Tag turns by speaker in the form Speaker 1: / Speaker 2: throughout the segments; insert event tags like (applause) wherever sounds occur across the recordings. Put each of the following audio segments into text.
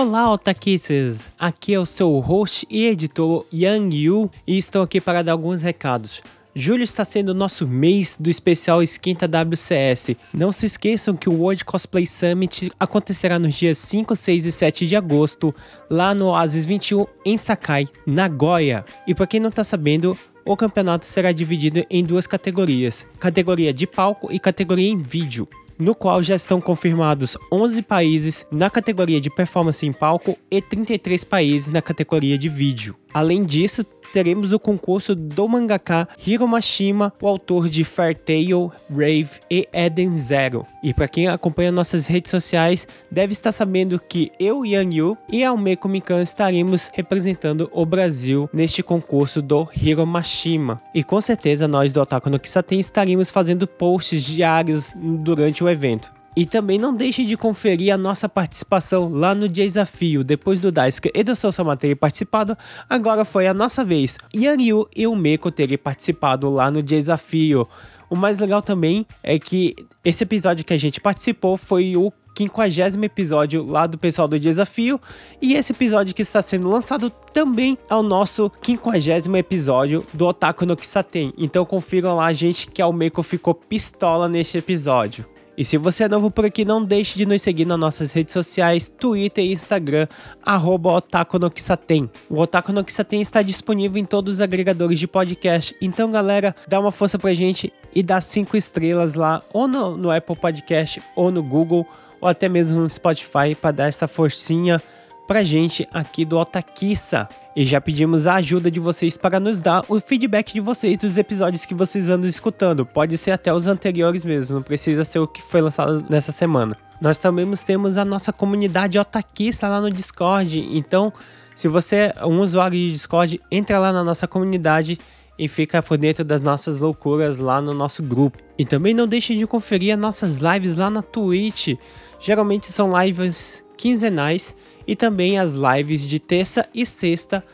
Speaker 1: Olá, otaquices! Aqui é o seu host e editor Yang Yu e estou aqui para dar alguns recados. Julho está sendo o nosso mês do especial Esquenta WCS. Não se esqueçam que o World Cosplay Summit acontecerá nos dias 5, 6 e 7 de agosto, lá no Oasis 21 em Sakai, Nagoya. E para quem não está sabendo, o campeonato será dividido em duas categorias: categoria de palco e categoria em vídeo no qual já estão confirmados 11 países na categoria de performance em palco e 33 países na categoria de vídeo. Além disso, teremos o concurso do mangaka Hiro Mashima, o autor de Fair Tail, Rave e Eden Zero. E para quem acompanha nossas redes sociais, deve estar sabendo que eu, Yang Yu e a Umeko Mikan estaremos representando o Brasil neste concurso do Hiro Mashima. E com certeza nós do Otaku no Kisaten estaremos fazendo posts diários durante o evento. E também não deixe de conferir a nossa participação lá no desafio. Depois do Daisuke e do Sousama terem participado, agora foi a nossa vez. Yanryu e o Meko terem participado lá no desafio. O mais legal também é que esse episódio que a gente participou foi o 50 episódio lá do pessoal do desafio. E esse episódio que está sendo lançado também é o nosso 50 episódio do Otaku no Kisaten. Então confiram lá, gente, que a Almeco ficou pistola neste episódio. E se você é novo por aqui, não deixe de nos seguir nas nossas redes sociais, Twitter e Instagram, arroba Otaku no Kisaten. O Otaku no Kisaten está disponível em todos os agregadores de podcast, então galera, dá uma força pra gente e dá cinco estrelas lá, ou no, no Apple Podcast, ou no Google, ou até mesmo no Spotify, para dar essa forcinha pra gente aqui do Otakissa. E já pedimos a ajuda de vocês para nos dar o feedback de vocês dos episódios que vocês andam escutando. Pode ser até os anteriores mesmo, não precisa ser o que foi lançado nessa semana. Nós também temos a nossa comunidade Otakissa lá no Discord. Então, se você é um usuário de Discord, entra lá na nossa comunidade e fica por dentro das nossas loucuras lá no nosso grupo. E também não deixe de conferir as nossas lives lá na Twitch. Geralmente são lives quinzenais e também as lives de terça e sexta,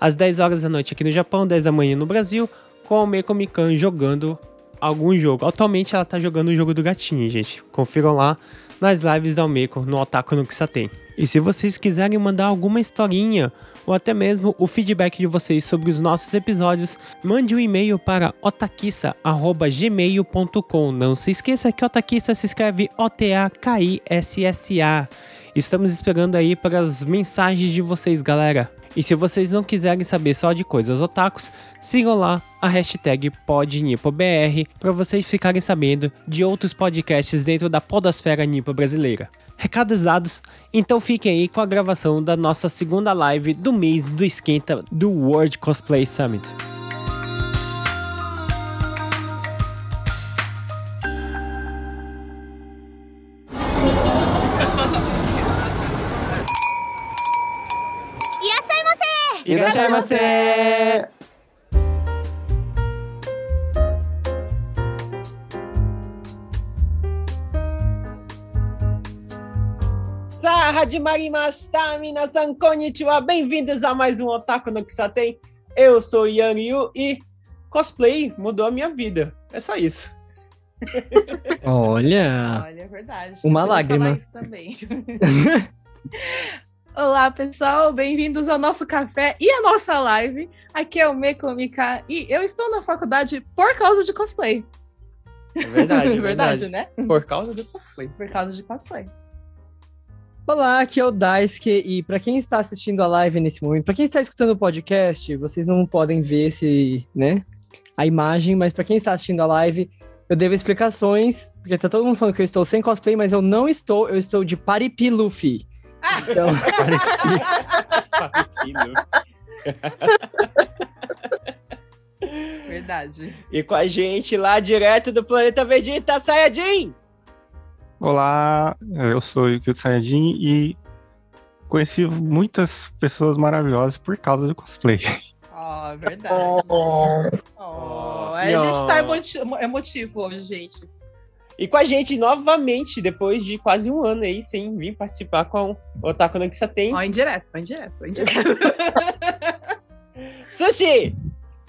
Speaker 1: às 10 horas da noite aqui no Japão, 10 da manhã no Brasil, com o Meiko Mikan jogando algum jogo. Atualmente ela tá jogando o jogo do gatinho, gente. Confiram lá nas lives da Almeco no Otaku no Kisaten. E se vocês quiserem mandar alguma historinha ou até mesmo o feedback de vocês sobre os nossos episódios, mande um e-mail para otakissa@gmail.com. Não se esqueça que otakissa se escreve O T A K I S S A. Estamos esperando aí para as mensagens de vocês, galera. E se vocês não quiserem saber só de coisas otakus, sigam lá a hashtag PodNipoBR para vocês ficarem sabendo de outros podcasts dentro da podosfera nipo brasileira. Recados dados, então fiquem aí com a gravação da nossa segunda live do mês do esquenta do World Cosplay Summit. Marimashita, minasan konnichiwa, bem-vindos a mais um Otaku no Kisaten. Eu sou Yan Yu e cosplay mudou a minha vida. É só isso.
Speaker 2: Olha.
Speaker 3: Olha, é verdade.
Speaker 2: Uma Eu lágrima.
Speaker 3: também. (laughs) (laughs) Olá, pessoal, bem-vindos ao nosso café e à nossa live. Aqui é o Mekomika e eu estou na faculdade por causa de cosplay.
Speaker 1: É verdade, (laughs) é
Speaker 3: verdade, né?
Speaker 1: Por causa de cosplay.
Speaker 3: Por causa de cosplay.
Speaker 2: Olá, aqui é o Daisuke e para quem está assistindo a live nesse momento, para quem está escutando o podcast, vocês não podem ver esse, né, a imagem, mas para quem está assistindo a live, eu devo explicações, porque tá todo mundo falando que eu estou sem cosplay, mas eu não estou, eu estou de Paripi Luffy. Então, (laughs)
Speaker 3: Verdade.
Speaker 1: E com a gente lá direto do planeta Vegeta, Sayajin!
Speaker 4: Olá, eu sou o Yukio Sayajin e conheci muitas pessoas maravilhosas por causa do cosplay.
Speaker 3: Oh, verdade. Oh, oh, a gente tá emotivo hoje, gente.
Speaker 1: E com a gente novamente, depois de quase um ano aí, sem vir participar com o Otaku no tem.
Speaker 3: Ó, indireto, ó, indireto, ó, indireto. (laughs)
Speaker 1: Sushi!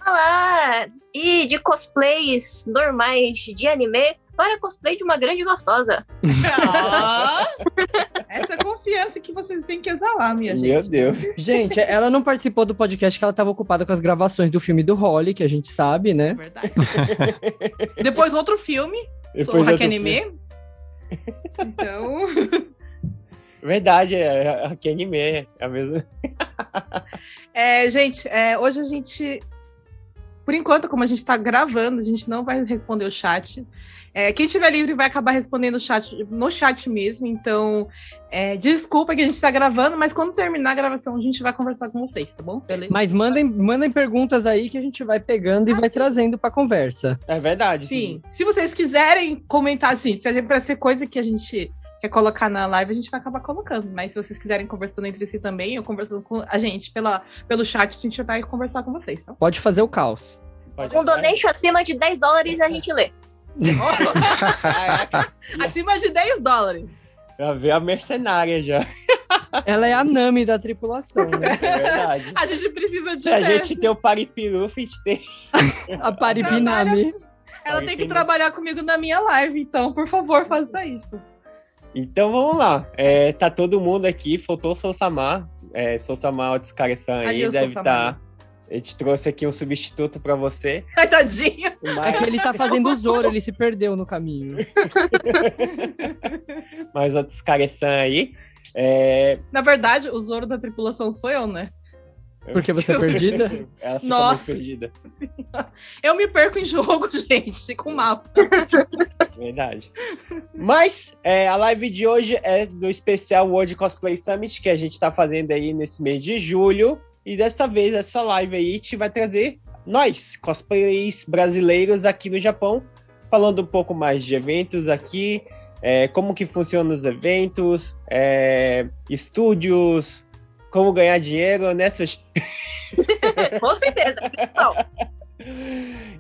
Speaker 5: Olá! E de cosplays normais de anime para cosplay de uma grande gostosa.
Speaker 3: Oh, essa é confiança que vocês têm que exalar, minha
Speaker 1: Meu
Speaker 3: gente.
Speaker 1: Deus.
Speaker 2: Gente, ela não participou do podcast que ela estava ocupada com as gravações do filme do Holly, que a gente sabe,
Speaker 3: É
Speaker 2: né?
Speaker 3: verdade. Depois outro filme,
Speaker 1: Outro
Speaker 3: Hakanime. Então, (laughs)
Speaker 1: Verdade, é a anime, é a mesma. (laughs)
Speaker 3: é, gente, é, hoje a gente, por enquanto, como a gente tá gravando, a gente não vai responder o chat. É, quem tiver livre vai acabar respondendo o chat, no chat mesmo. Então, é, desculpa que a gente tá gravando, mas quando terminar a gravação, a gente vai conversar com vocês, tá bom? Beleza?
Speaker 2: Mas mandem, mandem perguntas aí que a gente vai pegando e vai trazendo pra conversa.
Speaker 1: É verdade.
Speaker 3: Sim. Se vocês quiserem comentar, assim, se a gente, pra ser coisa que a gente quer colocar na live, a gente vai acabar colocando. Mas se vocês quiserem conversando entre si também, ou conversando com a gente pela, pelo chat, a gente vai conversar com vocês, tá?
Speaker 2: Pode fazer o caos.
Speaker 1: Pode
Speaker 5: Um donation acima de 10 dólares a gente lê. (laughs)
Speaker 3: Acima de 10 dólares.
Speaker 1: já veio a mercenária já.
Speaker 2: Ela é a Nami da tripulação, né? (laughs)
Speaker 1: É verdade.
Speaker 3: A gente precisa de.
Speaker 1: Se a gente tem o Paripirufa, a gente tem.
Speaker 2: A Paripinami.
Speaker 3: Ela tem que trabalhar comigo na minha live, então, por favor, faça isso.
Speaker 1: Então vamos lá. É, tá todo mundo aqui, faltou o Sousamar. É, Sousamar Otskaresan aí
Speaker 3: Adeus,
Speaker 1: deve estar. A gente trouxe aqui um substituto pra você.
Speaker 3: Ai, tadinha.
Speaker 2: É
Speaker 1: Mas,
Speaker 2: que ele tá fazendo o Zoro, ele se perdeu no caminho. (laughs)
Speaker 1: mas Otskaresan aí. É,
Speaker 3: Na verdade, o Zoro da tripulação sou eu, né?
Speaker 2: Porque você é perdida?
Speaker 1: ela fica
Speaker 3: Nossa.
Speaker 1: perdida.
Speaker 3: Eu me perco em jogo, (laughs) gente, com mapa.
Speaker 1: Verdade. Mas é, a live de hoje é do especial World Cosplay Summit que a gente tá fazendo aí nesse mês de julho. E desta vez, essa live aí, gente vai trazer nós, cosplays brasileiros aqui no Japão, falando um pouco mais de eventos aqui, é, como que funcionam os eventos, é, estúdios, como ganhar dinheiro, né, Sushi? (laughs)
Speaker 5: Com certeza. Não,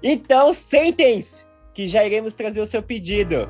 Speaker 1: Então, sentem-se, que já iremos trazer o seu pedido.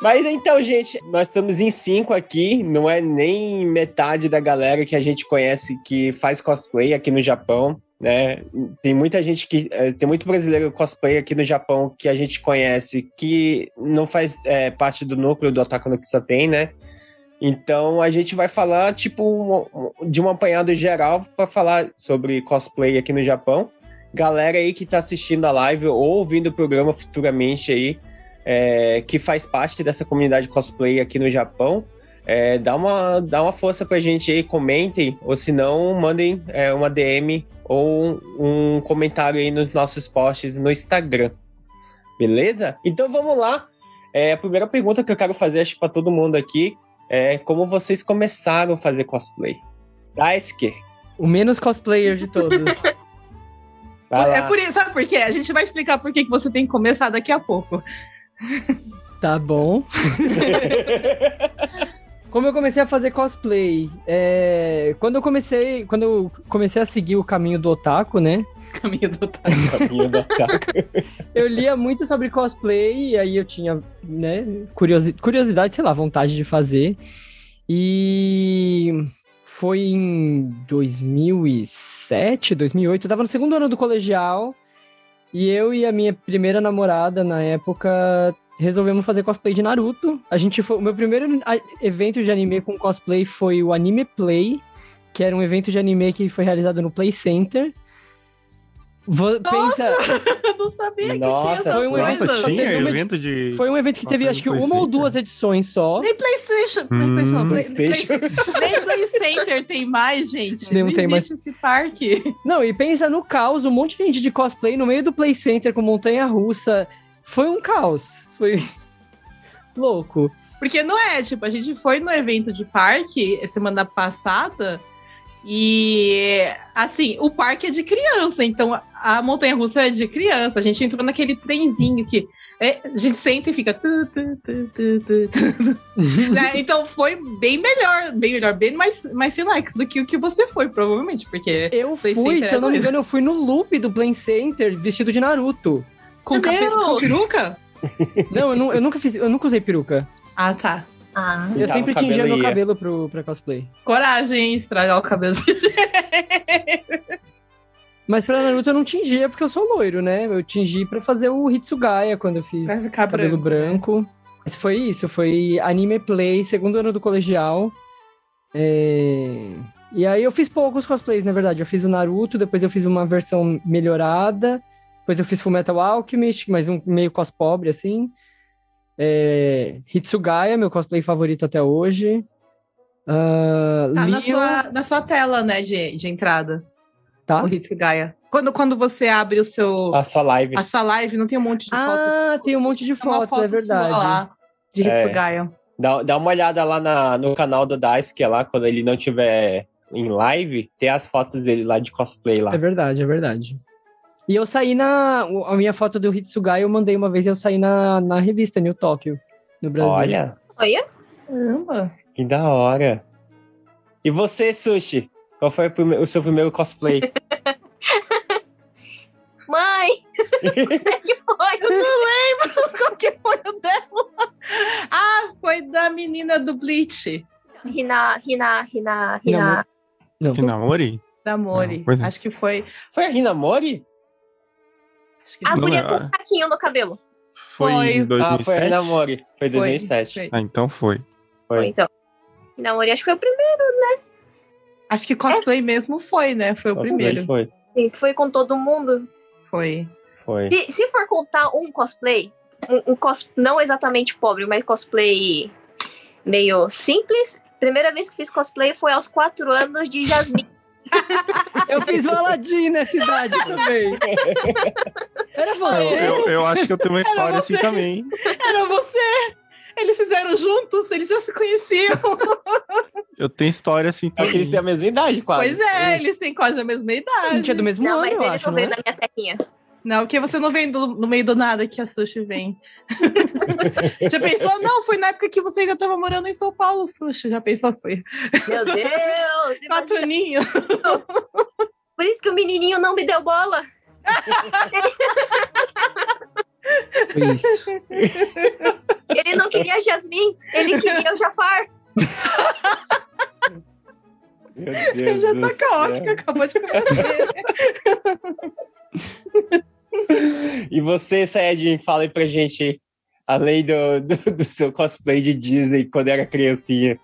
Speaker 1: Mas então, gente, nós estamos em cinco aqui, não é nem metade da galera que a gente conhece que faz cosplay aqui no Japão, né? Tem muita gente que. eh, Tem muito brasileiro cosplay aqui no Japão que a gente conhece que não faz eh, parte do núcleo do Otaku no Kisaten, né? Então a gente vai falar, tipo, de um apanhado geral para falar sobre cosplay aqui no Japão. Galera aí que tá assistindo a live ou ouvindo o programa futuramente aí, é, que faz parte dessa comunidade cosplay aqui no Japão, é, dá, uma, dá uma força pra gente aí, comentem, ou se não, mandem é, uma DM ou um comentário aí nos nossos posts no Instagram. Beleza? Então vamos lá. É, a primeira pergunta que eu quero fazer, acho que pra todo mundo aqui, é como vocês começaram a fazer cosplay? Daisuke,
Speaker 2: O menos cosplayer de todos. (laughs)
Speaker 3: É por isso, sabe por quê? A gente vai explicar por que que você tem que começar daqui a pouco. (laughs)
Speaker 2: Tá bom. (laughs) Como eu comecei a fazer cosplay? É, Quando eu comecei, quando eu comecei a seguir o caminho do otaku, né? (laughs)
Speaker 3: Caminho do otaku.
Speaker 1: Caminho do otaku.
Speaker 2: Eu lia muito sobre cosplay e aí eu tinha, né, curiosi- curiosidade, sei lá, vontade de fazer. E foi em 2007, 2008, eu tava no segundo ano do colegial e eu e a minha primeira namorada na época resolvemos fazer cosplay de Naruto. A gente foi, o meu primeiro evento de anime com cosplay foi o Anime Play, que era um evento de anime que foi realizado no Play Center. Vo- pensa, (laughs)
Speaker 3: Eu não sabia que
Speaker 1: Nossa,
Speaker 3: tinha
Speaker 2: foi um
Speaker 3: essas
Speaker 2: evento-.
Speaker 4: Nossa, tinha
Speaker 2: teve uma-
Speaker 4: evento de.
Speaker 2: Foi um evento que teve
Speaker 4: Nossa,
Speaker 2: acho que uma ou duas edições só.
Speaker 3: Nem PlayStation. nem
Speaker 4: Hum,
Speaker 3: PlayStation, Play-
Speaker 1: PlayStation.
Speaker 3: Play- nem Play Center tem mais, gente.
Speaker 2: Não
Speaker 3: Não,
Speaker 2: tem mais.
Speaker 3: esse parque.
Speaker 2: Não, e pensa no caos, um monte de gente de cosplay no meio do Play Center com montanha russa. Foi um caos. Foi (laughs) louco.
Speaker 3: Porque não é, tipo, a gente foi no evento de parque semana passada E assim, o parque é de criança, então a- montanha russa é de criança. A gente entrou naquele trenzinho que é, a gente senta e fica. tu, tu, tu, tu, tu, tu, (laughs) né? Então foi bem melhor, bem melhor, bem mais, mais relax do que o que você foi, provavelmente, porque
Speaker 2: Eu fui,
Speaker 3: Center
Speaker 2: se eu não me engano, eu fui no loop do Play Center vestido de Naruto.
Speaker 3: com,
Speaker 5: Meu
Speaker 3: cabe- com peruca?
Speaker 2: Não, eu, eu nunca fiz, eu nunca usei peruca.
Speaker 3: Ah, tá.
Speaker 5: Ah,
Speaker 2: Eu sempre tingia meu
Speaker 1: ia.
Speaker 2: cabelo pro, pra cosplay.
Speaker 3: Coragem, estragar o cabelo. (laughs)
Speaker 2: Mas pra Naruto eu não tingia porque eu sou loiro, né? Eu tingi pra fazer o Hitsugaya quando eu fiz cabelo
Speaker 3: branco,
Speaker 2: branco. Mas foi isso, foi anime play, segundo ano do colegial. É, E aí eu fiz poucos cosplays, na verdade. Eu fiz o Naruto, depois eu fiz uma versão melhorada, depois eu fiz Fullmetal Alchemist, mas um meio cos pobre, assim. É... Hitsugaya, meu cosplay favorito até hoje. Ah,
Speaker 3: Tá na sua, na sua tela, né, de, de entrada,
Speaker 2: Tá?
Speaker 3: o Hitsugaya. Quando, quando você abre o seu,
Speaker 1: A sua live.
Speaker 3: a sua live, não tem um monte de fotos.
Speaker 2: Ah, tem um monte de
Speaker 3: uma
Speaker 2: foto, é verdade.
Speaker 3: lá, de
Speaker 1: É.
Speaker 3: Hitsugaya.
Speaker 1: Dá, dá uma olhada lá na- no canal do Dice, que é lá, quando ele não tiver em live, tem as fotos dele lá de cosplay lá.
Speaker 2: É verdade, é verdade. E eu saí na. A minha foto do Hitsugaya eu mandei uma vez eu saí na, na revista New Tóquio, no Brasil.
Speaker 1: Olha,
Speaker 5: olha.
Speaker 3: Caramba.
Speaker 1: que da hora. E você, Sushi? Qual foi o, seu primeiro cosplay? (laughs)
Speaker 5: Mãe! (laughs) (laughs) que foi?
Speaker 3: Eu não lembro qual que foi o dela. Ah, foi da menina do Bleach,
Speaker 5: Rina, Rina, Rina, Rina.
Speaker 2: Não.
Speaker 4: Que namore?
Speaker 3: da Mori.
Speaker 4: Não, pois é.
Speaker 3: Acho que foi.
Speaker 1: Foi a Hinamori?
Speaker 5: A
Speaker 4: Não,
Speaker 5: guria
Speaker 4: é-
Speaker 5: com um caquinho no cabelo.
Speaker 4: Foi,
Speaker 3: Foi.
Speaker 4: em
Speaker 1: Ah, foi a
Speaker 4: 2007?
Speaker 1: Hinamori. Foi
Speaker 3: foi,
Speaker 1: 2007.
Speaker 3: foi.
Speaker 4: Ah, então foi.
Speaker 5: Foi,
Speaker 1: Foi.
Speaker 5: então. Namorei, acho que foi o primeiro.
Speaker 3: Acho que cosplay mesmo foi, né? Foi o
Speaker 1: Cosplay
Speaker 3: primeiro.
Speaker 1: Foi.
Speaker 5: Sim, foi com todo mundo.
Speaker 3: Foi.
Speaker 1: Foi.
Speaker 5: Se, se for contar um cosplay, um, um cos, não exatamente pobre, mas cosplay meio simples. Primeira vez que fiz cosplay foi aos quatro anos de Jasmine. (laughs)
Speaker 2: Eu fiz o nessa idade (laughs) também. Era
Speaker 4: Eu,
Speaker 2: você?
Speaker 4: eu, eu acho que eu tenho uma história assim também.
Speaker 3: Era você! Eles fizeram juntos, eles já se conheciam. (laughs)
Speaker 4: Eu tenho história assim
Speaker 1: É
Speaker 4: também.
Speaker 1: que eles têm a mesma idade, quase.
Speaker 3: Pois é, eles têm quase a mesma
Speaker 2: A gente
Speaker 3: idade.
Speaker 2: é do mesmo
Speaker 5: não,
Speaker 2: ano,
Speaker 5: mas
Speaker 2: eu acho,
Speaker 5: não
Speaker 2: não
Speaker 5: veio
Speaker 2: é?
Speaker 5: da minha terrinha.
Speaker 3: Não, porque você não vem do- no meio do nada que a Sushi vem. (laughs) já pensou? Não, foi na época que você ainda estava morando em São Paulo, Sushi. Já pensou? Foi
Speaker 5: Meu Deus!
Speaker 3: quatro aninhos.
Speaker 5: Por isso que o menininho não me deu bola.
Speaker 2: Isso.
Speaker 5: Ele não queria a Jasmine, ele queria o Jafar.
Speaker 1: Meu Deus
Speaker 3: Já tá caótica, acabou de acontecer. (laughs)
Speaker 1: E você, Sayajin, fala aí pra gente, além do, do, do seu cosplay de Disney quando era criancinha.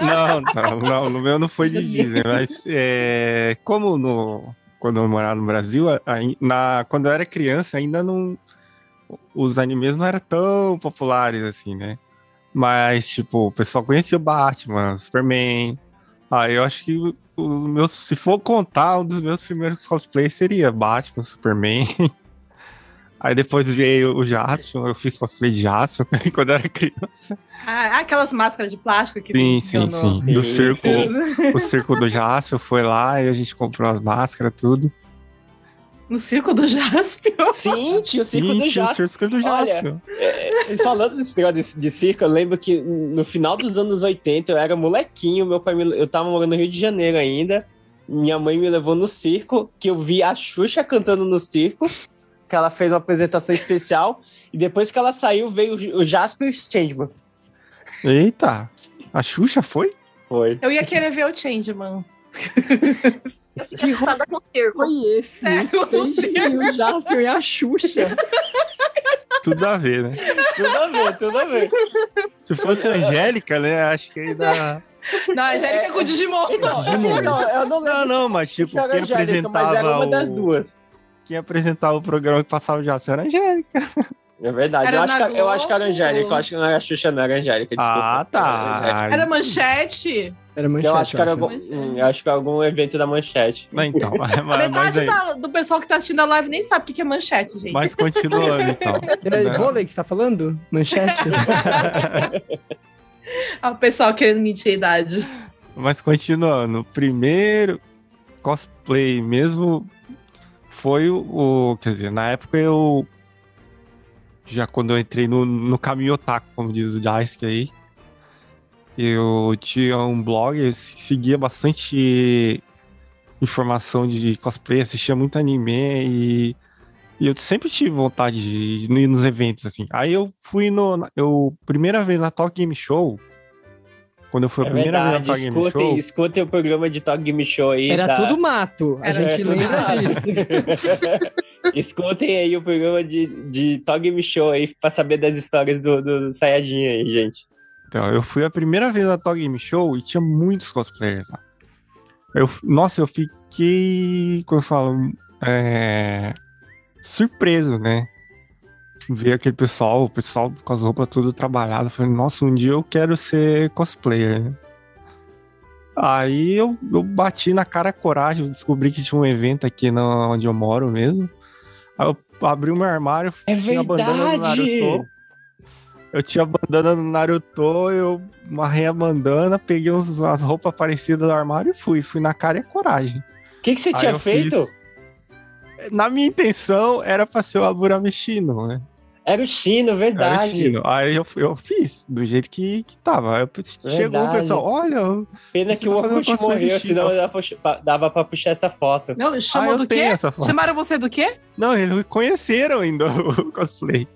Speaker 4: não, não, não, no meu não foi de Disney, mas é, como no, quando eu morava no Brasil, na, quando eu era criança, ainda não. Os animes não eram tão populares assim, né? Mas, tipo, o pessoal conhecia o Batman, Superman. Aí eu acho que o, meu, se for contar, um dos meus primeiros cosplays seria Batman, Superman. (laughs) Aí depois veio o Jaspion, eu fiz cosplay de Jaspion (laughs) quando eu era criança.
Speaker 3: Ah, aquelas máscaras de plástico que
Speaker 4: Sim, sim,
Speaker 3: no-
Speaker 4: sim. Do
Speaker 1: Sim.
Speaker 4: circo, (laughs) o circo do Jássio foi lá e a gente comprou as máscaras, tudo.
Speaker 3: No circo do Jaspion.
Speaker 1: Sim, tinha o circo
Speaker 4: Sim,
Speaker 1: do
Speaker 4: tinha o
Speaker 1: Jasper.
Speaker 4: circo do
Speaker 1: Olha,
Speaker 4: Jássio.
Speaker 1: É, falando desse negócio de, de circo, eu lembro que no final dos anos 80 eu era molequinho, meu pai me, eu tava morando no Rio de Janeiro ainda. Minha mãe me levou no circo, que eu vi a Xuxa cantando no circo, que ela fez uma apresentação especial, e depois que ela saiu, veio o- o Jasper Changeman.
Speaker 4: Eita, a Xuxa foi?
Speaker 1: Foi.
Speaker 3: Eu ia querer ver o Changeman. (laughs)
Speaker 5: Eu fiquei assustada com o circo.
Speaker 2: Foi esse.
Speaker 3: É, eu não
Speaker 2: Entendi, o Jasper e a Xuxa.
Speaker 4: Tudo a ver, né?
Speaker 1: Tudo a ver, tudo a ver.
Speaker 4: Se fosse a Angélica, né? Acho que ainda.
Speaker 3: Não, a Angélica é com o Digimon.
Speaker 1: Então,
Speaker 4: Digimon.
Speaker 1: então, eu não lembro
Speaker 4: Não, não, mas tipo,
Speaker 1: era
Speaker 4: quem
Speaker 1: Angélica, mas era
Speaker 4: apresentava
Speaker 1: uma das
Speaker 4: o...
Speaker 1: duas.
Speaker 4: Quem apresentava o programa que passava o Jássio era a Angélica.
Speaker 1: É verdade,
Speaker 3: Era
Speaker 1: eu acho, que, eu acho que era
Speaker 3: Globo.
Speaker 1: Angélica, eu acho que não era a Xuxa, não era a Angélica, desculpa.
Speaker 4: Ah, tá.
Speaker 3: Era
Speaker 4: Isso.
Speaker 3: manchete.
Speaker 2: Era manchete,
Speaker 1: Eu acho que era
Speaker 2: acho.
Speaker 1: algum, hum, eu acho que era algum evento da manchete.
Speaker 4: Não, então, (laughs) mas, mas,
Speaker 3: Metade
Speaker 4: aí,
Speaker 3: da- do pessoal que tá assistindo a live nem sabe o que é manchete, gente.
Speaker 4: mas continuando, então. (laughs)
Speaker 2: Era vôlei que você tá falando? Manchete?
Speaker 3: Ah, (laughs) O pessoal querendo mentir a idade.
Speaker 4: Mas continuando, o primeiro cosplay mesmo foi o, o- Quer dizer, na época eu. Já quando eu entrei no, no caminho otaku, como diz o Daisuke aí. Eu tinha um blog, eu seguia bastante informação de cosplay, assistia muito anime e, e eu sempre tive vontade de ir nos eventos, assim. Aí eu fui no. Eu, primeira vez na Talk Game Show. Quando eu fui a
Speaker 6: É
Speaker 4: primeira
Speaker 6: verdade,
Speaker 4: vez na Talk Game Show.
Speaker 6: escutem, escutem o programa de Talk Game Show aí.
Speaker 2: Era
Speaker 6: da-
Speaker 2: tudo mato. A
Speaker 3: Era
Speaker 2: gente lembra
Speaker 6: mato.
Speaker 2: disso. (laughs)
Speaker 6: Escutem aí o programa de, de Talk Game Show aí pra saber das histórias do, do Sayajin aí, gente.
Speaker 4: Então, eu fui a primeira vez na Talk Game Show e tinha muitos cosplayers lá. Eu, nossa, eu fiquei, como eu falo, é, surpreso, né? Ver aquele pessoal, o pessoal com as roupas tudo trabalhado. Falei, nossa, um dia eu quero ser cosplayer, né? Aí eu, eu bati na cara a coragem, descobri que tinha um evento aqui na, onde eu moro mesmo. Aí eu abri o meu armário,
Speaker 6: É
Speaker 4: tinha a bandana do
Speaker 6: verdade!
Speaker 4: Naruto. Eu tinha a bandana do Naruto, eu amarrei a bandana, peguei uns- as roupas parecidas do armário e fui. Fui na cara e a coragem.
Speaker 6: O que, que você
Speaker 4: Aí
Speaker 6: tinha feito?
Speaker 4: fiz- Na minha intenção, era pra ser o Aburami Shino, né?
Speaker 6: Era o Chino,
Speaker 4: Era o
Speaker 6: verdade.
Speaker 4: Shino. Aí eu, eu fiz, do jeito que, que tava. Aí eu- chegou o
Speaker 6: Verdade.
Speaker 4: pessoal, olha,
Speaker 6: Pena que
Speaker 4: tá
Speaker 6: o Orkut morreu,
Speaker 4: Chino.
Speaker 6: senão dava pra, puxar essa foto.
Speaker 3: Não,
Speaker 4: ah,
Speaker 3: chamou
Speaker 4: eu
Speaker 3: do quê?
Speaker 4: essa foto.
Speaker 3: Chamaram você do quê?
Speaker 4: Não, eles conheceram ainda (laughs) o cosplay.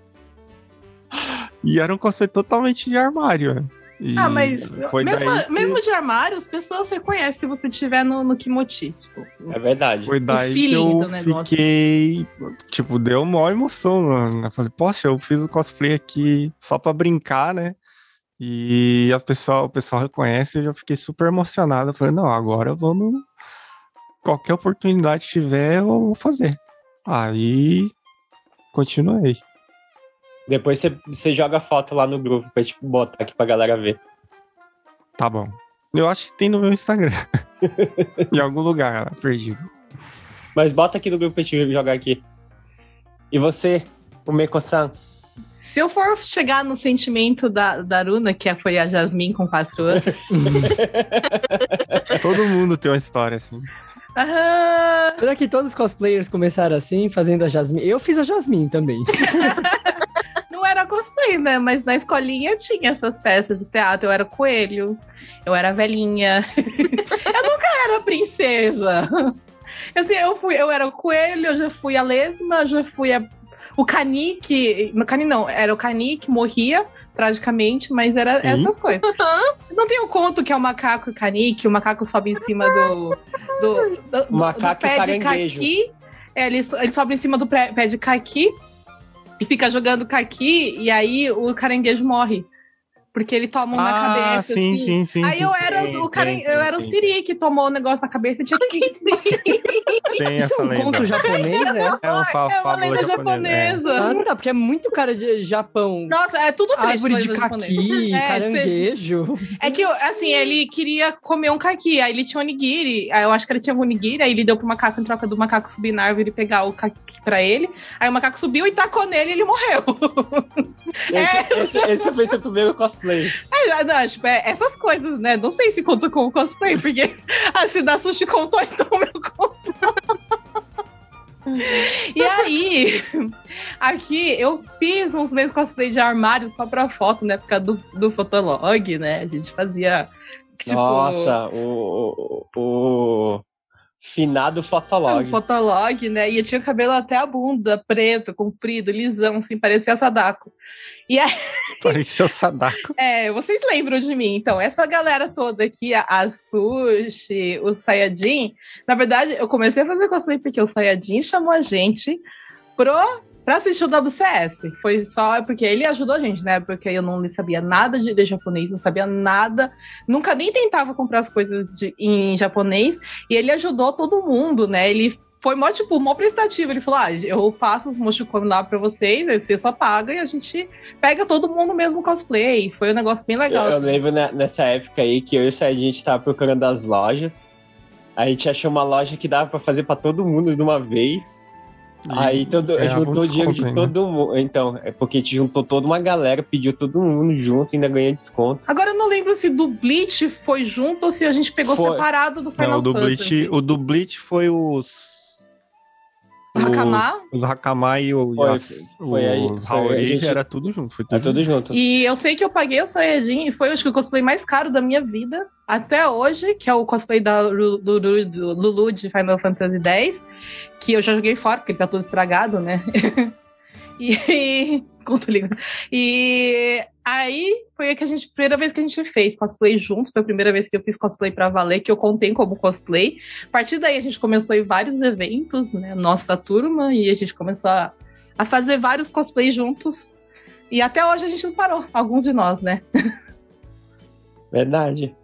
Speaker 4: E era um cosplay totalmente de armário. né? E
Speaker 3: Ah, mas
Speaker 4: foi
Speaker 3: mesmo,
Speaker 4: daí que-
Speaker 3: mesmo de armário, as pessoas reconhecem se você estiver no, no Kimochi. Tipo,
Speaker 6: É verdade.
Speaker 4: Foi daí que eu fiquei. Tipo, deu maior emoção, mano. Eu falei, poxa, eu fiz o cosplay aqui só pra brincar, né? E a pessoa, o pessoal reconhece, eu já fiquei super emocionado. Eu falei, não, agora vamos. Qualquer oportunidade que tiver, eu vou fazer. Aí continuei.
Speaker 6: Depois você, você joga foto lá no grupo pra tipo, botar aqui pra galera ver.
Speaker 4: Tá bom. Eu acho que tem no meu Instagram. (laughs) em algum lugar perdido.
Speaker 6: Mas bota aqui no grupo pra gente jogar aqui. E você, o Meko-san?
Speaker 3: se eu for chegar no sentimento da, da Aruna, que foi a Jasmine com 4 anos. (laughs)
Speaker 4: Todo mundo tem uma história assim.
Speaker 3: ah,
Speaker 2: Será que todos os cosplayers começaram assim, fazendo a Jasmine? Eu fiz a Jasmine também. (laughs)
Speaker 3: era cosplay, né? Mas na escolinha tinha essas peças de teatro. Eu era coelho, eu era velhinha. (laughs) eu nunca era princesa. Assim, eu fui, eu era o coelho, eu já fui a lesma, eu já fui a, o canique. No cani não, era o canique, morria tragicamente, mas era
Speaker 4: Sim.
Speaker 3: essas coisas. (laughs) Não tem o conto que é o macaco e o canique, o macaco sobe em cima do. do, do, do-
Speaker 6: Macaco
Speaker 3: do
Speaker 6: e
Speaker 3: pé de caqui. É, ele, ele sobe em cima do pé de caqui e fica jogando caqui, e aí o caranguejo morre. Porque ele toma um na
Speaker 4: ah,
Speaker 3: cabeça.
Speaker 4: sim,
Speaker 3: assim.
Speaker 4: sim, sim.
Speaker 3: Aí
Speaker 4: sim.
Speaker 3: eu era,
Speaker 6: Tem,
Speaker 3: o cara,
Speaker 6: tem,
Speaker 3: eu era o. Siri que tomou o negócio na cabeça e tinha que. (laughs)
Speaker 4: Tem
Speaker 2: Isso é um
Speaker 4: lenda.
Speaker 2: conto japonês, é?
Speaker 4: É uma fa
Speaker 3: É uma lenda
Speaker 4: japonesa.
Speaker 3: japonesa.
Speaker 2: Ah, tá, porque é muito cara de Japão.
Speaker 3: Nossa, é tudo triste.
Speaker 2: Árvore de caqui. (laughs)
Speaker 3: É,
Speaker 2: caranguejo.
Speaker 3: É que, assim, ele queria comer um caqui, aí ele tinha onigiri, aí eu acho que ele tinha um onigiri, aí ele deu pro macaco em troca do macaco subir na árvore e pegar o caqui pra ele, aí o macaco subiu e tacou nele e ele morreu.
Speaker 6: Esse, (laughs) esse, esse foi seu primeiro cosplay.
Speaker 3: É, não, tipo, é essas coisas, né? Não sei se conta como cosplay, porque (laughs) a se da sushi contou, então o meu contou. (laughs) E aí, aqui eu fiz uns meses cosplay de armário só pra foto, na época do, do Fotolog, né? A gente fazia. Tipo,
Speaker 6: Nossa, o, o, o finado
Speaker 3: Um
Speaker 6: Fotolog.
Speaker 3: fotolog, né? E eu tinha o cabelo até a bunda, preto, comprido, lisão, assim, parecia Sadako. E aí, (laughs)
Speaker 4: Parecia o Sadako.
Speaker 3: é, vocês lembram de mim? Então, essa galera toda aqui, a, a Sushi, o Sayajin, na verdade, eu comecei a fazer cosplay porque o Sayajin chamou a gente pro, pra assistir o WCS. Foi só porque ele ajudou a gente, né? Porque eu não sabia nada de, de japonês, não sabia nada, nunca nem tentava comprar as coisas de- em japonês, e ele ajudou todo mundo, né? Ele foi mó, tipo, mó prestativo. Ele falou: ah, eu faço os mochicon lá pra vocês, aí você só paga e a gente pega todo mundo mesmo cosplay. Foi um negócio bem
Speaker 6: Eu,
Speaker 3: legal.
Speaker 6: eu
Speaker 3: assim.
Speaker 6: lembro ne- nessa época aí que eu e o Sérgio, a gente tava procurando as lojas. A gente achou uma loja que dava pra fazer pra todo mundo de uma vez.
Speaker 1: Aí todo,
Speaker 4: um
Speaker 1: juntou o dinheiro de
Speaker 4: ainda.
Speaker 1: todo mundo. Então, é porque te juntou toda uma galera, pediu todo mundo junto e ainda ganha desconto.
Speaker 3: Agora eu não lembro se do Bleach foi junto ou se a gente pegou
Speaker 1: Foi.
Speaker 3: separado do Final
Speaker 4: Não, o do
Speaker 3: Fantasy.
Speaker 4: Bleach, o do Bleach foi os.
Speaker 3: O.
Speaker 4: Os Hakama e o,
Speaker 1: Foi, aí,
Speaker 4: os Haori,
Speaker 1: gente-
Speaker 4: era tudo junto. Foi tudo,
Speaker 1: É tudo junto.
Speaker 3: E eu sei que eu paguei o Saiyajin e foi acho que o cosplay mais caro da minha vida até hoje, que é o cosplay da Lu- do, do- do Lulu de Final Fantasy X, que eu já joguei fora, porque ele tá todo estragado, né? (laughs) e. Conto lindo. E aí foi a, que a gente, primeira vez que a gente fez cosplay juntos, foi a primeira vez que eu fiz cosplay pra valer, que eu contei como cosplay. A partir daí a gente começou ir vários eventos, né? Nossa turma, e a gente começou a, a fazer vários cosplays juntos. E até hoje a gente não parou, alguns de nós, né? (laughs)
Speaker 1: Verdade.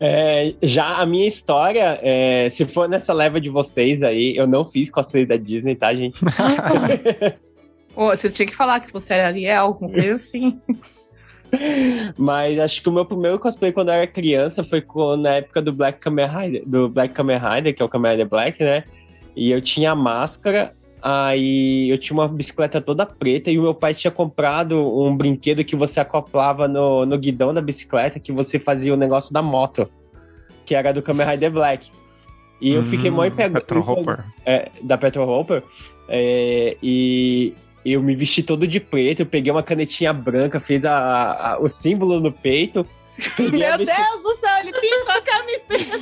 Speaker 1: É, já a minha história, é, se for nessa leva de vocês aí, eu não fiz cosplay da Disney, tá, gente? (laughs)
Speaker 3: Você tinha que falar que você era Ariel, alguma coisa (laughs) assim.
Speaker 1: Mas acho que o meu primeiro cosplay quando eu era criança foi na época do Black Kamen Rider, do Black Kamen Rider, que é o Kamen Rider Black, né? E eu tinha a máscara, aí eu tinha uma bicicleta toda preta e o meu pai tinha comprado um brinquedo que você acoplava no, no guidão da bicicleta, que você fazia o negócio da moto, que era do Kamen Rider Black. E eu fiquei mó
Speaker 4: Hum,
Speaker 1: empolgado.
Speaker 4: Petro Hopper.
Speaker 1: é, da Petro Hopper. é, e eu me vesti todo de preto, eu peguei uma canetinha branca, fiz a, a- o símbolo no peito.
Speaker 3: Meu
Speaker 1: bici-
Speaker 3: Deus do céu, ele pintou a camiseta.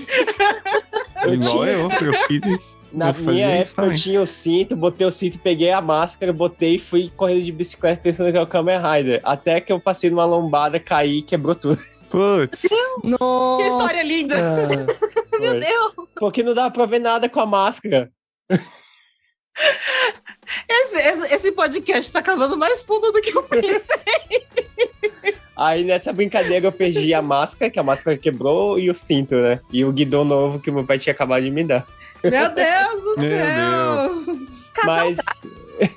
Speaker 1: eu
Speaker 4: Igual
Speaker 1: tinha-
Speaker 4: eu, eu fiz isso.
Speaker 1: Na
Speaker 4: eu
Speaker 1: minha época eu tinha o cinto, botei o cinto, peguei a máscara, botei e fui correndo de bicicleta pensando que era o Kamen Rider. Até que eu passei numa lombada, caí e quebrou tudo. (laughs)
Speaker 4: Putz,
Speaker 2: Nossa!
Speaker 3: Que história linda.
Speaker 5: Meu. Deus!
Speaker 1: Porque não dava pra ver nada com a máscara. (laughs)
Speaker 3: Esse, esse, esse podcast tá cavando mais fundo do que eu pensei.
Speaker 1: Aí nessa brincadeira eu perdi a máscara, que a máscara quebrou, e o cinto, né? E o guidão novo que o meu pai tinha acabado de me dar.
Speaker 3: Meu Deus do
Speaker 4: Meu
Speaker 3: céu.
Speaker 5: Casal
Speaker 1: Mas,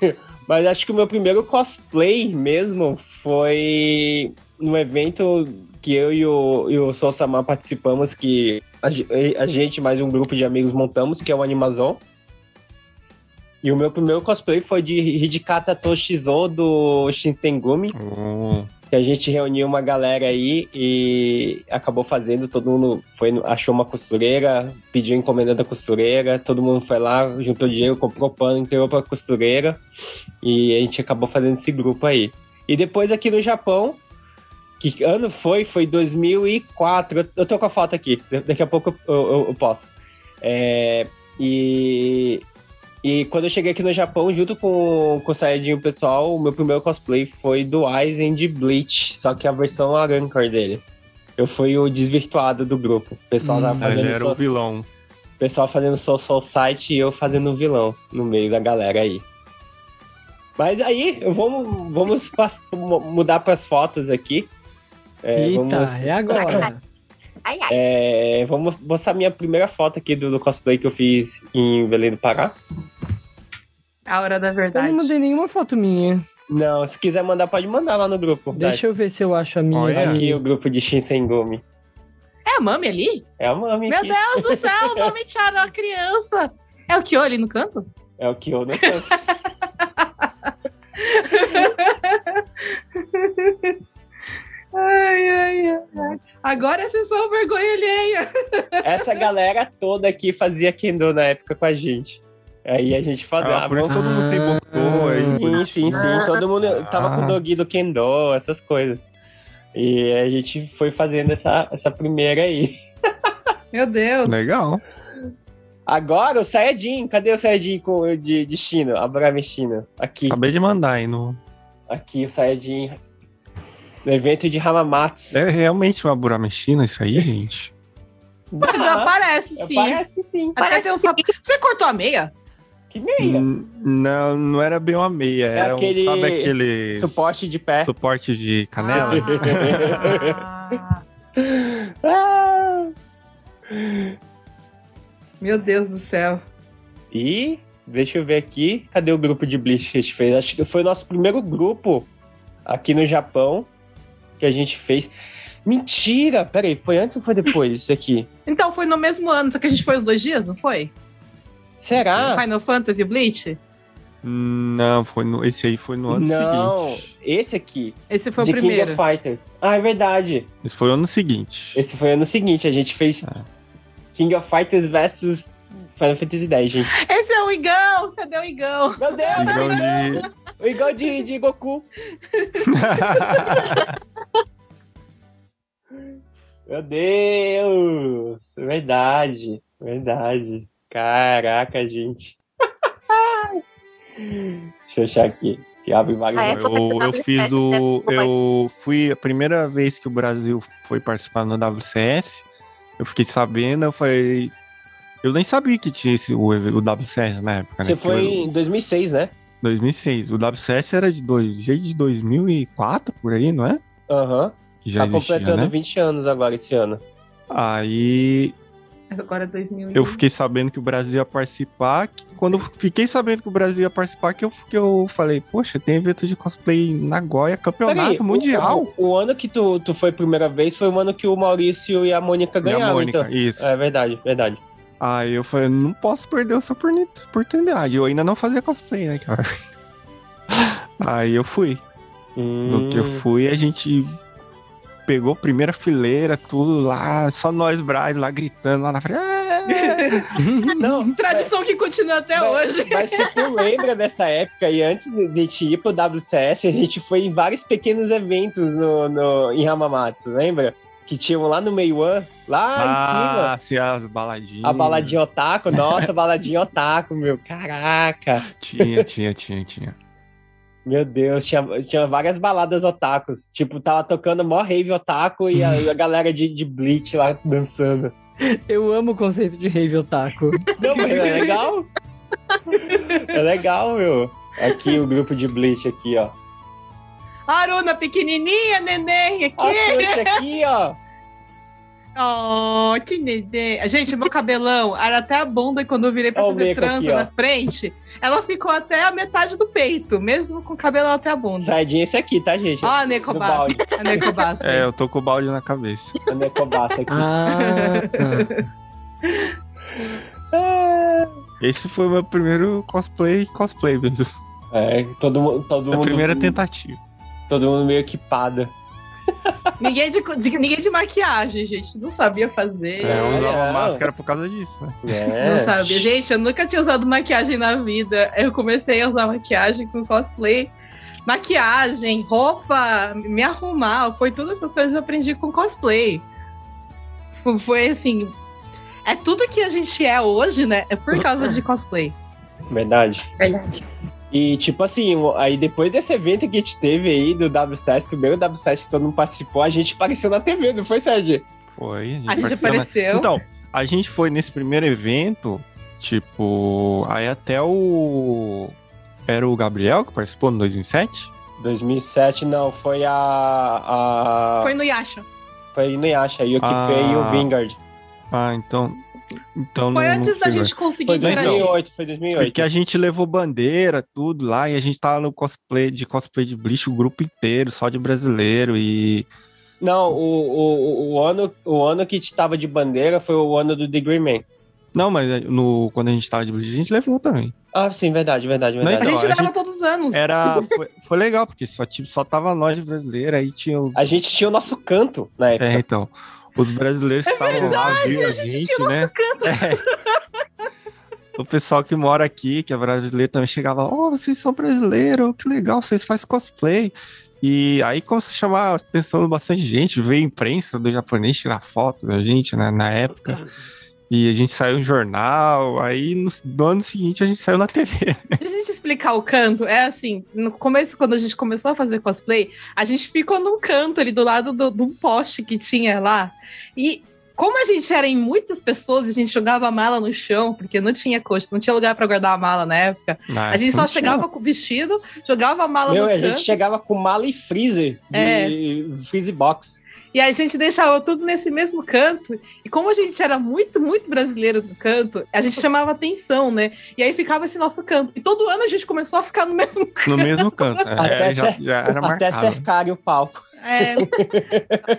Speaker 1: (laughs) mas acho que o meu primeiro cosplay mesmo foi no evento que eu e o, e o Sol Samar participamos, que a, a gente mais um grupo de amigos montamos, que é o Animazon. E o meu primeiro cosplay foi de Hidikata Toshizo do Shinsengumi,
Speaker 4: oh,
Speaker 1: que a gente reuniu uma galera aí e acabou fazendo, todo mundo foi, achou uma costureira, pediu encomenda da costureira, todo mundo foi lá, juntou dinheiro, comprou pano, entregou pra costureira e a gente acabou fazendo esse grupo aí. E depois aqui no Japão, que ano foi? Foi 2004, eu, eu tô com a foto aqui, daqui a pouco eu, eu- eu posso. É, e e quando eu cheguei aqui no Japão, junto com, com o Saiyajin e o pessoal, o meu primeiro cosplay foi do Aizen de Bleach, só que a versão Arancor dele. Eu fui o desvirtuado do grupo. O pessoal tava
Speaker 4: ele
Speaker 1: fazendo
Speaker 4: era
Speaker 1: so,
Speaker 4: o vilão.
Speaker 1: o pessoal fazendo Soul Soul Site e eu fazendo o vilão no meio da galera aí. Mas aí, vamos, vamos mudar para as fotos aqui. É,
Speaker 2: Eita,
Speaker 1: vamos,
Speaker 2: é agora. (laughs)
Speaker 5: Ai, ai.
Speaker 1: é, vamos mostrar minha primeira foto aqui do, do cosplay que eu fiz em Belém do Pará.
Speaker 3: A hora da
Speaker 2: Eu
Speaker 3: verdade.
Speaker 2: não mandei nenhuma foto minha.
Speaker 1: Não, se quiser mandar, pode mandar lá no grupo.
Speaker 2: Deixa eu ver se eu acho a minha
Speaker 4: Olha
Speaker 2: aqui.
Speaker 1: O grupo de Shinsengumi.
Speaker 3: É a Mami ali?
Speaker 1: É a Mami
Speaker 3: Meu
Speaker 1: aqui.
Speaker 3: Deus do (laughs) céu, o Mami Chara, a criança. É o Kyo ali no canto?
Speaker 1: É o eu não canto. (laughs)
Speaker 3: Ai, ai, ai. Agora é sessão vergonha alheia.
Speaker 1: Essa galera toda aqui fazia Kendo na época com a gente. Aí a gente fazia.
Speaker 4: Ah, por isso todo mundo tem Bokto aí.
Speaker 1: Sim, sim, sim. Todo mundo tava com o
Speaker 4: Ah.
Speaker 1: Dogi do Kendo, essas coisas. E a gente foi fazendo essa, essa primeira aí.
Speaker 3: Meu Deus.
Speaker 4: Legal.
Speaker 1: Agora o Sayajin. Cadê o Sayajin de, de China? Abraham China. Aqui.
Speaker 4: Acabei de mandar aí no.
Speaker 1: Aqui o Sayajin. No evento de Hamamatsu.
Speaker 4: É realmente uma Burameshina isso aí, gente?
Speaker 1: Ah,
Speaker 3: Parece, sim.
Speaker 1: Parece sim.
Speaker 3: Até
Speaker 5: Parece
Speaker 3: tem um sapo- Você cortou a meia?
Speaker 1: Que meia.
Speaker 4: Hum, Não, não era bem uma meia.
Speaker 1: É
Speaker 4: Era
Speaker 1: aquele
Speaker 4: um, sabe aquele
Speaker 1: Suporte de pé.
Speaker 4: suporte de canela?
Speaker 3: Ah. (laughs)
Speaker 1: Ah.
Speaker 3: Meu Deus do céu.
Speaker 1: E deixa eu ver aqui, cadê o grupo de Bleach que a gente fez? Acho que foi o nosso primeiro grupo aqui no Japão que a gente fez. Mentira! Peraí, foi antes ou foi depois isso aqui? (laughs)
Speaker 3: Então, foi no mesmo ano, só que a gente foi os dois dias, não foi?
Speaker 1: Será?
Speaker 3: Final Fantasy Bleach?
Speaker 4: Não, foi no, esse aí foi no ano
Speaker 1: Não,
Speaker 4: seguinte.
Speaker 1: esse aqui.
Speaker 3: Esse foi
Speaker 1: de
Speaker 3: o primeiro.
Speaker 1: King of Fighters. Ah, é verdade.
Speaker 4: Esse foi o ano seguinte.
Speaker 1: Esse foi ano seguinte. A gente fez King of Fighters versus Final Fantasy X, gente.
Speaker 3: Esse é o Igão! Cadê o Igão?
Speaker 1: Meu Deus!
Speaker 4: Então, de...
Speaker 1: O igual de, de Goku. (laughs) Meu Deus! Verdade. Verdade. Caraca, gente. (laughs) Deixa eu achar aqui. Que abre vários.
Speaker 5: Ah, é?
Speaker 4: eu, eu fiz o. Eu fui a primeira vez que o Brasil foi participar no WCS. Eu fiquei sabendo, eu falei. Eu nem sabia que tinha esse, o, o WCS na época, né?
Speaker 1: Você
Speaker 4: Porque
Speaker 1: foi
Speaker 4: eu-
Speaker 1: em 2006, né?
Speaker 4: 2006. O WCS era de dois, desde 2004, por aí, não é?
Speaker 1: Aham.
Speaker 4: Que já
Speaker 1: Tá
Speaker 4: existia,
Speaker 1: completando
Speaker 4: né?
Speaker 1: 20 anos agora esse ano.
Speaker 4: Aí
Speaker 3: Agora é 2000.
Speaker 4: eu fiquei sabendo que o Brasil ia participar. que quando eu fiquei sabendo que o Brasil ia participar, que eu, que eu falei, poxa, tem evento de cosplay em Nagoya, campeonato
Speaker 1: o-
Speaker 4: mundial.
Speaker 1: O, o ano que tu, tu foi a primeira vez foi o ano que o Maurício e a Mônica
Speaker 4: E a
Speaker 1: ganharam,
Speaker 4: Mônica,
Speaker 1: então.
Speaker 4: isso.
Speaker 1: É verdade, verdade.
Speaker 4: Aí eu falei, não posso perder essa oportuni- oportunidade. Eu ainda não fazia cosplay, né, cara? (laughs) Aí eu fui. No que eu
Speaker 1: Hum.
Speaker 4: fui, a gente pegou primeira fileira, tudo lá, só nós Braz lá gritando lá na frente. (laughs) "É!"
Speaker 1: Não,
Speaker 3: Tradição que continua até
Speaker 1: Mas-
Speaker 3: hoje.
Speaker 1: Mas se tu lembra dessa época e antes de, de te ir pro WCS, a gente foi em vários pequenos eventos no, no, em Hamamatsu, lembra? Que tinham lá no Meiwan, lá
Speaker 4: ah, se as baladinhas.
Speaker 1: em cima. A baladinha otaku, nossa, baladinha otaku, meu, caraca.
Speaker 4: Tinha, tinha, tinha, tinha.
Speaker 1: Meu Deus, tinha, tinha várias baladas otakus. Tipo, tava tocando mó rave otaku e a, e a galera de, de Bleach lá dançando.
Speaker 2: Eu amo o conceito de rave otaku.
Speaker 1: Não, mas é legal. É legal, meu. Aqui o grupo de Bleach aqui, ó.
Speaker 3: Aruna pequenininha, neném, aqui.
Speaker 1: Ó a Xuxa aqui, ó.
Speaker 3: Oh, que neném. Gente, meu cabelão era até a bunda e quando eu virei pra
Speaker 1: Ó
Speaker 3: fazer trança
Speaker 1: aqui,
Speaker 3: na frente, ela ficou até a metade do peito, mesmo com o cabelo até a bunda.
Speaker 1: Sardinha é esse aqui, tá, gente?
Speaker 3: Ó, a Necobassa. A Necobassa. (laughs)
Speaker 4: É, eu tô com o balde na cabeça.
Speaker 1: A Necobassa aqui.
Speaker 2: Ah, tá.
Speaker 4: Esse foi o meu primeiro cosplay, cosplay mesmo.
Speaker 1: É, todo, todo
Speaker 4: A
Speaker 1: mundo.
Speaker 4: primeira tentativa.
Speaker 1: Todo mundo meio equipado.
Speaker 3: Ninguém, de, de- ninguém de maquiagem, gente. Não sabia fazer.
Speaker 4: É, eu usava
Speaker 1: é.
Speaker 4: máscara por causa disso, né?
Speaker 1: É.
Speaker 3: Não sabia. Gente, eu nunca tinha usado maquiagem na vida. Eu comecei a usar maquiagem com cosplay. Maquiagem, roupa, me arrumar, foi todas essas coisas que eu aprendi com cosplay. Foi- Foi assim. É tudo que a gente é hoje, né? É por causa de cosplay.
Speaker 1: Verdade.
Speaker 3: Verdade.
Speaker 1: E, tipo assim, aí depois desse evento que a gente teve aí do WCS, primeiro WCS que todo mundo participou, a gente apareceu na TV, não foi, Sérgio?
Speaker 4: Foi,
Speaker 3: A gente
Speaker 4: participou, né?
Speaker 3: apareceu.
Speaker 4: Então, a gente foi nesse primeiro evento, tipo, aí até o. Era o Gabriel que participou no 2007?
Speaker 1: 2007, não, foi a. a...
Speaker 3: Foi no Yasha.
Speaker 1: Foi no Yasha, e o que
Speaker 4: Ah.
Speaker 1: veio o Vingard.
Speaker 4: Ah, então. Então
Speaker 3: Foi
Speaker 4: não,
Speaker 3: antes
Speaker 4: não
Speaker 3: da gente conseguir
Speaker 1: Foi
Speaker 3: interagir.
Speaker 1: 2008, foi 2008.
Speaker 4: Porque a gente levou bandeira, tudo lá, e a gente tava no cosplay de cosplay de Bleach, o grupo inteiro, só de brasileiro, e.
Speaker 1: Não, o, o, o, ano, o ano que tava de bandeira foi o ano do Degree Man.
Speaker 4: Não, mas no, quando a gente tava de Bleach, a gente levou também.
Speaker 1: Ah, sim, verdade, verdade,
Speaker 4: Não,
Speaker 3: A
Speaker 1: verdade.
Speaker 4: então,
Speaker 3: gente
Speaker 4: a
Speaker 3: leva
Speaker 4: gente-
Speaker 3: todos os anos.
Speaker 4: Era. (laughs) Foi, foi legal, porque só, tipo, só tava nós de brasileiro, aí tinha os.
Speaker 1: A gente tinha o nosso canto na época.
Speaker 4: É, então. Os brasileiros que estavam lá viram a gente, né? (laughs) É. O pessoal que mora aqui, que é brasileiro, também chegava, oh, vocês são brasileiros, que legal, vocês fazem cosplay. E aí começou a chamar a atenção de bastante gente, veio imprensa do japonês tirar foto da gente né, na época. E a gente saiu em jornal, aí no, no ano seguinte a gente saiu na TV.
Speaker 3: Pra (laughs) gente explicar o canto, é assim, no começo, quando a gente começou a fazer cosplay, a gente ficou num canto ali do lado do- de um poste que tinha lá. E como a gente era em muitas pessoas, a gente jogava a mala no chão, porque não tinha coxa, não tinha lugar pra guardar a mala na época.
Speaker 4: Na
Speaker 3: A gente só
Speaker 4: tinha.
Speaker 3: chegava com o vestido, jogava a mala
Speaker 1: Meu,
Speaker 3: no
Speaker 1: a
Speaker 3: canto.
Speaker 1: gente chegava com mala e freezer de
Speaker 3: É.
Speaker 1: freezer box.
Speaker 3: E a gente deixava tudo nesse mesmo canto. E como a gente era muito, muito brasileiro no canto, a gente chamava atenção, né? E aí ficava esse nosso canto. E todo ano a gente começou a ficar no mesmo canto.
Speaker 4: No mesmo canto. é,
Speaker 1: Até
Speaker 4: já,
Speaker 1: cer-
Speaker 4: já era
Speaker 1: Até cercarem o palco.
Speaker 3: É,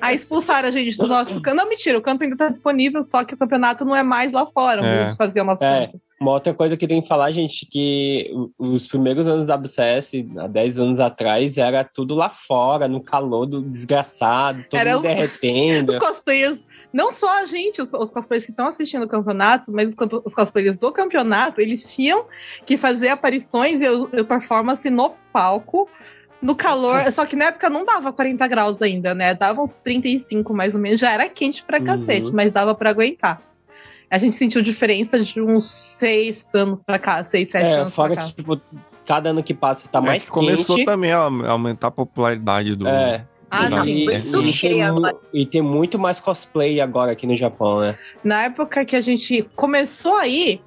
Speaker 3: aí expulsaram a gente do nosso canto. Não, mentira, o canto ainda tá disponível, só que o campeonato não é mais lá fora, onde
Speaker 4: É.
Speaker 3: a gente fazia o nosso
Speaker 1: É.
Speaker 3: canto.
Speaker 1: Uma outra coisa que tem que falar, gente, que os primeiros anos da WCS, há 10 anos atrás, era tudo lá fora, no calor do desgraçado, todo
Speaker 3: Era
Speaker 1: mundo derretendo. (laughs)
Speaker 3: Os cosplayers, não só a gente, os, os cosplayers que estão assistindo o campeonato, mas os, os cosplayers do campeonato, eles tinham que fazer aparições e, e performance no palco, no calor. Só que na época não dava 40 graus ainda, né? Dava uns 35 mais ou menos. Já era quente pra
Speaker 1: Uhum.
Speaker 3: cacete, mas dava pra aguentar. A gente sentiu diferença de uns seis anos pra cá, seis, sete
Speaker 1: É,
Speaker 3: anos
Speaker 1: fora
Speaker 3: pra cá.
Speaker 1: que, tipo, cada ano que passa tá
Speaker 4: É
Speaker 1: mais
Speaker 4: que começou
Speaker 1: quente.
Speaker 4: também a aumentar a popularidade do.
Speaker 1: É,
Speaker 3: Ah, sim.
Speaker 1: e,
Speaker 5: Tudo
Speaker 1: e tem,
Speaker 5: agora.
Speaker 1: e tem muito mais cosplay agora aqui no Japão, né?
Speaker 3: Na época que a gente começou aí,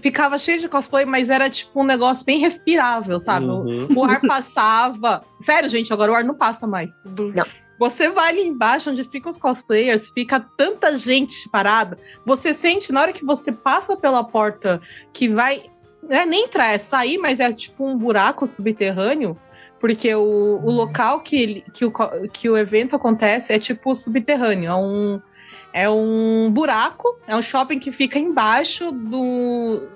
Speaker 3: ficava cheio de cosplay, mas era tipo um negócio bem respirável, sabe? O-
Speaker 1: Uhum.
Speaker 3: O ar passava. Sério, gente, agora o ar não passa mais.
Speaker 5: Não.
Speaker 3: Você vai ali embaixo onde ficam os cosplayers, fica tanta gente parada. Você sente na hora que você passa pela porta que vai. Não é nem entrar, é sair, mas é tipo um buraco subterrâneo. Porque o, o local que, ele- que, o, que o evento acontece é tipo subterrâneo. É um, é um buraco, é um shopping que fica embaixo do.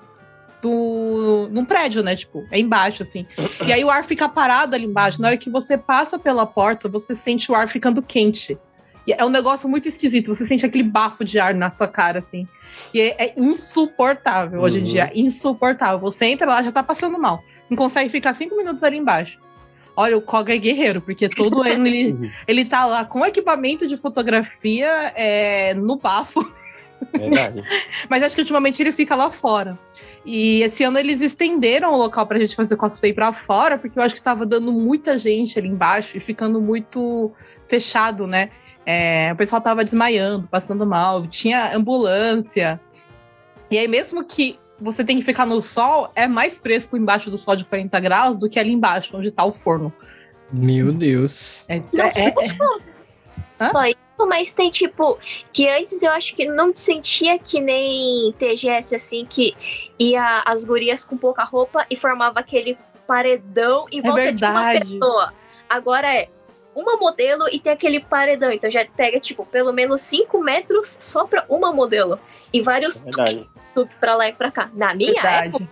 Speaker 3: do num prédio, né? Tipo, é embaixo, assim. E aí o ar fica parado ali embaixo. Na hora que você passa pela porta, você sente o ar ficando quente. E é um negócio muito esquisito. Você sente aquele bafo de ar na sua cara, assim. E é, é insuportável hoje em
Speaker 1: Uhum.
Speaker 3: dia. Insuportável. Você entra lá, já tá passando mal. Não consegue ficar cinco minutos ali embaixo. Olha, o Koga é guerreiro, porque todo (laughs) ano ele, ele tá lá com equipamento de fotografia é, no bafo.
Speaker 1: Verdade. (laughs)
Speaker 3: Mas acho que ultimamente ele fica lá fora. E esse ano eles estenderam o local pra gente fazer cosplay pra fora, porque eu acho que tava dando muita gente ali embaixo e ficando muito fechado, né? É, o pessoal tava desmaiando, passando mal, tinha ambulância. E aí, mesmo que você tem que ficar no sol, é mais fresco embaixo do sol de 40 graus do que ali embaixo, onde tá o forno.
Speaker 2: Meu Deus.
Speaker 3: É,
Speaker 5: Não
Speaker 3: é- é-
Speaker 5: só, só isso, mas tem tipo que antes eu acho que não sentia que nem TGS assim que ia as gurias com pouca roupa e formava aquele paredão em
Speaker 3: É
Speaker 5: volta de uma
Speaker 3: verdade.
Speaker 5: pessoa. Agora é uma modelo e tem aquele paredão, então já pega tipo pelo menos 5 metros só pra uma modelo e vários
Speaker 1: Verdade.
Speaker 5: Tuk pra lá e pra cá. Na minha época
Speaker 3: verdade.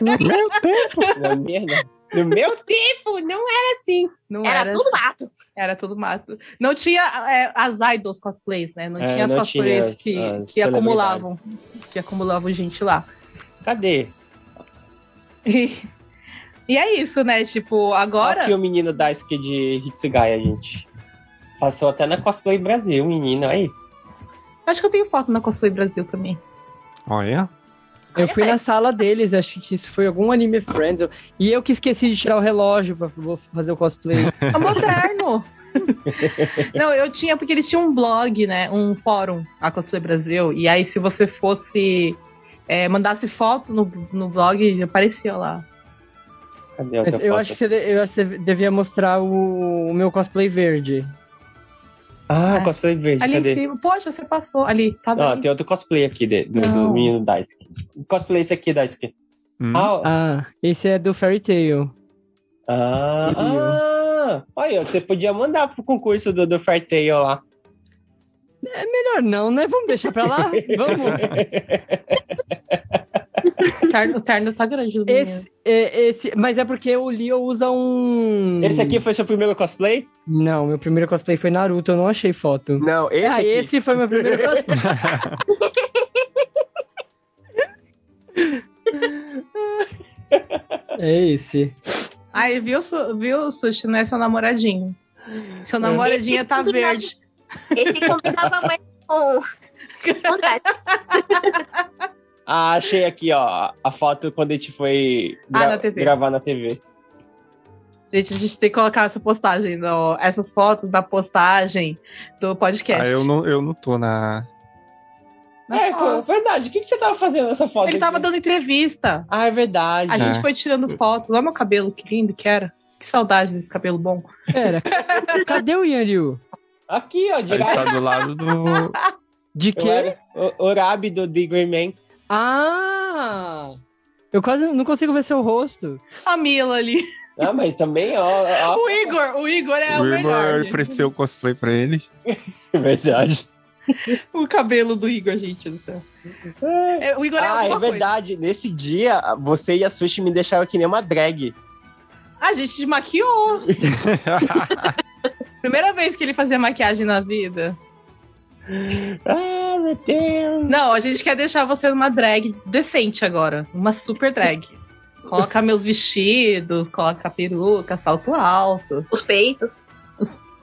Speaker 4: Meu Deus! (laughs)
Speaker 1: Na minha- No meu tempo, não era assim.
Speaker 3: Não
Speaker 5: era tudo mato.
Speaker 3: Era tudo mato. Não tinha é, as idols cosplays, né? Não
Speaker 1: É,
Speaker 3: tinha as
Speaker 1: não
Speaker 3: cosplays
Speaker 1: tinha as-
Speaker 3: que,
Speaker 1: as
Speaker 3: que acumulavam. Que acumulavam gente lá.
Speaker 1: Cadê?
Speaker 3: E, e é isso, né? Tipo, agora.
Speaker 1: Aqui o menino da Ski de Hitsugaya, gente. Passou até na Cosplay Brasil, menino. Aí.
Speaker 3: Acho que eu tenho foto na Cosplay Brasil também.
Speaker 4: Olha.
Speaker 2: Eu fui na sala deles, acho que isso foi algum Anime Friends. eu- E eu que esqueci de tirar o relógio pra vou fazer o cosplay.
Speaker 3: É (laughs) moderno! (laughs) Não, eu tinha, porque eles tinham um blog, né? Um fórum, a Cosplay Brasil. E aí, se você fosse. é, mandasse foto no, no blog, aparecia lá.
Speaker 1: Cadê a
Speaker 2: eu
Speaker 1: foto?
Speaker 2: acho que você, eu acho que você devia mostrar o, o meu cosplay verde.
Speaker 1: Ah,
Speaker 3: É.
Speaker 1: cosplay verde,
Speaker 3: Ali
Speaker 1: cadê?
Speaker 3: em cima. Poxa, você passou. Ali, tá bem.
Speaker 1: tem outro cosplay aqui de- do, do menino Daisuke. Cosplay é esse aqui, Daisuke.
Speaker 4: Hum.
Speaker 1: Ah,
Speaker 2: Ah, esse é do Fairy Tail.
Speaker 1: ah, ah, olha, você podia mandar pro concurso do, do Fair Tail lá.
Speaker 2: Melhor não, né? Vamos deixar pra lá? (laughs) Vamos. (laughs)
Speaker 3: O terno, o terno tá grande do.
Speaker 2: Esse, é, esse, mas é porque o Leo usa um.
Speaker 1: Esse aqui foi seu primeiro cosplay?
Speaker 2: Não, meu primeiro cosplay foi Naruto, eu não achei foto.
Speaker 1: Não, esse
Speaker 2: ah,
Speaker 1: aqui.
Speaker 2: esse foi meu primeiro cosplay. (laughs) é esse.
Speaker 3: Aí, viu, viu, Sushi, não é seu namoradinho. Seu namoradinho tá verde.
Speaker 5: Esse combinava mais com. (laughs)
Speaker 1: Ah, achei aqui, ó, a foto quando a gente foi
Speaker 3: Ah, na TV.
Speaker 1: gravar na TV.
Speaker 3: Gente, a gente tem que colocar essa postagem, no- essas fotos da postagem do podcast.
Speaker 4: Ah, eu não, eu não tô na.
Speaker 3: Na
Speaker 1: é,
Speaker 3: foto.
Speaker 1: verdade. O que, que você tava fazendo nessa foto?
Speaker 3: Ele tava
Speaker 1: aqui?
Speaker 3: dando entrevista.
Speaker 1: Ah, é verdade.
Speaker 3: A gente
Speaker 4: É.
Speaker 3: foi tirando fotos. Olha meu cabelo, que lindo que era. Que saudade desse cabelo bom.
Speaker 2: Pera, cadê o Yanryu?
Speaker 1: Aqui, ó, de
Speaker 4: Ele tá do lado do.
Speaker 2: De quê?
Speaker 1: era o Orabi do The Grey Man.
Speaker 2: Ah! Eu quase não consigo ver seu rosto.
Speaker 3: A Mila ali.
Speaker 1: Ah, mas também, ó. ó
Speaker 3: O Igor, o Igor é o,
Speaker 4: o
Speaker 3: melhor.
Speaker 4: Igor
Speaker 3: gente.
Speaker 4: ofereceu o cosplay pra eles. (laughs)
Speaker 1: verdade.
Speaker 3: O cabelo do Igor, gente do céu. É, O Igor é
Speaker 1: Ah, é
Speaker 3: coisa.
Speaker 1: verdade. Nesse dia, você e a Sushi me deixaram que nem uma drag.
Speaker 3: A gente desmaquiou. (laughs) Primeira vez que ele fazia maquiagem na vida.
Speaker 1: Ah, meu Deus.
Speaker 3: Não, a gente quer deixar você uma drag decente agora. Uma super drag. (laughs) Coloca meus vestidos, coloca peruca, salto alto.
Speaker 5: Os peitos.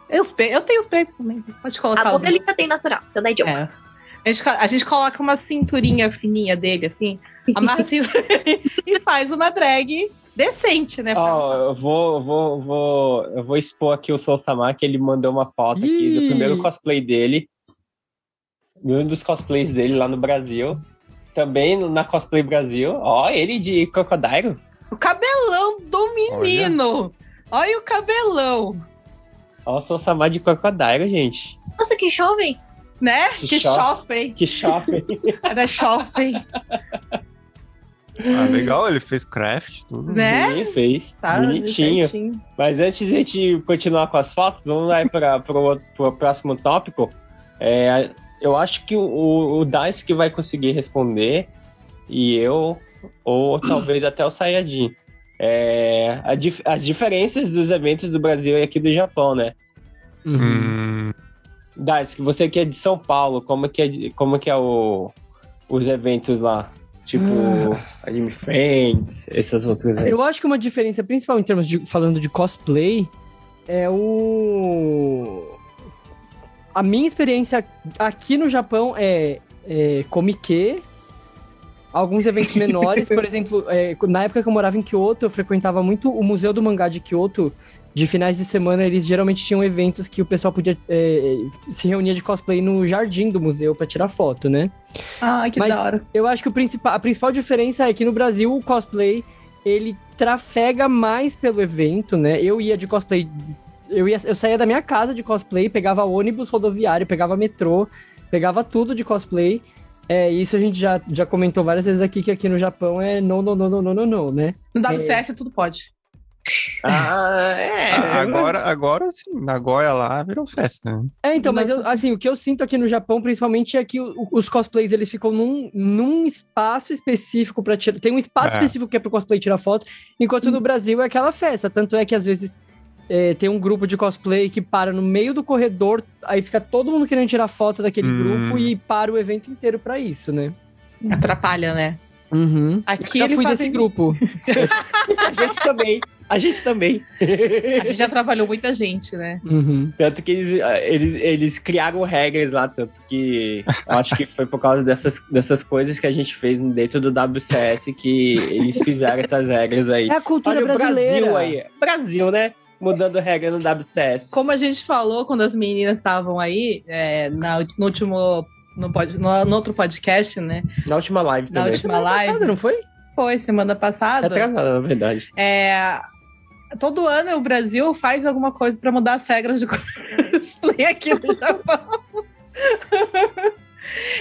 Speaker 3: Eu, os pe- eu tenho os peitos também. Pode colocar
Speaker 5: A
Speaker 3: os
Speaker 5: modelinha tem natural, então não é idiota.
Speaker 3: É. A gente, a gente coloca uma cinturinha fininha dele, assim, amarra a cinturinha (laughs) e faz uma drag decente, né?
Speaker 1: Ó, eu vou, vou, vou, eu vou expor aqui o Soul Samar, que ele mandou uma foto aqui do
Speaker 2: Ih.
Speaker 1: primeiro cosplay dele. Um dos cosplays dele lá no Brasil. Também na Cosplay Brasil. Ó, ele de Crocodile.
Speaker 3: O cabelão do menino! Olha, o cabelão,
Speaker 1: Ó, o Samar de Crocodile, gente.
Speaker 5: Nossa, que jovem.
Speaker 3: né?
Speaker 1: Que
Speaker 3: chofem.
Speaker 1: Que chofre. (laughs)
Speaker 3: Era chofem,
Speaker 4: Ah, legal, ele fez craft, tudo.
Speaker 3: né?
Speaker 1: Sim, fez.
Speaker 3: Tá,
Speaker 1: Bonitinho.
Speaker 3: certinho.
Speaker 1: Mas antes de a gente continuar com as fotos, vamos lá para o próximo tópico. É, eu acho que o, o Dice que vai conseguir responder, e eu, ou (clears throat) talvez até o Sayajin. É, a dif- as diferenças dos eventos do Brasil e aqui do Japão, né?
Speaker 4: Hum,
Speaker 1: Dice, que você que é de São Paulo, como que é, como que é o, os eventos lá? Tipo, Anime Friends, essas outras aí.
Speaker 2: Eu acho que uma diferença principal em termos de falando de cosplay é o a minha experiência aqui no Japão é, é alguns eventos (laughs) menores, por exemplo, é, na época que eu morava em Kyoto, eu frequentava muito o Museu do Mangá de Kyoto. De finais de semana, eles geralmente tinham eventos que o pessoal podia é, se reunia de cosplay no jardim do museu pra tirar foto, né?
Speaker 3: Ah, que
Speaker 2: Mas-
Speaker 3: da hora.
Speaker 2: Eu acho que o principal, a principal diferença é que no Brasil o cosplay ele trafega mais pelo evento, né? Eu ia de cosplay, eu, ia, eu saía da minha casa de cosplay, pegava ônibus rodoviário, pegava metrô, pegava tudo de cosplay. É, isso a gente já, já comentou várias vezes aqui que aqui no Japão é não, não, não, não, não, não, não, né?
Speaker 3: No WCS tudo pode.
Speaker 1: Ah, é.
Speaker 4: agora, agora sim, Nagoya lá virou festa. né?
Speaker 2: É, então, mas eu- assim, o que eu sinto aqui no Japão, principalmente, é que o- os cosplays, eles ficam num, num espaço específico para tirar. Tem um espaço
Speaker 4: É.
Speaker 2: específico que é pro cosplay tirar foto, enquanto no Brasil é aquela festa. Tanto é que às vezes é, tem um grupo de cosplay que para no meio do corredor, aí fica todo mundo querendo tirar foto daquele
Speaker 4: Hum.
Speaker 2: grupo e para o evento inteiro para isso, né?
Speaker 3: Atrapalha, né?
Speaker 2: Uhum.
Speaker 3: Aqui
Speaker 2: já
Speaker 3: eles
Speaker 2: fui
Speaker 3: fazem-
Speaker 2: desse grupo. (laughs)
Speaker 1: A gente também. A gente também.
Speaker 3: A gente já trabalhou muita gente, né?
Speaker 2: Uhum.
Speaker 1: Tanto que eles, eles, eles criaram regras lá, tanto que eu acho que foi por causa dessas, dessas coisas que a gente fez dentro do WCS que eles fizeram essas regras aí.
Speaker 2: É a cultura
Speaker 1: Olha o
Speaker 2: brasileira.
Speaker 1: Brasil aí. Brasil, né? Mudando regra no WCS.
Speaker 3: Como a gente falou quando as meninas estavam aí, é, na, no último. No, pod- no- no outro podcast, né?
Speaker 1: Na última live
Speaker 3: Na
Speaker 1: também.
Speaker 3: última
Speaker 2: Semana
Speaker 3: live.
Speaker 2: passada, não foi?
Speaker 3: Foi semana passada.
Speaker 1: Atrasada, na verdade.
Speaker 3: É, todo ano o Brasil faz alguma coisa para mudar as regras de (laughs) cosplay aqui no Japão.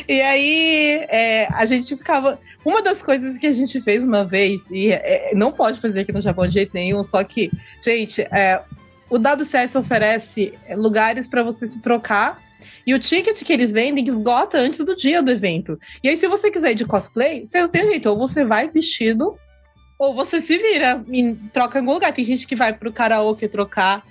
Speaker 3: E aí é, a gente ficava. Uma das coisas que a gente fez uma vez, e é, não pode fazer aqui no Japão de jeito nenhum, só que, gente, é, o WCS oferece lugares para você se trocar. E o ticket que eles vendem esgota antes do dia do evento. E aí, se você quiser ir de cosplay, você não tem jeito. Ou você vai vestido, ou você se vira e troca em algum lugar. Tem gente que vai pro karaokê trocar.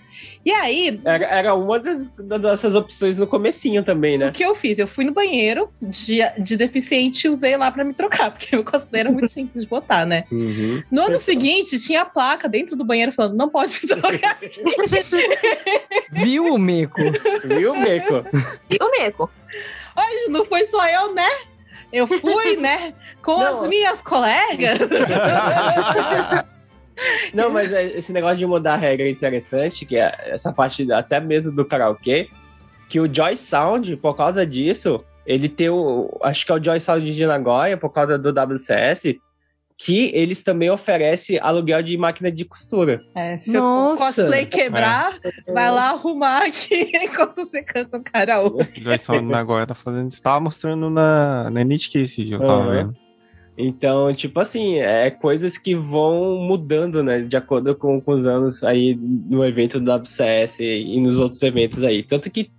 Speaker 3: E aí,
Speaker 1: Era, era uma das, nossas opções no comecinho também,
Speaker 3: o
Speaker 1: né?
Speaker 3: que eu fiz? Eu fui no banheiro de, de deficiente e usei lá pra me trocar, (laughs) porque o cosplay era muito simples de botar, né?
Speaker 1: Uhum.
Speaker 3: No ano
Speaker 1: Pessoal.
Speaker 3: seguinte, tinha a placa dentro do banheiro falando: não pode se trocar. (laughs)
Speaker 2: Viu, Meco?
Speaker 1: Viu, Meco?
Speaker 5: O Meco?
Speaker 3: Hoje não foi só eu, né? Eu fui, né? Com
Speaker 1: Não.
Speaker 3: as minhas colegas. (laughs)
Speaker 1: Não, mas é- esse negócio de mudar a regra é interessante, que é essa parte até mesmo do karaokê, que o Joy Sound, por causa disso, ele tem o. Acho que é o Joy Sound de Nagoya, por causa do WCS, que eles também oferecem aluguel de máquina de costura.
Speaker 3: É, se o
Speaker 2: Nossa.
Speaker 3: cosplay quebrar, vai lá arrumar aqui (laughs) enquanto você canta o karaokê.
Speaker 4: O Joyson do Nagoya tá fazendo. Você tava mostrando na, na Nitke esse dia, eu tava
Speaker 1: Aham.
Speaker 4: vendo.
Speaker 1: Então, tipo assim, é coisas que vão mudando, né? De acordo com, com os anos aí no evento do WCS e nos outros eventos aí. Tanto que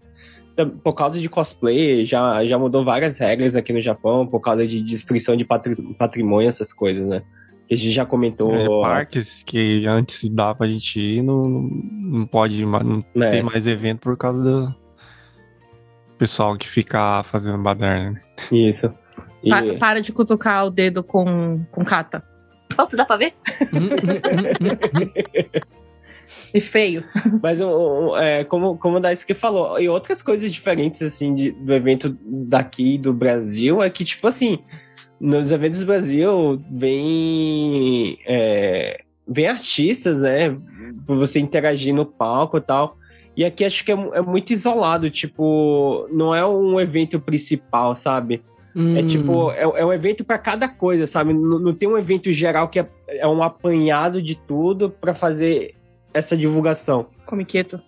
Speaker 1: por causa de cosplay, já, já mudou várias regras aqui no Japão, por causa de destruição de patri- patrimônio, essas coisas, né? Que a gente já comentou.
Speaker 4: É, parques que antes dava pra gente ir, não, não pode não
Speaker 1: né?
Speaker 4: tem mais evento por causa do pessoal que fica fazendo baderna. né?
Speaker 1: Isso. E-
Speaker 3: Pa- para de cutucar o dedo com, com cata.
Speaker 5: Ops, dá pra ver? (laughs)
Speaker 3: E feio.
Speaker 1: Mas um, um, é, como, como o Daisuke falou, e outras coisas diferentes, assim, de- do evento daqui do Brasil, é que, tipo assim, nos eventos do Brasil vem, é, vem artistas, né? Por você interagir no palco e tal. E aqui acho que é, é muito isolado, tipo, não é um evento principal, sabe? É
Speaker 2: Hum.
Speaker 1: tipo, é, é um evento para cada coisa, sabe? Não, não tem um evento geral que é, é um apanhado de tudo para fazer essa divulgação.
Speaker 3: Comiqueto.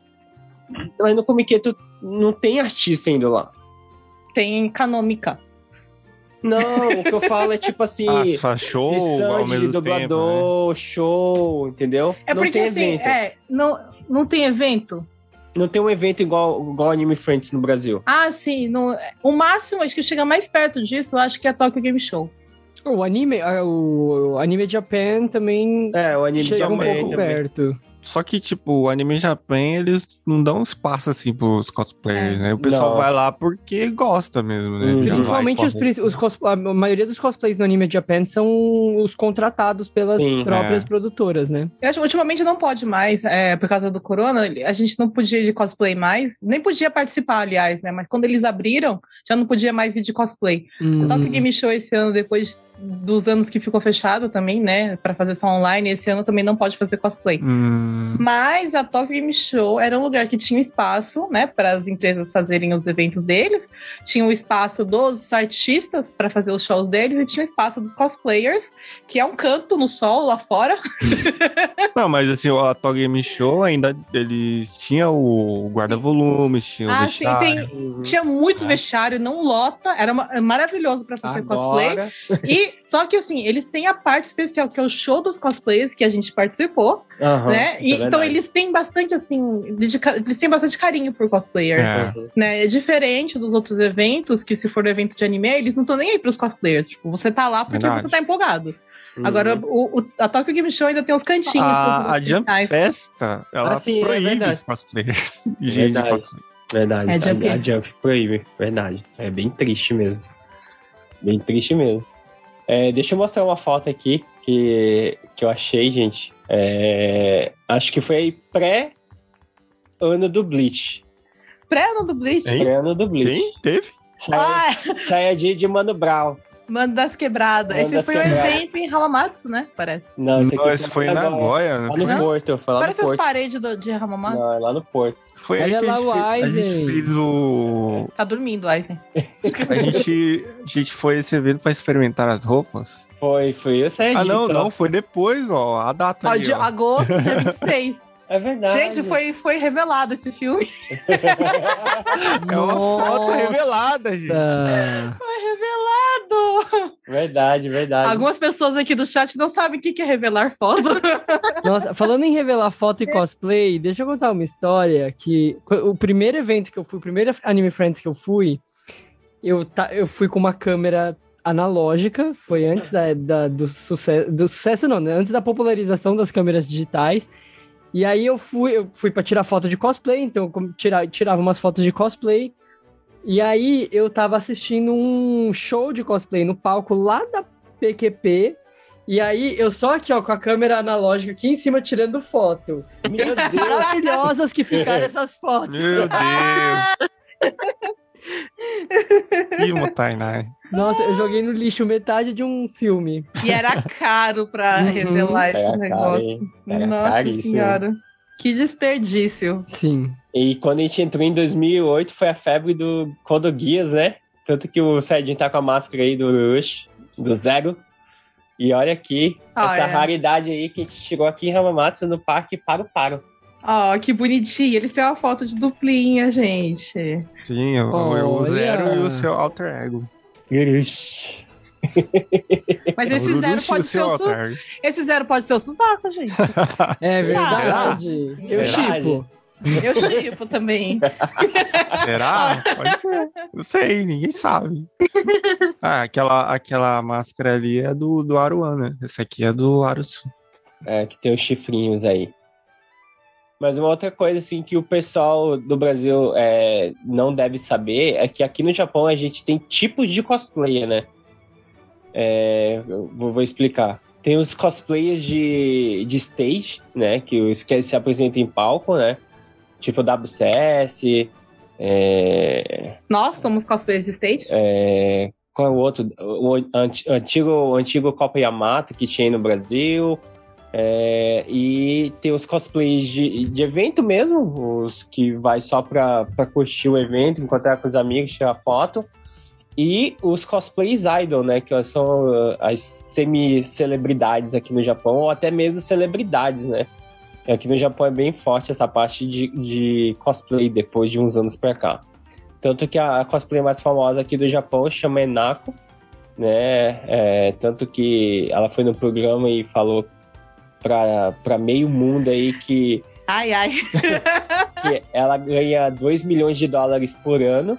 Speaker 1: Mas no Comiqueto não tem artista indo lá.
Speaker 3: Tem canômica.
Speaker 1: Não, o que eu falo é tipo assim, (laughs)
Speaker 4: Ah, faz show
Speaker 1: stand de
Speaker 4: mesmo tempo, né?
Speaker 1: dublador, show, entendeu?
Speaker 3: É
Speaker 1: não
Speaker 3: porque
Speaker 1: tem
Speaker 3: assim,
Speaker 1: evento.
Speaker 3: é, não, não tem evento.
Speaker 1: Não tem um evento igual, igual Anime Friends no Brasil.
Speaker 3: Ah, sim. No, o máximo, acho que chega mais perto disso, eu acho que é a Tokyo Game Show.
Speaker 2: O anime, ah, o, anime Japan também
Speaker 1: É, o Anime
Speaker 2: chega um
Speaker 1: Japan
Speaker 2: pouco
Speaker 1: também.
Speaker 2: perto.
Speaker 4: Só que, tipo, o Anime Japan, eles não dão espaço, assim, pros cosplayers,
Speaker 3: É.
Speaker 4: né? O pessoal
Speaker 1: Não.
Speaker 4: vai lá porque gosta mesmo, né?
Speaker 1: Hum.
Speaker 2: Principalmente os, os cos- a maioria dos cosplays no anime Japan são os contratados pelas
Speaker 1: Sim,
Speaker 2: próprias
Speaker 4: é.
Speaker 2: produtoras, né?
Speaker 3: Eu acho que ultimamente não pode mais, é, por causa do corona, a gente não podia ir de cosplay mais, nem podia participar, aliás, né? Mas quando eles abriram, já não podia mais ir de cosplay.
Speaker 2: Hum.
Speaker 3: O Tokyo Game Show esse ano, depois dos anos que ficou fechado também, né? Pra fazer só online, esse ano também não pode fazer cosplay.
Speaker 4: Hum,
Speaker 3: Mas a Tokyo Game Show era um lugar que tinha espaço, né, para as empresas fazerem os eventos deles, tinha o espaço dos artistas para fazer os shows deles e tinha o espaço dos cosplayers, que é um canto no sol lá fora. (laughs)
Speaker 4: Não, mas assim, o Atog Game Show ainda eles tinham o guarda-volumes, tinha o
Speaker 3: Ah, sim,
Speaker 4: vestiário.
Speaker 3: tem, tinha muito
Speaker 4: É.
Speaker 3: vestiário, não lota, era ma- maravilhoso para fazer cosplay.
Speaker 1: Agora, (laughs)
Speaker 3: E só que assim, eles têm a parte especial que é o show dos cosplayers que a gente participou,
Speaker 1: Aham,
Speaker 3: né?
Speaker 1: isso
Speaker 3: E,
Speaker 1: é
Speaker 3: então eles têm bastante assim, dedica- eles têm bastante carinho por cosplayer.
Speaker 4: É.
Speaker 3: né? É diferente dos outros eventos, que se for evento de anime, eles não estão nem aí pros cosplayers. Tipo, você tá lá porque
Speaker 4: Verdade.
Speaker 3: você tá empolgado.
Speaker 1: Uhum.
Speaker 3: Agora, o, o- a Tokyo Game Show ainda tem uns cantinhos.
Speaker 4: A, a Jump. Festa, ela
Speaker 1: sim, é
Speaker 4: proíbe
Speaker 1: verdade.
Speaker 4: os cosplayers.
Speaker 1: Verdade.
Speaker 4: cosplay.
Speaker 1: Verdade,
Speaker 3: É,
Speaker 1: a, a Jump proíbe, verdade. É bem triste mesmo. Bem triste mesmo. É, deixa eu mostrar uma foto aqui que, que eu achei, gente. É, acho que foi pré-ano do Bleach.
Speaker 3: Pré-ano do Bleach.
Speaker 1: Pré-ano do Bleach.
Speaker 4: Tem? Teve?
Speaker 1: Saia,
Speaker 3: Ah,
Speaker 1: saia de, de Mano Brown.
Speaker 3: Mano das Quebradas.
Speaker 1: Mano
Speaker 3: Esse
Speaker 1: das
Speaker 3: foi um
Speaker 1: Quebradas.
Speaker 3: evento em Hamamatsu, né? Parece.
Speaker 1: Não, esse
Speaker 4: Não, esse foi em Nagoya.
Speaker 1: Lá
Speaker 4: né?
Speaker 1: no
Speaker 3: Não?
Speaker 1: Porto, foi lá
Speaker 3: Parece
Speaker 1: no
Speaker 3: as
Speaker 1: Porto.
Speaker 3: paredes do, de Hamamatsu.
Speaker 1: Não, é lá no Porto.
Speaker 4: Foi aí
Speaker 2: Olha
Speaker 4: que a
Speaker 2: lá
Speaker 4: gente,
Speaker 2: o
Speaker 4: fez, a gente fez o...
Speaker 3: Tá dormindo, Aizen.
Speaker 4: A gente, a gente foi esse evento pra experimentar as roupas.
Speaker 1: Foi, foi. Eu saí
Speaker 4: Ah, não, não, foi depois, ó, a data
Speaker 3: Ó,
Speaker 4: ali,
Speaker 3: de
Speaker 4: ó.
Speaker 3: agosto, dia 26. (laughs)
Speaker 1: É verdade.
Speaker 3: Gente, foi, foi revelado esse filme. (laughs)
Speaker 4: É uma foto
Speaker 2: Nossa.
Speaker 4: revelada, gente.
Speaker 3: Foi revelado!
Speaker 1: Verdade, verdade.
Speaker 3: Algumas pessoas aqui do chat não sabem o que que é revelar foto. (laughs)
Speaker 2: Nossa, falando em revelar foto e cosplay, deixa eu contar uma história que o primeiro evento que eu fui, o primeiro Anime Friends que eu fui, eu, ta- eu fui com uma câmera analógica, foi antes da, da- do sucesso, do sucesso não, né? Antes da popularização das câmeras digitais. E aí eu fui, eu fui para tirar foto de cosplay, então eu tira- tirava umas fotos de cosplay. E aí eu tava assistindo um show de cosplay no palco lá da PQP. E aí eu só aqui, ó, com a câmera analógica aqui em cima tirando foto.
Speaker 1: Meu Deus.
Speaker 2: Maravilhosas que ficaram essas fotos.
Speaker 4: Meu Deus. (laughs) Imo Tainai.
Speaker 2: Nossa, eu joguei no lixo metade de um filme.
Speaker 3: E era caro pra
Speaker 2: Uhum.
Speaker 3: revelar esse
Speaker 1: Era
Speaker 3: negócio.
Speaker 1: Era
Speaker 3: Nossa
Speaker 1: caríssimo.
Speaker 3: senhora. Que desperdício.
Speaker 2: Sim.
Speaker 1: E quando a gente entrou em 2008, foi a febre do Kodoguias, né? Tanto que o Saiyajin tá com a máscara aí do Rush, do Zero. E olha aqui,
Speaker 3: Ah,
Speaker 1: essa
Speaker 3: é.
Speaker 1: raridade aí que a gente tirou aqui em Hamamatsu, no Parque Paro Paro.
Speaker 3: Ó, que bonitinho. Eles têm uma foto de duplinha, gente.
Speaker 4: Sim, o, o
Speaker 2: Olha.
Speaker 4: Zero e o seu alter ego.
Speaker 1: Rush.
Speaker 3: Mas esse zero pode ser o Su... Esse zero pode ser o Suzaku, gente. (laughs)
Speaker 2: É verdade. Eu chipo.
Speaker 3: Eu chipo também. (laughs)
Speaker 4: Será? Pode ser. Não sei, ninguém sabe. (laughs) Ah, aquela, aquela máscara ali é do, do Aruan, né? Essa aqui é do Arusu.
Speaker 1: É, que tem os chifrinhos aí. Mas uma outra coisa, assim, que o pessoal do Brasil é, não deve saber é que aqui no Japão a gente tem tipos de cosplayer, né? É, vou, vou, explicar. Tem os cosplayers de, de stage, né? Que, os, que se apresentam em palco, né? Tipo WCS. É...
Speaker 3: Nós somos cosplayers de stage?
Speaker 1: É... Qual é o outro? O antigo, antigo Copa Yamato que tinha no Brasil. É, e tem os cosplays de, de evento mesmo, os que vai só pra, pra curtir o evento, encontrar com os amigos, tirar foto. E os cosplays idol, né? Que são uh, as semi-celebridades aqui no Japão, ou até mesmo celebridades, né? Aqui no Japão é bem forte essa parte de, de cosplay depois de uns anos pra cá. Tanto que a, a cosplay mais famosa aqui do Japão chama Enako, né? É, tanto que ela foi no programa e falou para meio mundo aí que.
Speaker 3: Ai, ai.
Speaker 1: que ela ganha 2 milhões de dólares por ano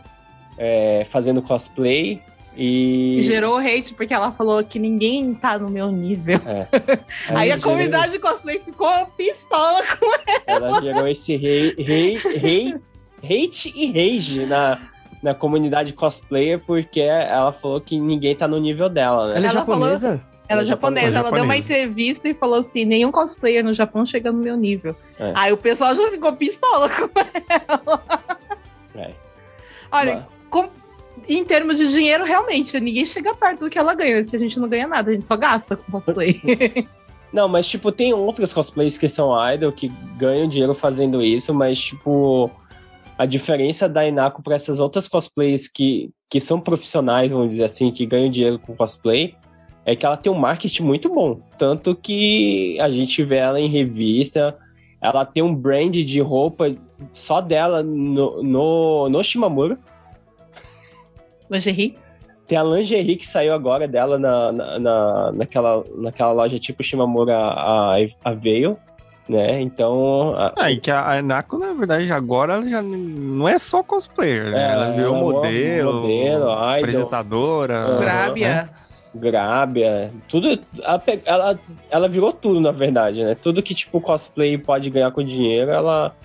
Speaker 1: é, fazendo cosplay. E...
Speaker 3: Gerou hate porque ela falou que ninguém tá no meu nível. É. (laughs) Aí, Aí a gerou... comunidade de cosplay ficou pistola com
Speaker 1: ela. Ela gerou esse hate, hate, hate e rage na, na comunidade cosplayer porque ela falou que ninguém tá no nível dela, né?
Speaker 2: Ela é japonesa?
Speaker 3: Falou... Ela é japonesa, ela deu uma entrevista e falou assim: nenhum cosplayer no Japão chega no meu nível. É. Aí o pessoal já ficou pistola (laughs) com ela. É. Olha, com, em termos de dinheiro, realmente, ninguém chega perto do que ela ganha, porque a gente não ganha nada, a gente só gasta com cosplay. (laughs)
Speaker 1: não, mas tipo, tem outras cosplays que são idol que ganham dinheiro fazendo isso, mas tipo. A diferença da Inako para essas outras cosplays que, que são profissionais, vamos dizer assim, que ganham dinheiro com cosplay, é que ela tem um marketing muito bom. Tanto que a gente vê ela em revista, ela tem um brand de roupa só dela no, no, no Shimamura.
Speaker 3: Lingerie?
Speaker 1: Tem a lingerie que saiu agora dela na, na, na naquela, naquela loja tipo Shimamura, a, a Veil né? Então.
Speaker 4: A... Ah, e que a, a na verdade, agora ela já não é só cosplayer, né? É, ela virou ela modelo, modelo apresentadora.
Speaker 3: É. Grábia. Né?
Speaker 1: Grábia, tudo. Ela, ela, ela virou tudo, na verdade, né? Tudo que, tipo, cosplay pode ganhar com dinheiro, ela,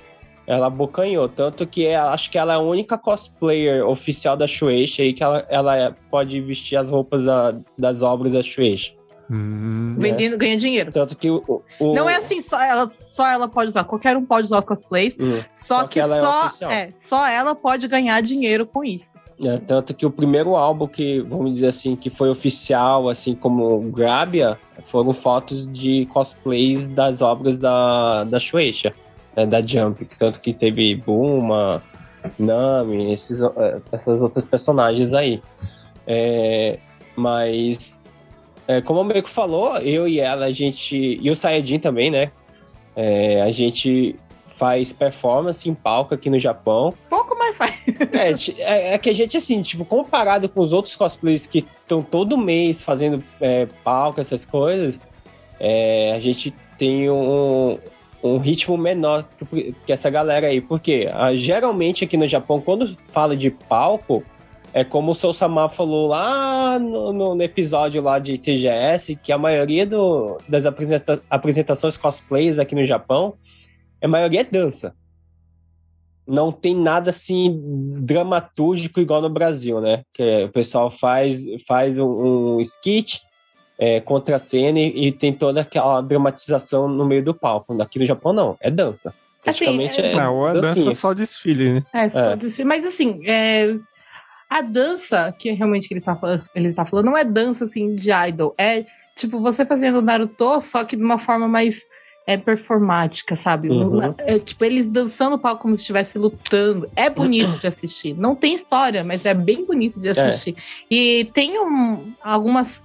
Speaker 1: ela abocanhou. Tanto que é, acho que ela é a única cosplayer oficial da Shueisha aí que ela, ela pode vestir as roupas da, das obras da Shueisha.
Speaker 3: Hum, Vendendo, é. ganha dinheiro.
Speaker 1: Tanto que o, o,
Speaker 3: Não é assim, só ela, só ela pode usar. Qualquer um pode usar os cosplays. Hum, só, só, que, que é só, é, é, só ela pode ganhar dinheiro com isso.
Speaker 1: É, tanto que o primeiro álbum que, vamos dizer assim, que foi oficial, assim como Grabia, foram fotos de cosplays das obras da, da Shueisha, né, da Jump. Tanto que teve Buma, Nami, esses, é, essas outras personagens aí. É, mas, é, como o Meiko falou, eu e ela, a gente. E o Sayajin também, né? É, a gente faz performance em palco aqui no Japão.
Speaker 3: Pouco mais faz.
Speaker 1: é, (laughs) é, é, que a gente, assim, tipo, comparado com os outros cosplays que estão todo mês fazendo é, palco, essas coisas, é, a gente tem um, um ritmo menor que, que essa galera aí. Porque a, geralmente aqui no Japão, quando fala de palco, é como o Sousama falou lá no, no, no, episódio lá de TGS, que a maioria do, das apresenta apresentações cosplays aqui no Japão a maioria é dança. Não tem nada assim dramatúrgico igual no Brasil, né? Que o pessoal faz, faz um, um skit é, contra a cena e, e, tem toda aquela dramatização no meio do palco. Aqui no Japão, não. É dança.
Speaker 3: Assim, Praticamente assim,
Speaker 4: é, é, não, é dança só desfile, né?
Speaker 3: É, só é. desfile. Mas assim, é, a dança que realmente que ele está, falando, ele está falando não é dança assim de idol. É tipo você fazendo Naruto, só que de uma forma mais é performática, sabe? Uhum. É, tipo, eles dançando o palco como se estivesse lutando. É bonito de assistir. Não tem história, mas é bem bonito de é. assistir. É. E tem um, algumas.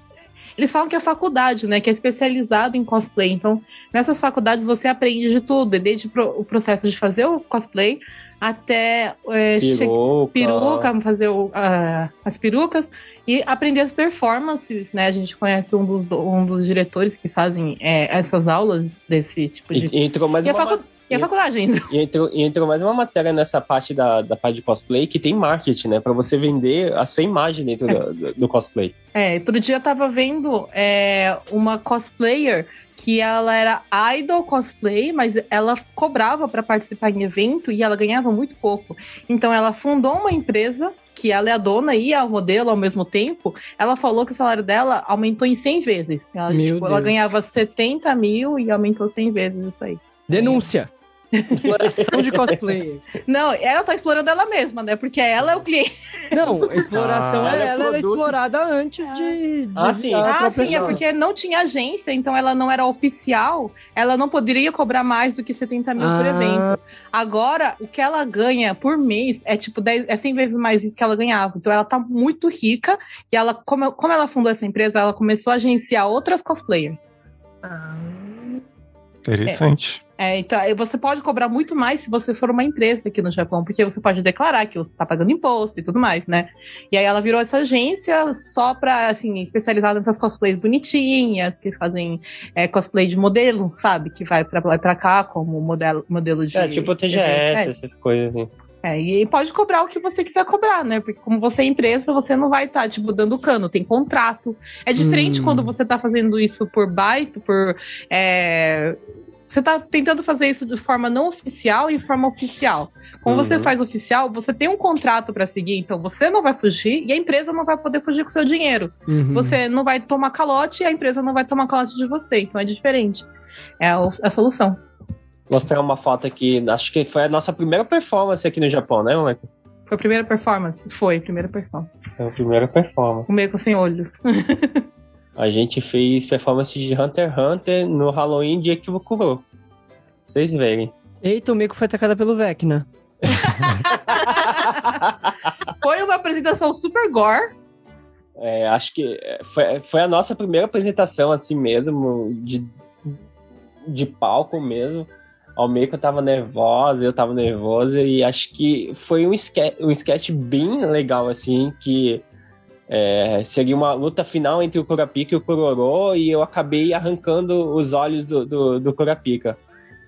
Speaker 3: Eles falam que é faculdade, né? Que é especializado em cosplay. Então, nessas faculdades você aprende de tudo, desde o processo de fazer o cosplay até é,
Speaker 1: Peruca.
Speaker 3: peruca, fazer o, a- as perucas e aprender as performances, né? A gente conhece um dos, do- um dos diretores que fazem é, essas aulas desse tipo de.
Speaker 1: E, entrou mais uma,
Speaker 3: facu- e a faculdade ainda.
Speaker 1: E entrou, e entrou mais uma matéria nessa parte da, da parte de cosplay que tem marketing, né? Pra você vender a sua imagem dentro do, do- do cosplay.
Speaker 3: É, outro dia eu tava vendo é, uma cosplayer que ela era idol cosplay, mas ela cobrava para participar em evento e ela ganhava muito pouco. Então ela fundou uma empresa que ela é a dona e a modelo ao mesmo tempo. Ela falou que o salário dela aumentou em 100 vezes. Ela,
Speaker 2: Meu
Speaker 3: tipo, ela ganhava 70 mil e aumentou 100 vezes isso aí.
Speaker 2: Denúncia. Exploração de cosplayers.
Speaker 3: Não, ela tá explorando ela mesma, né? Porque ela é o cliente.
Speaker 2: Não, exploração
Speaker 4: Ah,
Speaker 2: é,
Speaker 1: ela é
Speaker 2: ela era
Speaker 1: produto.
Speaker 2: explorada antes de, de
Speaker 1: Ah, sim.
Speaker 2: a
Speaker 3: Ah, sim, é
Speaker 2: zona.
Speaker 3: porque não tinha agência, então ela não era oficial, ela não poderia cobrar mais do que 70 mil por
Speaker 2: Ah.
Speaker 3: evento. Agora, o que ela ganha por mês é tipo 10, é 100 vezes mais isso que ela ganhava. Então ela tá muito rica e ela, como, como ela fundou essa empresa, ela começou a agenciar outras cosplayers.
Speaker 4: Interessante.
Speaker 3: É, então, aí você pode cobrar muito mais se você for uma empresa aqui no Japão, porque você pode declarar que você está pagando imposto e tudo mais, né? E aí ela virou essa agência só para, assim, especializada nessas cosplays bonitinhas, que fazem é, cosplay de modelo, sabe? Que vai pra lá e pra cá como modelo, modelo de.
Speaker 1: É, tipo TGS,
Speaker 3: É,
Speaker 1: essas coisas assim.
Speaker 3: é, e pode cobrar o que você quiser cobrar, né? Porque como você é empresa, você não vai estar, tipo, dando cano, tem contrato. É diferente
Speaker 2: Hum.
Speaker 3: quando você tá fazendo isso por byte, por. é, Você tá tentando fazer isso de forma não oficial e forma oficial. Quando você
Speaker 1: Uhum.
Speaker 3: faz oficial, você tem um contrato para seguir, então você não vai fugir e a empresa não vai poder fugir com o seu dinheiro.
Speaker 2: Uhum.
Speaker 3: Você não vai tomar calote e a empresa não vai tomar calote de você. Então é diferente. É o- a solução.
Speaker 1: Mostrar uma foto aqui, acho que foi a nossa primeira performance aqui no Japão, né, moleque?
Speaker 3: Foi a primeira performance? Foi, a primeira performance.
Speaker 1: Foi a primeira performance.
Speaker 3: O meio com sem olho. (laughs)
Speaker 1: A gente fez performance de Hunter x Hunter no Halloween de Ekibukuro. Pra Vocês verem.
Speaker 2: Eita, o Meiko foi atacada pelo Vecna. (laughs)
Speaker 3: Foi uma apresentação super gore.
Speaker 1: É, acho que foi, foi a nossa primeira apresentação assim mesmo, de, de palco mesmo. Ao meio que eu tava nervosa, eu tava nervosa, e acho que foi um sketch, um sketch bem legal, assim, que é, seria uma luta final entre o Kurapika e o Kuroro, e eu acabei arrancando os olhos do, do, do Kurapika,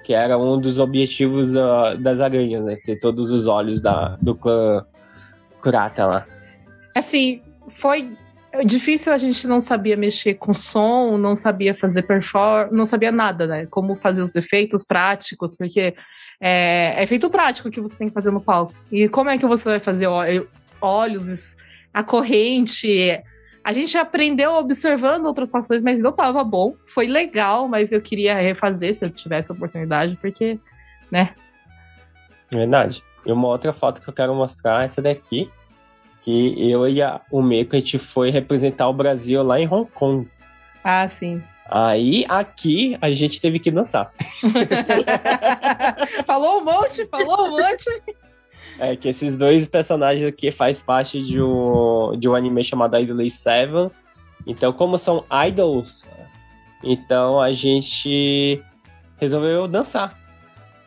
Speaker 1: que era um dos objetivos ah, das aranhas, né? Ter todos os olhos da, do clã Kurata lá.
Speaker 3: Assim, foi difícil, a gente não sabia mexer com som, não sabia fazer performance, não sabia nada, né? Como fazer os efeitos práticos, porque é, é efeito prático que você tem que fazer no palco. E como é que você vai fazer olhos, a corrente? A gente aprendeu observando outras situações, mas não tava bom. Foi legal, mas eu queria refazer se eu tivesse a oportunidade, porque
Speaker 1: Verdade. E uma outra foto que eu quero mostrar é essa daqui. Que eu e a, o Meiko, a gente foi representar o Brasil lá em Hong Kong.
Speaker 3: Ah, sim.
Speaker 1: Aí, aqui, a gente teve que dançar. (laughs) (laughs)
Speaker 3: falou um monte, falou um monte.
Speaker 1: É que esses dois personagens aqui faz parte de um, de um anime chamado Idol 7. Então, como são idols, então a gente resolveu dançar.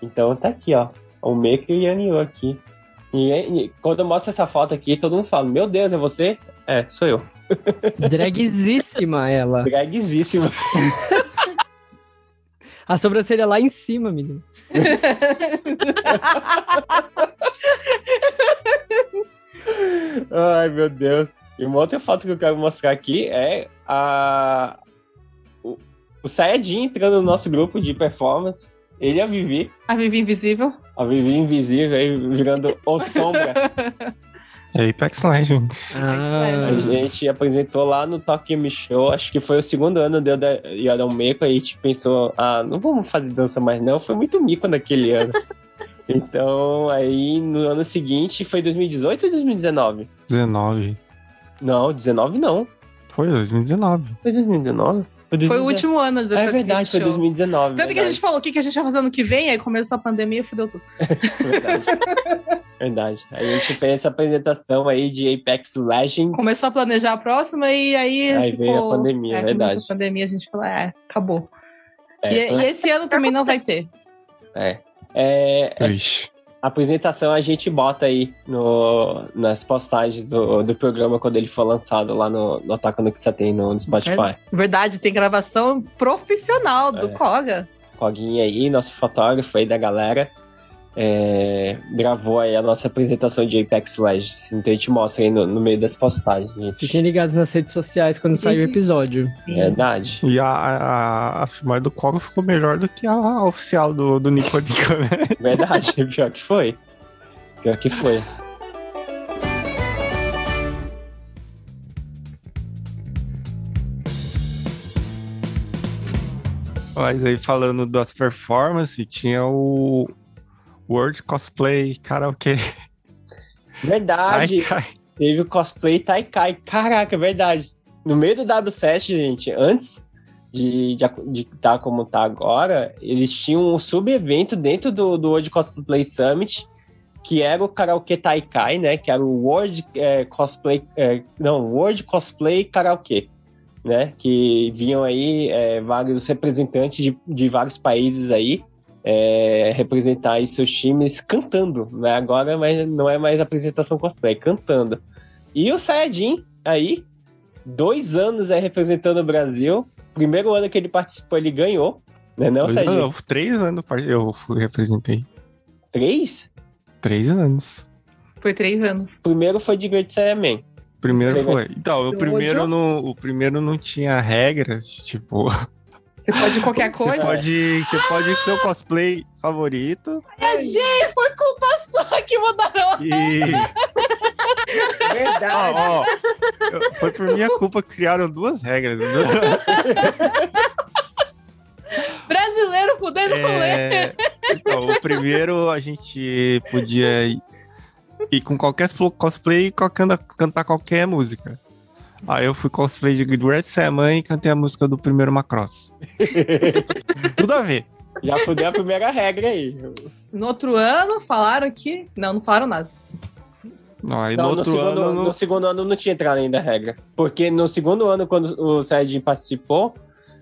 Speaker 1: Então tá aqui, ó. O Meiko e o Yanio aqui. E, e quando eu mostro essa foto aqui, todo mundo fala: Meu Deus, é você? É, sou eu.
Speaker 2: Dragzíssima ela.
Speaker 1: Dragzíssimo. (laughs)
Speaker 2: A sobrancelha lá em cima, menino. (laughs)
Speaker 1: Ai, meu Deus. E uma outra foto que eu quero mostrar aqui é a... o, o Sayajin entrando no nosso grupo de performance. Ele e a Vivi.
Speaker 3: A Vivi Invisível.
Speaker 1: A Vivi invisível aí virando o (laughs) Sombra.
Speaker 4: Apex Legends.
Speaker 1: A gente apresentou lá no Tokyo Me Show, acho que foi o segundo ano deu da Yadon Meiko, aí a gente pensou, ah, não vamos fazer dança mais não, foi muito mico naquele ano. (laughs) então, aí no ano seguinte, foi 2018 ou 2019?
Speaker 4: 19.
Speaker 1: Não, 19 não.
Speaker 4: Foi 2019.
Speaker 1: Foi 2019?
Speaker 3: Foi o último ano do
Speaker 1: É verdade, foi
Speaker 3: Show.
Speaker 1: 2019.
Speaker 3: Tanto que a
Speaker 1: verdade.
Speaker 3: gente falou o que, a gente vai fazer ano que vem, aí começou a pandemia e fudeu tudo. (laughs)
Speaker 1: verdade. verdade. A gente fez essa apresentação aí de Apex Legends.
Speaker 3: Começou a planejar a próxima e aí.
Speaker 1: Aí veio a
Speaker 3: ficou-
Speaker 1: pandemia,
Speaker 3: é,
Speaker 1: verdade.
Speaker 3: A pandemia, a gente falou, é, acabou.
Speaker 1: É,
Speaker 3: e, e esse ano também não vai ter.
Speaker 1: é. É, essa
Speaker 4: Ixi.
Speaker 1: apresentação a gente bota aí no, nas postagens do, do programa quando ele for lançado lá no, no Ataca no que você tem no, no Spotify.
Speaker 3: Verdade, tem gravação profissional do
Speaker 1: É.
Speaker 3: Koga.
Speaker 1: Coguinha aí, nosso fotógrafo aí da galera, é, gravou aí a nossa apresentação de Apex Legends. Então a gente mostra aí no, no meio das postagens, gente.
Speaker 2: Fiquem ligados nas redes sociais quando sair o episódio.
Speaker 1: Verdade.
Speaker 4: E a, a, a filmagem do Cogo ficou melhor do que a oficial do, do Nico Nico, né? (laughs)
Speaker 1: Verdade, pior que foi. Pior que foi.
Speaker 4: Mas aí falando das performances, tinha o World Cosplay Karaoke.
Speaker 1: Verdade. Teve o cosplay Taikai. Caraca, é verdade. No meio do W7, gente, antes de estar de, tá como tá agora, eles tinham um sub-evento dentro do, do World Cosplay Summit, que era o Karaoke Taikai, né? Que era o World é, Cosplay. é, não, World Cosplay Karaoke. Né, que vinham aí é, vários representantes de, de vários países aí é, representar aí seus times cantando, né? Agora mas não é mais apresentação cosplay, é cantando. E o Sayajin aí, dois anos aí representando o Brasil. Primeiro ano que ele participou, ele ganhou, né? Não,
Speaker 4: Dois
Speaker 1: Sayajin?
Speaker 4: anos, três anos eu fui, representei.
Speaker 1: Três?
Speaker 4: Três anos.
Speaker 3: Foi três anos.
Speaker 1: Primeiro foi de Great Saiyaman.
Speaker 4: Primeiro
Speaker 1: Você
Speaker 4: foi. Então, o primeiro, não, o primeiro não tinha regras, tipo. (laughs)
Speaker 3: Você pode qualquer (laughs)
Speaker 4: Você
Speaker 3: coisa.
Speaker 4: pode, você pode ir com seu cosplay favorito
Speaker 3: É, gente, foi culpa sua que mudaram.
Speaker 4: e.
Speaker 1: Verdade.
Speaker 4: Ó, ó, foi por minha culpa que criaram duas regras. entendeu? (laughs)
Speaker 3: Brasileiro podendo.
Speaker 4: É, então, o primeiro a gente podia ir, com qualquer cosplay e cantar qualquer música. Aí eu fui cosplay de Great Saman e cantei a música do primeiro Macross. (laughs) Tudo a ver.
Speaker 1: Já fudeu a primeira regra aí.
Speaker 3: No outro ano falaram que. Não, não falaram nada.
Speaker 4: Não, aí
Speaker 1: Não,
Speaker 4: no
Speaker 1: no,
Speaker 4: outro
Speaker 1: segundo,
Speaker 4: ano.
Speaker 1: no segundo ano não tinha entrado ainda a regra. Porque no segundo ano, quando o Sayajin participou,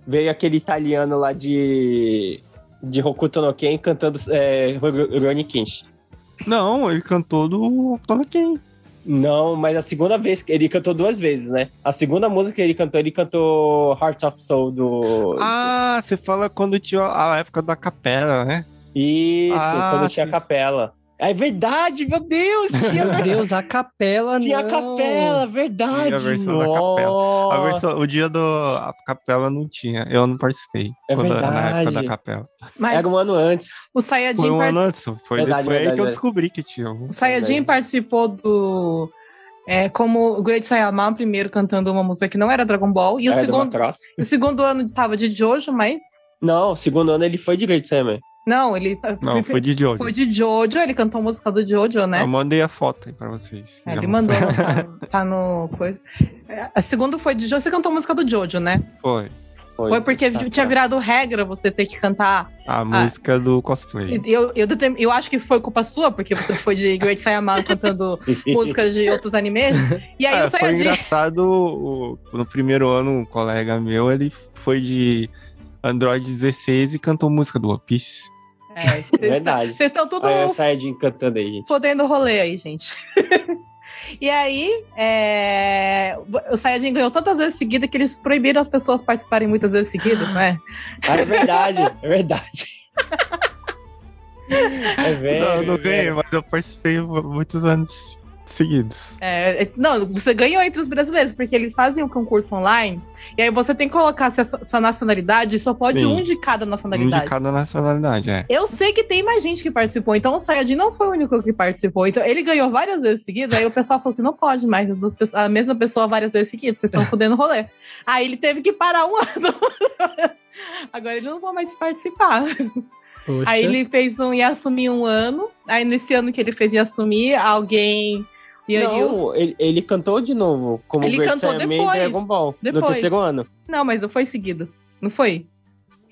Speaker 1: veio aquele italiano lá de. de Hokuto no Ken cantando é, Ronnie Kinch.
Speaker 4: Não, ele cantou do Tolkien.
Speaker 1: Não, mas a segunda vez que ele cantou duas vezes, né? A segunda música que ele cantou, ele cantou Heart of Soul do.
Speaker 4: Ah, você fala quando tinha a época da capela, né?
Speaker 1: Isso,
Speaker 4: Ah,
Speaker 1: quando tinha
Speaker 4: sim.
Speaker 1: capela. É verdade, meu Deus! Tinha,
Speaker 2: Meu Deus, a capela
Speaker 1: tinha
Speaker 2: não.
Speaker 1: capela, verdade.
Speaker 4: Tinha a versão da capela. A
Speaker 1: Nossa.
Speaker 4: versão, o dia do a capela não tinha. Eu não participei.
Speaker 1: É
Speaker 4: quando- Na época
Speaker 1: verdade.
Speaker 4: da capela.
Speaker 3: Mas
Speaker 1: Era um ano antes.
Speaker 3: o Sayajin,
Speaker 4: Foi um ano antes. Foi,
Speaker 1: Verdade,
Speaker 4: foi aí
Speaker 1: verdade,
Speaker 4: que eu
Speaker 1: verdade.
Speaker 4: descobri que tinha.
Speaker 3: o Sayajin
Speaker 1: Verdade.
Speaker 3: participou do. É, como o Great Saiyaman, primeiro cantando uma música que não era Dragon Ball. E o
Speaker 1: Era do
Speaker 3: segundo, o segundo ano tava de Jojo, mas.
Speaker 1: Não, o segundo ano ele foi de Great Saiyaman.
Speaker 3: Não, ele.
Speaker 4: Não, foi de Jojo.
Speaker 3: Foi de Jojo, ele cantou a música do Jojo, né?
Speaker 4: Eu mandei a foto aí pra vocês.
Speaker 3: É, ele mandou, tá, tá no coisa. É, A segunda foi de Jojo, você cantou a música do Jojo, né?
Speaker 4: Foi.
Speaker 3: Foi, porque
Speaker 1: Tá,
Speaker 3: tinha
Speaker 1: tá.
Speaker 3: virado regra você ter que cantar.
Speaker 4: A música do cosplay.
Speaker 3: Eu, eu, eu acho que foi culpa sua, porque você foi de Great Saiyaman cantando (laughs) músicas de outros animes. E aí
Speaker 4: É,
Speaker 3: o
Speaker 4: foi
Speaker 3: Sayajin.
Speaker 4: engraçado, no primeiro ano, um colega meu, ele foi de Android 16 e cantou música do One Piece.
Speaker 3: É, vocês
Speaker 1: Verdade.
Speaker 3: Vocês estão tudo
Speaker 1: Aí o Sayajin cantando aí, gente.
Speaker 3: fodendo o rolê aí, gente. (laughs) e aí, é, o Sayajin ganhou tantas vezes seguidas que eles proibiram as pessoas participarem muitas vezes seguidas, né?
Speaker 1: Ah, é verdade, é verdade. É velho.
Speaker 4: não, não
Speaker 1: é
Speaker 4: ganhei,
Speaker 1: velho.
Speaker 4: mas eu participei muitos anos seguidos.
Speaker 3: É, é, não, você ganhou entre os brasileiros, porque eles fazem um concurso online, e aí você tem que colocar sua, sua nacionalidade, e só pode
Speaker 4: Sim.
Speaker 3: um de cada
Speaker 4: Um
Speaker 3: nacionalidade.
Speaker 4: de cada nacionalidade, é.
Speaker 3: Eu sei que tem mais gente que participou, então o Sayajin não foi o único que participou. Então ele ganhou várias vezes seguidas, aí o pessoal falou assim: não pode mais, as duas pessoas- a mesma pessoa várias vezes seguidas, vocês estão (laughs) fudendo o rolê. Aí ele teve que parar um (laughs) ano. Agora ele não vai mais participar.
Speaker 2: Poxa.
Speaker 3: Aí ele fez um Yasumi um ano. Aí nesse ano que ele fez Yasumi, alguém.
Speaker 1: Não, ele, ele cantou de novo, como
Speaker 3: Ele
Speaker 1: Great
Speaker 3: cantou
Speaker 1: Saiyaman
Speaker 3: depois.
Speaker 1: Dragon Ball, no
Speaker 3: Depois.
Speaker 1: terceiro ano.
Speaker 3: Não, mas não foi seguido. Não foi?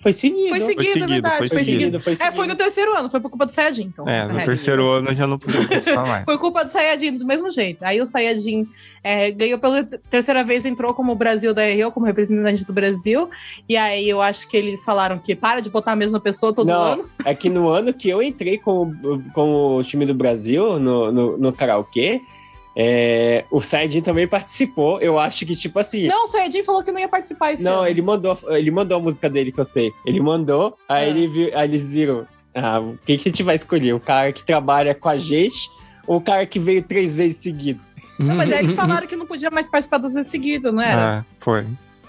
Speaker 1: Foi seguido.
Speaker 3: Foi seguido,
Speaker 4: seguido,
Speaker 3: é verdade.
Speaker 4: foi
Speaker 3: Foi,
Speaker 1: Foi
Speaker 3: seguido.
Speaker 1: seguido, foi
Speaker 3: É,
Speaker 1: seguido.
Speaker 3: foi no terceiro ano, foi por culpa do Sayajin, então.
Speaker 4: É, no
Speaker 3: regra.
Speaker 4: terceiro ano eu já não podia participar mais.
Speaker 3: Foi culpa do Sayajin do mesmo jeito. Aí o Sayajin é, ganhou pela terceira vez, entrou como Brasil da RO, como representante do Brasil. E aí eu acho que eles falaram que para de botar a mesma pessoa todo
Speaker 1: Não,
Speaker 3: ano.
Speaker 1: é que no ano que eu entrei com, com o time do Brasil no, no, no karaokê, é, o Saiyajin também participou. Eu acho que, tipo assim.
Speaker 3: Não, o Sayajin falou que não ia participar esse
Speaker 1: Não,
Speaker 3: ano.
Speaker 1: ele mandou, ele mandou a música dele que eu sei. Ele mandou, aí,
Speaker 3: Ah.
Speaker 1: ele viu, aí eles viram. Ah, o que, que a gente vai escolher? O cara que trabalha com a gente ou o cara que veio três vezes seguido?
Speaker 3: Não, mas aí eles falaram que não podia mais participar dos vezes seguidos, não era?
Speaker 4: Ah, foi.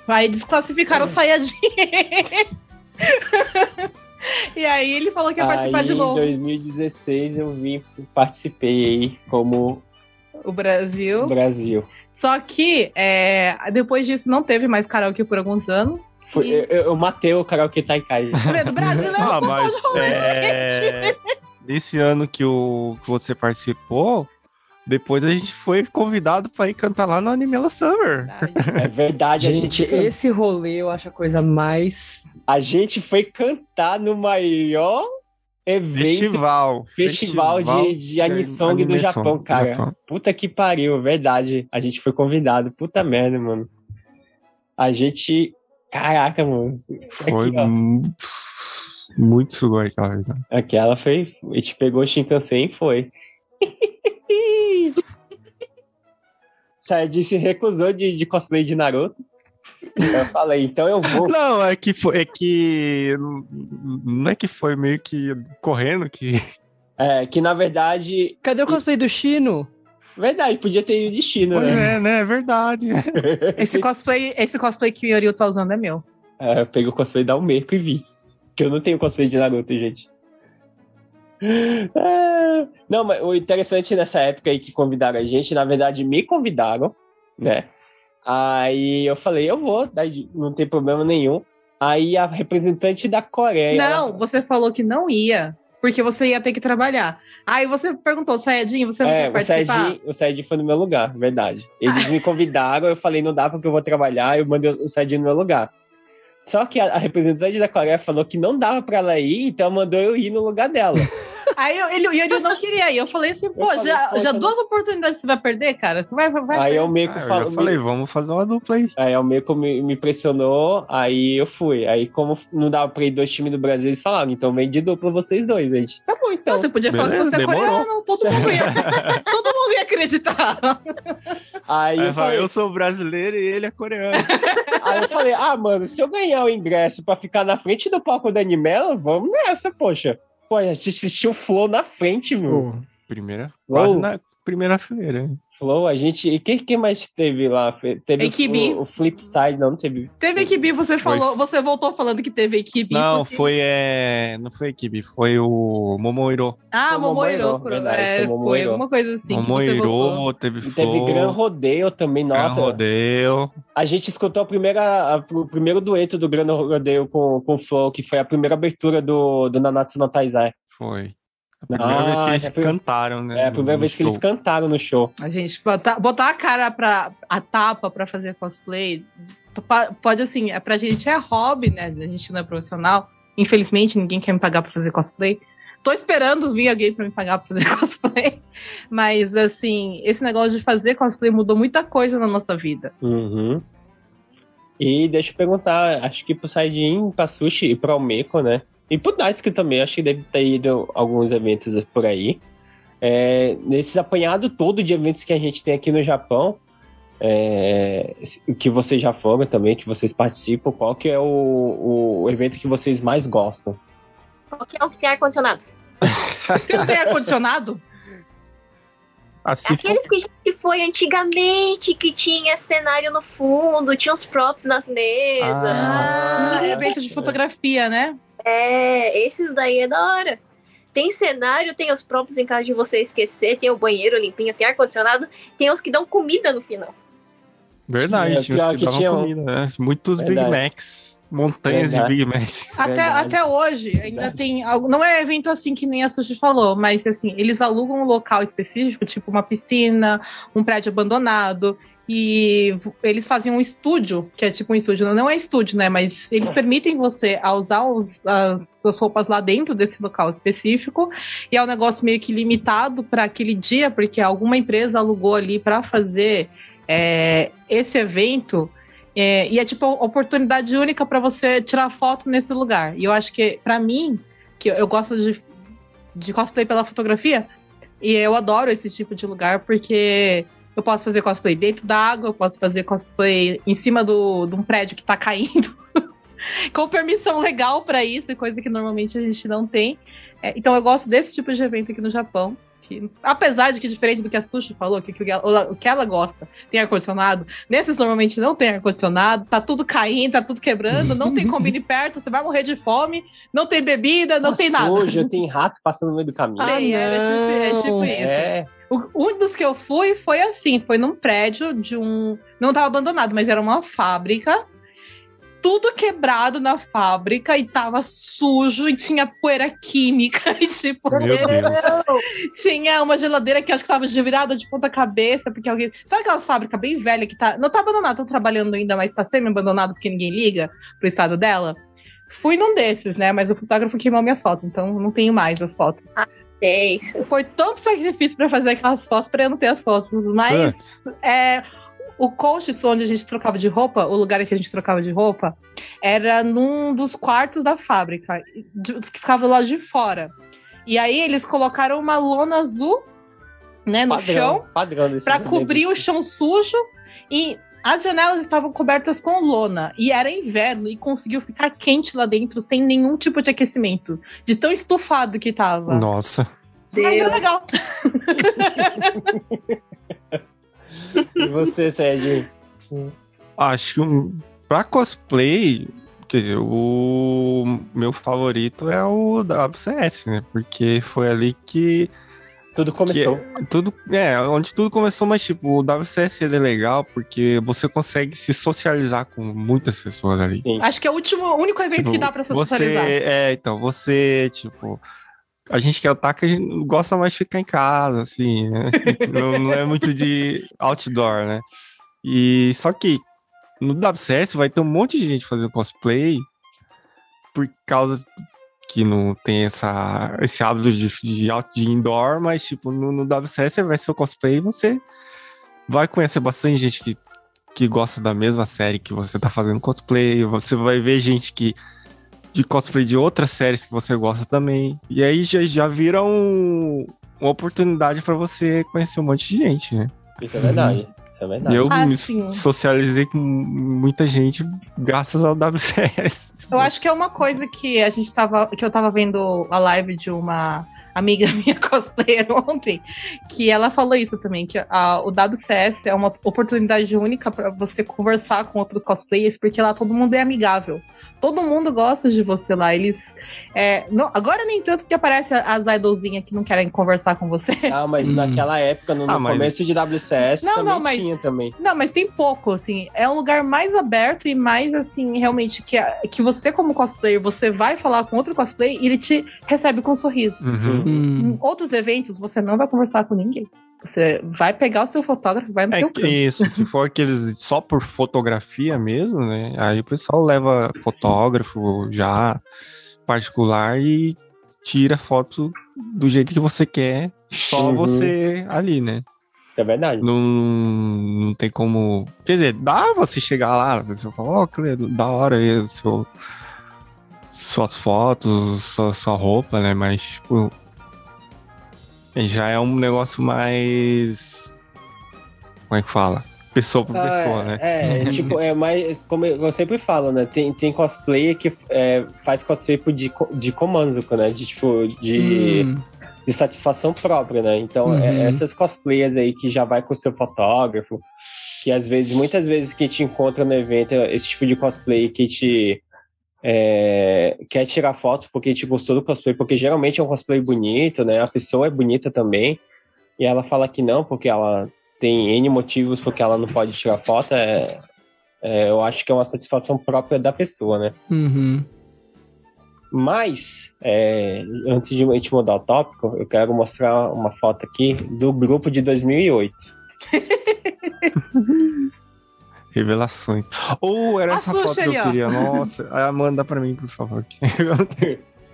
Speaker 3: Aí desclassificaram o Sayajin. (laughs) e aí ele falou que ia participar
Speaker 1: aí,
Speaker 3: de novo.
Speaker 1: em 2016 eu vim, participei aí como
Speaker 3: O Brasil.
Speaker 1: Brasil.
Speaker 3: Só que é, depois disso não teve mais karaokê por alguns anos.
Speaker 1: Foi,
Speaker 3: E-
Speaker 1: eu, eu- matei o karaokê Taikai. (laughs)
Speaker 3: Tá vendo? Brasileiro
Speaker 4: Ah, mas é, nesse ano que, o, que você participou, depois a gente foi convidado para ir cantar lá no Animela Summer.
Speaker 1: É verdade,
Speaker 2: Gente,
Speaker 1: a gente,
Speaker 2: esse rolê eu acho a coisa mais.
Speaker 1: a gente foi cantar no maior evento,
Speaker 4: Festival.
Speaker 1: festival, de, de Anisong do Japão,
Speaker 4: do
Speaker 1: cara.
Speaker 4: Japão.
Speaker 1: Puta que pariu, verdade. A gente foi convidado. Puta merda, mano. A gente. Caraca, mano.
Speaker 4: Foi
Speaker 1: Aqui,
Speaker 4: muito sugoi aquela vez. né?
Speaker 1: Aquela foi. A gente pegou o Shinkansen e foi. (laughs) Saiyajin se recusou de, de cosplay de Naruto. Eu falei, então eu vou.
Speaker 4: Não, é que foi, é que não é que foi meio que correndo que (laughs)
Speaker 1: É, que na verdade.
Speaker 2: Cadê o cosplay do Chino?
Speaker 1: Verdade, podia ter ido destino,
Speaker 4: Pois
Speaker 1: né?
Speaker 4: é, né? É verdade. (laughs)
Speaker 3: Esse cosplay, esse cosplay que o Yoril tá usando é meu.
Speaker 1: É, eu peguei o cosplay da Umeko e vi. Que eu não tenho cosplay de Naruto, gente. É, Não, mas o interessante nessa época aí que convidaram a gente, na verdade, me convidaram, né? Aí eu falei, eu vou, não tem problema nenhum. Aí a representante da Coreia.
Speaker 3: Não, você falou que não ia, porque você ia ter que trabalhar. Aí você perguntou, Sayajin, você não
Speaker 1: é,
Speaker 3: quer
Speaker 1: o
Speaker 3: participar?
Speaker 1: Saiyajin, o Saiyajin foi no meu lugar, verdade. Eles me convidaram, eu falei, não dá porque eu vou trabalhar, eu mandei o Saiyajin no meu lugar. Só que a, a representante da Coreia falou que não dava pra ela ir, então mandou eu ir no lugar dela. (laughs)
Speaker 3: Aí eu- ele, Yoril não queria ir. Eu falei assim, pô,
Speaker 1: falei,
Speaker 3: já,
Speaker 1: pô,
Speaker 3: já
Speaker 1: tá
Speaker 3: duas oportunidades você vai perder, cara? Você vai, vai, vai
Speaker 1: aí o Meiko
Speaker 4: Ah, eu
Speaker 1: falou.
Speaker 4: já falei, vamos fazer uma dupla aí.
Speaker 1: Aí o Meiko me, me pressionou, aí eu fui. Aí, como não dava pra ir dois times do Brasil, eles falaram, então vem de dupla vocês dois. A gente, tá bom, então.
Speaker 3: Não, você podia falar que
Speaker 4: beleza,
Speaker 3: você é
Speaker 4: demorou.
Speaker 3: coreano, todo mundo ia. (laughs) todo mundo ia acreditar.
Speaker 1: Aí
Speaker 4: Aí
Speaker 1: eu falei,
Speaker 4: eu sou brasileiro e ele é coreano. (laughs)
Speaker 1: aí eu falei, ah, mano, se eu ganhar o ingresso pra ficar na frente do palco da Animela, vamos nessa, poxa. Pô, a gente assistiu o Flow na frente, meu.
Speaker 4: Primeira,
Speaker 1: Flow.
Speaker 4: quase na primeira fileira. hein?
Speaker 1: Flow, a gente. E quem, quem mais teve lá? Teve
Speaker 3: Equipe.
Speaker 1: o, o Flipside, não, não teve.
Speaker 3: Teve equipe, você
Speaker 4: Foi.
Speaker 3: falou, você voltou falando que teve equipe.
Speaker 4: Não,
Speaker 3: porque-
Speaker 4: foi é, não foi a equipe, foi o Momoiro.
Speaker 3: Ah, Momoiro,
Speaker 1: verdade,
Speaker 3: é,
Speaker 1: foi
Speaker 3: foi
Speaker 1: Momoiro.
Speaker 3: alguma coisa assim.
Speaker 4: Momoiro, teve Flow,
Speaker 1: teve Gran Rodeio também,
Speaker 4: Gran
Speaker 1: nossa.
Speaker 4: Rodeio.
Speaker 1: A gente escutou a primeira, a- o primeiro dueto do Gran Rodeio com, com o Flow, que foi a primeira abertura do, do Nanatsu no Taizai.
Speaker 4: Foi. A primeira
Speaker 1: Ah,
Speaker 4: vez que
Speaker 1: é a
Speaker 4: eles
Speaker 1: prim-
Speaker 4: cantaram, né?
Speaker 1: É a primeira vez que eles
Speaker 4: show.
Speaker 1: cantaram no show.
Speaker 3: A gente botar, botar a cara pra a tapa pra fazer cosplay, pode assim, é pra gente é hobby, né? A gente não é profissional. Infelizmente, ninguém quer me pagar pra fazer cosplay. Tô esperando vir alguém pra me pagar pra fazer (laughs) cosplay. Mas, assim, esse negócio de fazer cosplay mudou muita coisa na nossa vida.
Speaker 1: Uhum. E deixa eu perguntar, acho que pro Saidin, pra Sushi e pro Almeco, né? E pro Daisuke também, acho que deve ter ido alguns eventos por aí. É, nesses apanhado todo de eventos que a gente tem aqui no Japão, é, que vocês já foram também, que vocês participam, qual que é o, o evento que vocês mais gostam?
Speaker 5: Qual que é o que tem ar-condicionado?
Speaker 3: Você não tem ar-condicionado?
Speaker 4: Assim,
Speaker 5: Aqueles que a gente foi antigamente, que tinha cenário no fundo, tinha os props nas mesas.
Speaker 3: Ah,
Speaker 1: Ah,
Speaker 3: evento de fotografia, né?
Speaker 5: É, esses daí é da hora. Tem cenário, tem os props em caso de você esquecer, tem o banheiro limpinho, tem ar-condicionado, tem os que dão comida no final.
Speaker 4: verdade,
Speaker 1: É,
Speaker 4: tinha
Speaker 1: pior
Speaker 4: os que
Speaker 1: que tinha um-
Speaker 4: comida, né? Muitos Big
Speaker 1: Verdade.
Speaker 4: Macs. Montanhas
Speaker 1: Verdade.
Speaker 4: de Big Macs. (laughs)
Speaker 3: Até, até hoje, ainda
Speaker 1: Verdade.
Speaker 3: tem. algo- Não é evento assim que nem a Sushi falou, mas assim, eles alugam um local específico, tipo uma piscina, um prédio abandonado. E eles fazem um estúdio, que é tipo um estúdio, não é estúdio, né? Mas eles permitem você a usar os- as suas roupas lá dentro desse local específico. E é um negócio meio que limitado para aquele dia, porque alguma empresa alugou ali para fazer é, esse evento. É, e é tipo uma oportunidade única para você tirar foto nesse lugar. E eu acho que, para mim, que eu gosto de, de cosplay pela fotografia, e eu adoro esse tipo de lugar porque eu posso fazer cosplay dentro da água, eu posso fazer cosplay em cima do, de um prédio que tá caindo. (laughs) Com permissão legal para isso, e coisa que normalmente a gente não tem. É, então eu gosto desse tipo de evento aqui no Japão. Que, apesar de que, diferente do que a Sushi falou, que, que ela- o que ela gosta tem ar-condicionado, nesses normalmente não tem ar-condicionado, tá tudo caindo, tá tudo quebrando, não tem (laughs) combine perto, você vai morrer de fome, não tem bebida, não
Speaker 1: Tá
Speaker 3: tem nada.
Speaker 1: Sujo, tem rato passando no meio do caminho.
Speaker 2: Ah,
Speaker 3: Tem, é, tipo, é tipo isso.
Speaker 1: é,
Speaker 3: O- Um dos que eu fui foi assim, foi num prédio de um. Não tava abandonado, mas era uma fábrica. Tudo quebrado na fábrica e tava sujo e tinha poeira química e (laughs) tipo.
Speaker 4: Meu Deus.
Speaker 3: Tinha uma geladeira que acho que tava virada de ponta cabeça, porque alguém. Sabe aquelas fábricas bem velhas que tá. Não tá abandonada, tá trabalhando ainda, mas tá semi-abandonado porque ninguém liga pro estado dela? Fui num desses, né? Mas o fotógrafo queimou minhas fotos, então não tenho mais as fotos.
Speaker 5: É isso.
Speaker 3: Foi tanto sacrifício pra fazer aquelas fotos pra eu não ter as fotos, mas é, o Colchitz, onde a gente trocava de roupa, o lugar em que a gente trocava de roupa, era num dos quartos da fábrica, de- que ficava lá de fora. E aí eles colocaram uma lona azul, né, no chão,
Speaker 1: padrão,
Speaker 3: pra
Speaker 1: eventos.
Speaker 3: cobrir o chão sujo e as janelas estavam cobertas com lona e era inverno e conseguiu ficar quente lá dentro sem nenhum tipo de aquecimento, de tão estufado que tava.
Speaker 4: Nossa.
Speaker 3: Mas é
Speaker 5: Deus.
Speaker 3: legal. (laughs)
Speaker 1: E você, Sérgio?
Speaker 4: Acho que um, pra cosplay, quer dizer, o meu favorito é o WCS, né? Porque foi ali que,
Speaker 1: Tudo começou.
Speaker 4: que tudo, é, onde tudo começou, mas tipo, o WCS ele é legal porque você consegue se socializar com muitas pessoas ali.
Speaker 1: Sim.
Speaker 3: Acho que é o último, o único evento
Speaker 4: Tipo,
Speaker 3: que dá pra se
Speaker 4: você,
Speaker 3: socializar.
Speaker 4: É, então, você, tipo. A gente que é otaku, a gente gosta mais de ficar em casa, assim, né? (laughs) não, não é muito de outdoor, né? E só que no WCS vai ter um monte de gente fazendo cosplay por causa que não tem essa, esse hábito de, de, de indoor, mas tipo, no, no WCS vai ser o cosplay e você vai conhecer bastante gente que, que gosta da mesma série que você tá fazendo cosplay, você vai ver gente que de cosplay de outras séries que você gosta também. E aí já, já vira um- uma oportunidade pra você conhecer um monte de gente, né?
Speaker 1: Isso é verdade. Isso é verdade.
Speaker 4: Eu
Speaker 3: Ah,
Speaker 4: me
Speaker 3: sim.
Speaker 4: socializei com muita gente graças ao WCS.
Speaker 3: Eu acho que é uma coisa que a gente tava. que eu tava vendo a live de uma amiga (laughs) minha cosplayer ontem, que ela falou isso também, que a- o WCS é uma oportunidade única pra você conversar com outros cosplayers, porque lá todo mundo é amigável. Todo mundo gosta de você lá. Eles. é, não- agora nem tanto porque aparece as idolzinhas que não querem conversar com você.
Speaker 1: Ah, mas
Speaker 2: Hum.
Speaker 1: naquela época, no, no
Speaker 4: Ah, mas-
Speaker 1: começo de WCS,
Speaker 3: Não,
Speaker 1: também
Speaker 3: não, mas-
Speaker 1: tinha também.
Speaker 3: Não, mas tem pouco, assim. É um lugar mais aberto e mais, assim, realmente, que, que você, como cosplayer, você vai falar com outro cosplayer e ele te recebe com um sorriso.
Speaker 4: Uhum.
Speaker 2: Hum.
Speaker 3: Em outros eventos, você não vai conversar com ninguém. Você vai pegar o seu fotógrafo e vai no
Speaker 4: É
Speaker 3: seu
Speaker 4: que
Speaker 3: canto.
Speaker 4: isso, se for aqueles só por fotografia mesmo, né? Aí o pessoal leva fotógrafo já particular e tira foto do jeito que você quer, só
Speaker 1: Uhum.
Speaker 4: você ali, né?
Speaker 1: Isso é verdade.
Speaker 4: Não, não tem como. Quer dizer, dá você chegar lá, você fala, ó, Cledo, da hora aí seu. Suas fotos, sua, sua roupa, né? Mas, tipo. Já é um negócio mais. Como é que fala? Pessoa por
Speaker 1: Ah,
Speaker 4: pessoa, né?
Speaker 1: É, (laughs) tipo, é mais. Como eu sempre falo, né? Tem, tem cosplayer que é, faz cosplay de, de Komanzuko, né? De tipo, de,
Speaker 2: Hum.
Speaker 1: de satisfação própria, né? Então,
Speaker 2: Uhum.
Speaker 1: é, essas cosplayers aí que já vai com o seu fotógrafo, que às vezes, muitas vezes que te encontra no evento, é esse tipo de cosplay que te. É, quer tirar foto porque te gostou do cosplay, porque geralmente é um cosplay bonito, né? A pessoa é bonita também, e ela fala que não, porque ela tem N motivos porque ela não pode tirar foto, é, É, eu acho que é uma satisfação própria da pessoa, né?
Speaker 2: Uhum.
Speaker 1: Mas, é, antes de a gente mudar o tópico, eu quero mostrar uma foto aqui do grupo de 2008. (laughs)
Speaker 4: Revelações. Ou era
Speaker 3: A
Speaker 4: essa
Speaker 3: Xuxa
Speaker 4: foto que
Speaker 3: ali,
Speaker 4: eu
Speaker 3: ó.
Speaker 4: queria. Nossa, (laughs) aí, manda pra mim, por favor. (laughs)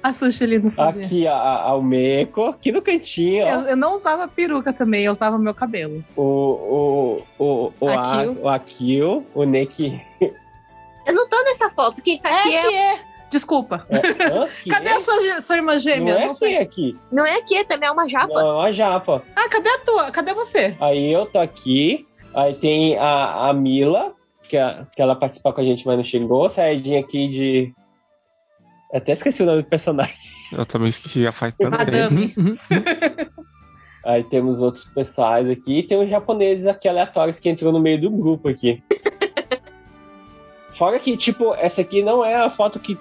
Speaker 3: A Sushi ali no fundo.
Speaker 1: Aqui, a, a, o Meco, aqui no cantinho, ó.
Speaker 3: Eu, eu não usava peruca também, eu usava meu cabelo.
Speaker 1: O, o, o, o, a,
Speaker 3: Akio.
Speaker 1: o Akio, o Neki.
Speaker 5: Eu não tô nessa foto. Quem tá
Speaker 3: É
Speaker 5: aqui é.
Speaker 3: que é. Desculpa.
Speaker 1: É? (laughs) Que
Speaker 3: Cadê
Speaker 1: é?
Speaker 3: a sua, sua irmã
Speaker 1: Não
Speaker 3: gêmea?
Speaker 1: é
Speaker 3: Não
Speaker 1: que
Speaker 3: sei.
Speaker 1: é aqui.
Speaker 5: Não é aqui, também é uma japa.
Speaker 1: Não, a japa.
Speaker 3: Ah, cadê a tua? Cadê você?
Speaker 1: Aí eu tô aqui. Aí tem a, a Mila, que, a- que ela participou com a gente, mas não chegou. Saidinha aqui de. Até esqueci o nome do personagem.
Speaker 4: Eu também esqueci, já faz tanto tempo. (laughs)
Speaker 1: Aí temos outros pessoais aqui. E tem uns japoneses aqui aleatórios que entrou no meio do grupo aqui. (laughs) Fora que, tipo, essa aqui não é a foto que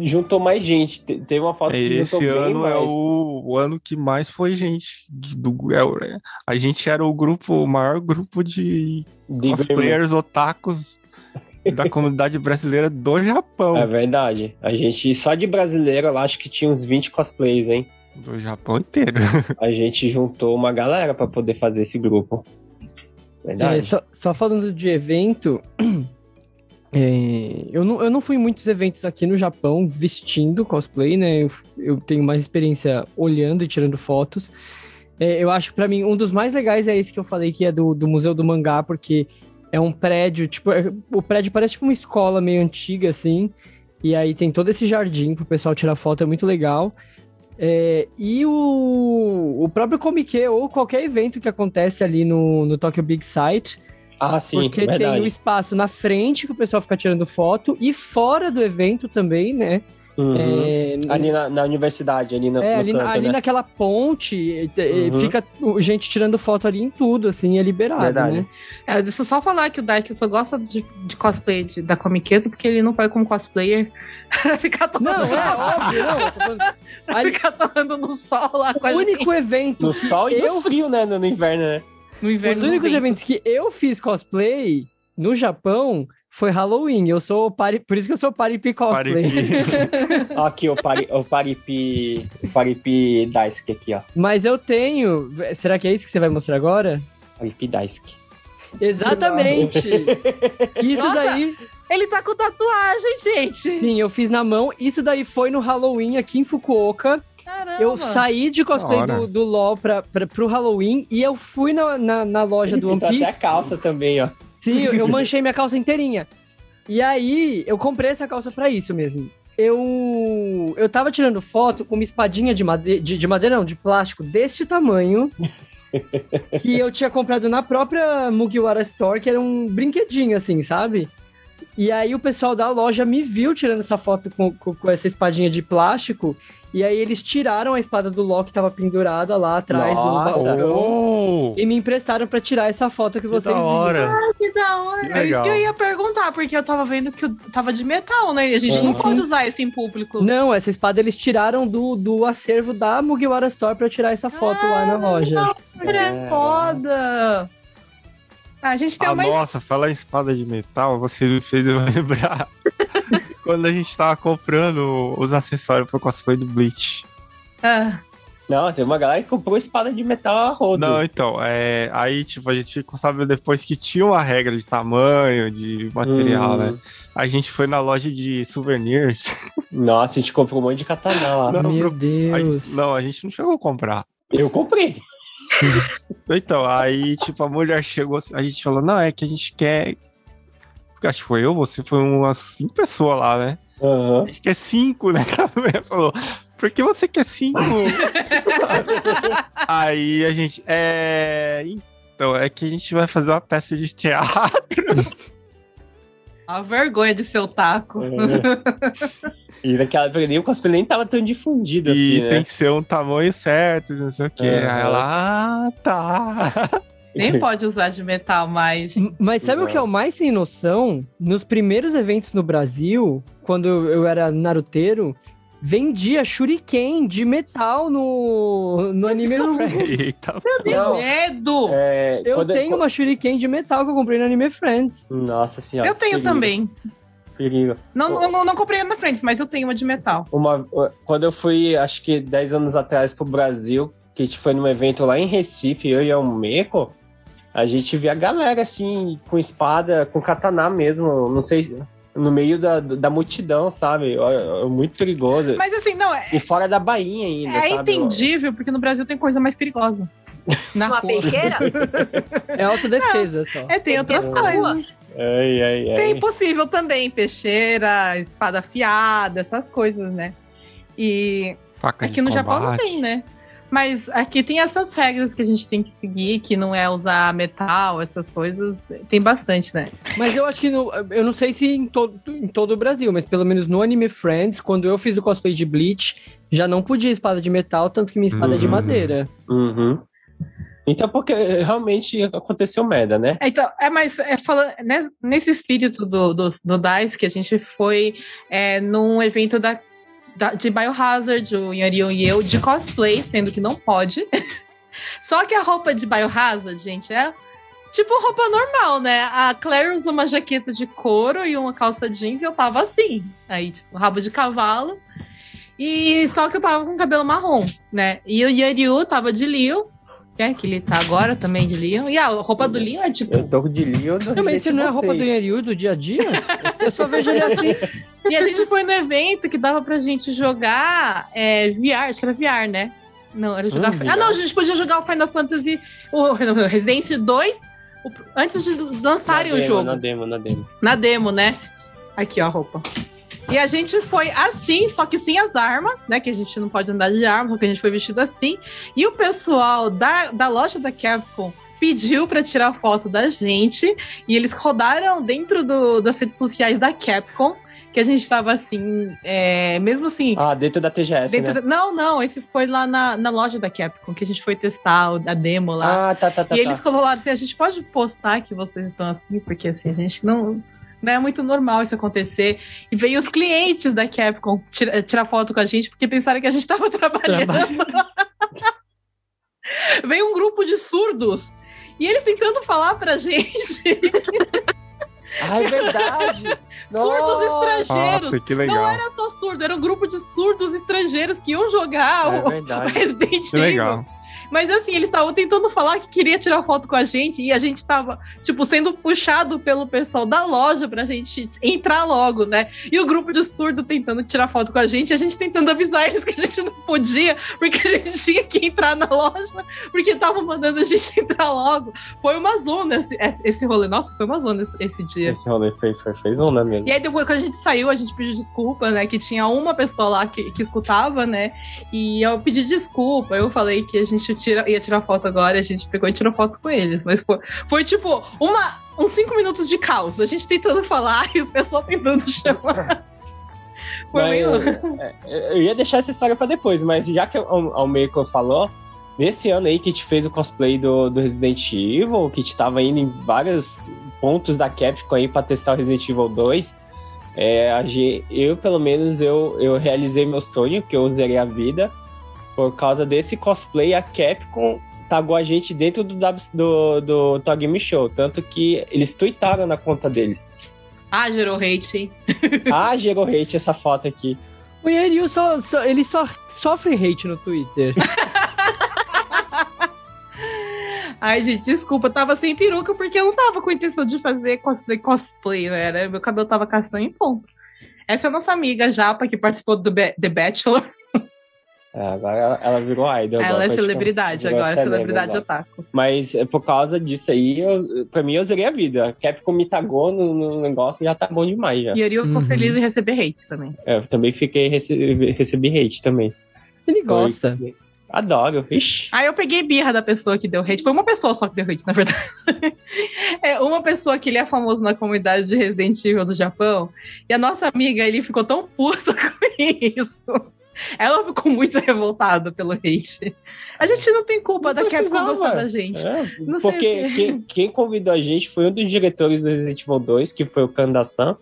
Speaker 1: juntou mais gente. Te- Teve uma foto que
Speaker 4: Esse
Speaker 1: juntou bem
Speaker 4: ano é
Speaker 1: mais.
Speaker 4: o, o ano que mais foi gente. Do, é, a gente era o grupo, o maior grupo de
Speaker 1: de
Speaker 4: cosplayers otakus da comunidade brasileira do Japão.
Speaker 1: É verdade. A gente, só de brasileiro, eu acho que tinha uns 20 cosplays, hein?
Speaker 4: Do Japão inteiro. (laughs)
Speaker 1: A gente juntou uma galera pra poder fazer esse grupo. Verdade.
Speaker 2: É, só, só falando de evento, é, eu, não, eu não fui em muitos eventos aqui no Japão vestindo cosplay, né? Eu, eu tenho mais experiência olhando e tirando fotos. É, eu acho que pra mim um dos mais legais é esse que eu falei que é do, do Museu do Mangá, porque é um prédio, tipo, é- o prédio parece tipo uma escola meio antiga, assim. E aí tem todo esse jardim pro pessoal tirar foto, é muito legal. É, e o, o próprio Comic ou qualquer evento que acontece ali no, no Tokyo Big Sight,
Speaker 1: ah, sim,
Speaker 2: porque
Speaker 1: verdade.
Speaker 2: tem o espaço na frente que o pessoal fica tirando foto e fora do evento também, né?
Speaker 1: Uhum.
Speaker 2: É,
Speaker 1: Ali na, na universidade, ali, na,
Speaker 2: é, ali,
Speaker 1: canto,
Speaker 2: ali
Speaker 1: né?
Speaker 2: naquela ponte,
Speaker 1: Uhum.
Speaker 2: fica o- gente tirando foto ali em tudo, assim, é liberado,
Speaker 1: Verdade.
Speaker 2: né?
Speaker 3: É, deixa eu só falar que o Dark só gosta de, de cosplay de- da Comiqueto porque ele não vai como cosplayer (laughs) pra ficar todo
Speaker 2: Não, é óbvio, não. falando- (laughs)
Speaker 3: Vai ficar sorrando no sol lá
Speaker 2: O único evento
Speaker 1: No sol e
Speaker 2: eu
Speaker 1: no frio, né? No, no inverno, né?
Speaker 3: No inverno.
Speaker 2: Os únicos
Speaker 3: vento.
Speaker 2: eventos que eu fiz cosplay no Japão foi Halloween. Eu sou pari... por isso que eu sou Paripi cosplay.
Speaker 1: Ó, (laughs) aqui o, pari, o Paripi. O Paripi Daisuke aqui, ó.
Speaker 2: Mas eu tenho. Será que é isso que você vai mostrar agora?
Speaker 1: Paripi Daisuke.
Speaker 2: Exatamente. (laughs) Isso
Speaker 3: Nossa.
Speaker 2: daí,
Speaker 3: Ele tá com tatuagem, gente.
Speaker 2: sim, eu fiz na mão. Isso daí foi no Halloween aqui em Fukuoka.
Speaker 3: Caramba.
Speaker 2: Eu saí de cosplay do, do LoL pra, pra, pro Halloween e eu fui na, na, na loja do (laughs) One
Speaker 1: Tá até a
Speaker 2: Piece.
Speaker 1: calça também, ó.
Speaker 2: Sim, eu, eu manchei minha calça inteirinha. E aí, eu comprei essa calça pra isso mesmo. Eu eu tava tirando foto com uma espadinha de madeira, de, de madeira não, de plástico deste tamanho. (laughs) que eu tinha comprado na própria Mugiwara Store, que era um brinquedinho assim, sabe? E aí o pessoal da loja me viu tirando essa foto com, com, com essa espadinha de plástico. E aí eles tiraram a espada do Loki que tava pendurada lá atrás
Speaker 1: Nossa.
Speaker 2: do bastão.
Speaker 4: Oh,
Speaker 2: E me emprestaram pra tirar essa foto que
Speaker 4: que
Speaker 2: vocês
Speaker 4: da
Speaker 2: viram.
Speaker 4: hora.
Speaker 3: Que da hora.
Speaker 4: Que
Speaker 3: É isso que eu ia perguntar, porque eu tava vendo que eu tava de metal, né? E a gente não
Speaker 1: Sim,
Speaker 3: pode usar isso em público.
Speaker 2: Não, essa espada eles tiraram do, do acervo da Mugiwara Store pra tirar essa foto lá na loja.
Speaker 3: É foda. Ah, a gente tem
Speaker 4: Ah,
Speaker 3: uma
Speaker 4: nossa, falar em espada de metal, você me fez eu (laughs) lembrar quando a gente tava comprando os acessórios pro cosplay do Bleach.
Speaker 3: Ah,
Speaker 1: Não, tem uma galera que comprou espada de metal a rodo.
Speaker 4: Não, então, é, aí, tipo, a gente ficou sabendo depois que tinha uma regra de tamanho, de material,
Speaker 1: Hum.
Speaker 4: né? A gente foi na loja de souvenirs.
Speaker 1: Nossa, a gente comprou um monte de katana lá.
Speaker 4: Não,
Speaker 2: Meu
Speaker 4: pro-
Speaker 2: Deus.
Speaker 4: Aí- não, a gente não chegou a comprar.
Speaker 1: Eu comprei.
Speaker 4: Então, aí, tipo, a mulher chegou, a gente falou, não, é que a gente quer. Acho que foi eu, você foi umas cinco pessoas lá, né?
Speaker 1: Aham.
Speaker 4: A gente quer cinco, né? (laughs) A mulher falou, por que você quer cinco? (laughs) aí a gente, é. Então, é que a gente vai fazer uma peça de teatro.
Speaker 3: A vergonha de seu taco.
Speaker 1: É. (laughs) E naquela época nem o cosplay nem tava tão difundido
Speaker 4: e
Speaker 1: assim, né?
Speaker 4: tem que ser um tamanho certo, não sei o quê.
Speaker 1: Aham.
Speaker 4: Aí ela, ah, tá. (laughs)
Speaker 3: Nem pode usar de metal mais.
Speaker 2: Mas sabe o que é o mais sem noção? Nos primeiros eventos no Brasil, quando eu eu era naruteiro, vendia shuriken de metal no, no Anime Friends.
Speaker 4: Eita,
Speaker 1: Não,
Speaker 3: Medo!
Speaker 1: é,
Speaker 2: Eu
Speaker 1: quando-
Speaker 2: tenho uma shuriken de metal que eu comprei no Anime Friends.
Speaker 1: Nossa senhora.
Speaker 3: eu tenho
Speaker 1: perigo,
Speaker 3: também.
Speaker 1: Perigo.
Speaker 3: Não, não, não, não comprei na frente, mas eu tenho uma de metal.
Speaker 1: Uma, quando eu fui, acho que 10 anos atrás pro Brasil, que a gente foi num evento lá em Recife, eu e o Meco, a gente via a galera assim, com espada, com katana mesmo, não sei, no meio da, da multidão, sabe? Ó, ó, Muito perigoso.
Speaker 3: Mas assim, não, é,
Speaker 1: E fora da bainha ainda,
Speaker 3: é
Speaker 1: sabe?
Speaker 3: entendível, porque no Brasil tem coisa mais perigosa. (laughs) Na
Speaker 5: Uma
Speaker 3: rua.
Speaker 5: peixeira? (laughs)
Speaker 2: É autodefesa só.
Speaker 3: É, tem outras coisas.
Speaker 1: Ai, ai, ai.
Speaker 3: Tem possível também, peixeira, espada afiada, essas coisas, né? E
Speaker 4: faca
Speaker 3: aqui no Japão não
Speaker 4: combate.
Speaker 3: tem, né? Mas aqui tem essas regras que a gente tem que seguir, que não é usar metal, essas coisas. Tem bastante, né?
Speaker 2: Mas eu acho que no, eu não sei se em todo, em todo o Brasil, mas pelo menos no Anime Friends, quando eu fiz o cosplay de Bleach, já não podia espada de metal, tanto que minha espada é de
Speaker 4: Uhum.
Speaker 2: madeira.
Speaker 1: Uhum. Então, porque realmente aconteceu merda, né?
Speaker 3: É, Então, é, mas é, falando, né, nesse espírito do, do, do DICE que a gente foi é, num evento da- de Biohazard, o Yorion e eu, de cosplay, sendo que não pode. (laughs) Só que a roupa de Biohazard, gente, é tipo roupa normal, né? A Claire usa uma jaqueta de couro e uma calça jeans e eu tava assim. Aí, tipo, rabo de cavalo. E só que eu tava com cabelo marrom, né? E o Yoryu tava de Leo, né? Que ele tá agora também de Leo. E a roupa do Leo é tipo
Speaker 1: Eu tô de Leo do
Speaker 2: Não, mas isso não é a roupa do. Yanryu do dia a dia? Eu só vejo ele assim. (laughs)
Speaker 3: E a gente foi no evento que dava pra gente jogar é, VR, acho que era VR, né? Não, era jogar.
Speaker 1: Hum,
Speaker 3: ah, não, a gente podia jogar o Final Fantasy, o Resident 2, o- antes de lançarem
Speaker 1: Na
Speaker 3: o
Speaker 1: demo,
Speaker 3: jogo.
Speaker 1: Na demo, na demo.
Speaker 3: Na demo, né? Aqui, ó, a roupa. E a gente foi assim, só que sem as armas, né? Que a gente não pode andar de arma, porque a gente foi vestido assim. E o pessoal da, da loja da Capcom pediu pra tirar foto da gente. E eles rodaram dentro do- das redes sociais da Capcom. Que a gente tava assim, é, mesmo assim.
Speaker 1: Ah, dentro da TGS,
Speaker 3: dentro
Speaker 1: né?
Speaker 3: da- não, não, esse foi lá na, na loja da Capcom, que a gente foi testar a demo lá.
Speaker 1: Ah, tá, tá, tá.
Speaker 3: E
Speaker 1: tá.
Speaker 3: eles falaram assim: a gente pode postar que vocês estão assim, porque assim, a gente não. Não é muito normal isso acontecer. E veio os clientes da Capcom tira- tirar foto com a gente, porque pensaram que a gente estava (laughs) trabalhando. veio um grupo de surdos. E eles tentando falar pra gente,
Speaker 1: Ah, é verdade!
Speaker 3: surdos
Speaker 1: Nossa!
Speaker 3: estrangeiros.
Speaker 4: Nossa, que
Speaker 3: Não
Speaker 4: legal.
Speaker 3: era só surdo, era um grupo de surdos estrangeiros que iam jogar
Speaker 1: É
Speaker 3: o, o. Resident
Speaker 4: Que
Speaker 3: Evil.
Speaker 4: legal.
Speaker 3: Mas assim, eles estavam tentando falar que queria tirar foto com a gente e a gente tava, tipo, sendo puxado pelo pessoal da loja pra gente entrar logo, né? E o grupo de surdo tentando tirar foto com a gente, a gente tentando avisar eles que a gente não podia, porque a gente tinha que entrar na loja, porque estavam mandando a gente (laughs) entrar logo. Foi uma zona esse, esse rolê. Nossa, foi uma zona esse, esse dia.
Speaker 1: Esse rolê foi, foi, fez onda mesmo.
Speaker 3: E aí, depois que a gente saiu, a gente pediu desculpa, né? Que tinha uma pessoa lá que, que escutava, né? E eu pedi desculpa. Eu falei que a gente tira, ia tirar foto agora, a gente pegou e tirou foto com eles. Mas foi, foi tipo, uma, uns cinco minutos de caos. A gente tentando falar (laughs) e o pessoal tentando chamar. (laughs) Foi meio.
Speaker 1: é, eu ia deixar essa história pra depois, mas já que o Almeco falou, nesse ano aí que a gente fez o cosplay do, do Resident Evil, que a gente tava indo em vários pontos da Capcom aí pra testar o Resident Evil 2, é, eu, pelo menos, eu, eu realizei meu sonho, que eu zerei a vida. Por causa desse cosplay, a Capcom tagou a gente dentro do, do, do Game Show. Tanto que eles tweetaram na conta deles.
Speaker 3: Ah, gerou hate, hein? (laughs)
Speaker 1: ah, gerou hate essa foto aqui.
Speaker 2: O Yanryu só, só- ele só sofre hate no Twitter. (laughs)
Speaker 3: Ai, gente, desculpa, eu tava sem peruca porque eu não tava com a intenção de fazer cosplay, cosplay, né? Meu cabelo tava castanho em ponto. Essa é a nossa amiga Japa, que participou do Be- The Bachelor.
Speaker 1: É, agora ela, virou idol.
Speaker 3: Ela
Speaker 1: agora,
Speaker 3: é
Speaker 1: praticamente.
Speaker 3: celebridade agora, celebridade
Speaker 1: agora.
Speaker 3: otaku.
Speaker 1: Mas é, por causa disso aí, eu, pra mim eu zerei a vida. A Capcom me tagou no, no negócio já tá bom demais já.
Speaker 3: E Ariel ficou
Speaker 2: Uhum.
Speaker 3: feliz em receber hate também.
Speaker 1: É, Eu também fiquei, recebi, recebi hate também.
Speaker 2: Ele gosta.
Speaker 1: Foi- Adoro. Ixi.
Speaker 3: Aí eu peguei birra da pessoa que deu hate. Foi uma pessoa só que deu hate, na verdade. (laughs) é uma pessoa que ele é famoso na comunidade de Resident Evil do Japão. E a nossa amiga, ele ficou tão puta (laughs) com isso. Ela ficou muito revoltada pelo hate. A gente não tem culpa
Speaker 1: Não
Speaker 3: da Capcom gostar da gente.
Speaker 1: É, porque quem, quem convidou a gente foi um dos diretores do Resident Evil 2, que foi o Kanda-san.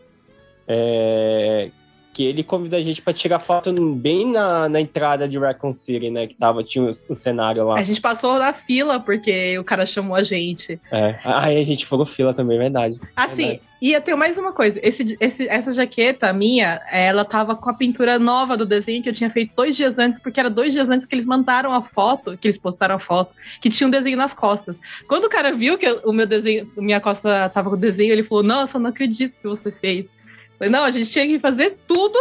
Speaker 1: É, que ele convidou a gente pra tirar foto bem na, na entrada de Raccoon City, né? Que tava, tinha o, o cenário lá.
Speaker 3: A gente passou na fila porque o cara chamou a gente.
Speaker 1: É. Aí a gente foi fila também, verdade.
Speaker 3: Assim,
Speaker 1: Verdade.
Speaker 3: ia ter mais uma coisa. Esse, esse, essa jaqueta minha, ela tava com a pintura nova do desenho que eu tinha feito dois dias antes, porque era dois dias antes que eles mandaram a foto, que eles postaram a foto, que tinha um desenho nas costas. Quando o cara viu que o meu desenho, minha costa tava com o desenho, ele falou: Nossa, não acredito que você fez. Não, a gente tinha que fazer tudo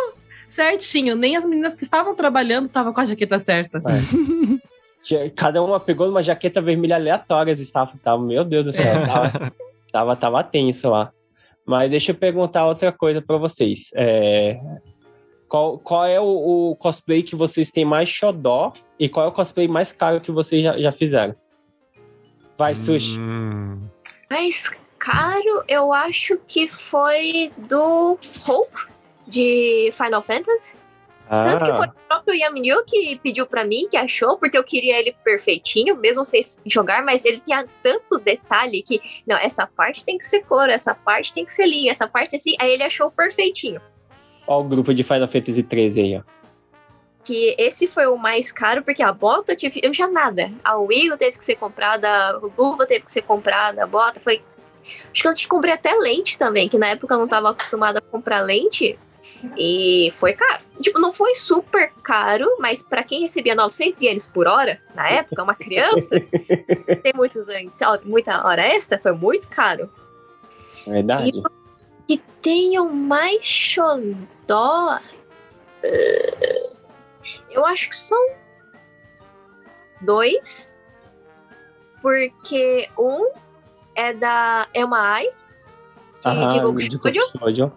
Speaker 3: certinho. Nem as meninas que estavam trabalhando estavam com a jaqueta certa. (laughs)
Speaker 1: Tinha- Cada uma pegou uma jaqueta vermelha aleatória, as staff estavam, meu Deus do céu, tava, tava, tava tenso lá. Mas deixa eu perguntar outra coisa pra vocês. É, qual, qual é o, o cosplay que vocês têm mais xodó e qual é o cosplay mais caro que vocês já, já fizeram? Vai, Sushi.
Speaker 4: Hum,
Speaker 5: Mais caro, eu acho que foi do Hope, de Final Fantasy. Tanto que foi o próprio Yaminu que pediu pra mim, que achou, porque eu queria ele perfeitinho, mesmo sem jogar, mas ele tinha tanto detalhe que, não, essa parte tem que ser cor, essa parte tem que ser linha, essa parte assim, aí ele achou perfeitinho.
Speaker 1: Olha o grupo de Final Fantasy 13 aí, ó.
Speaker 5: Que esse foi o mais caro, porque a bota eu tive, eu não tinha nada. A Wii teve que ser comprada, a luva teve que ser comprada, a bota foi. Acho que eu te comprei até lente também, que na época eu não tava acostumada a comprar lente. E foi caro. Tipo, não foi super caro, mas pra quem recebia 900 ienes por hora, na época, uma criança, (laughs) tem muitos anos, muita hora extra, foi muito caro.
Speaker 1: Verdade.
Speaker 5: E que tenham mais xodó. eh, Eu acho que são dois. Porque um é da Emma Ai, de,
Speaker 1: Aham,
Speaker 5: de Goku Studio,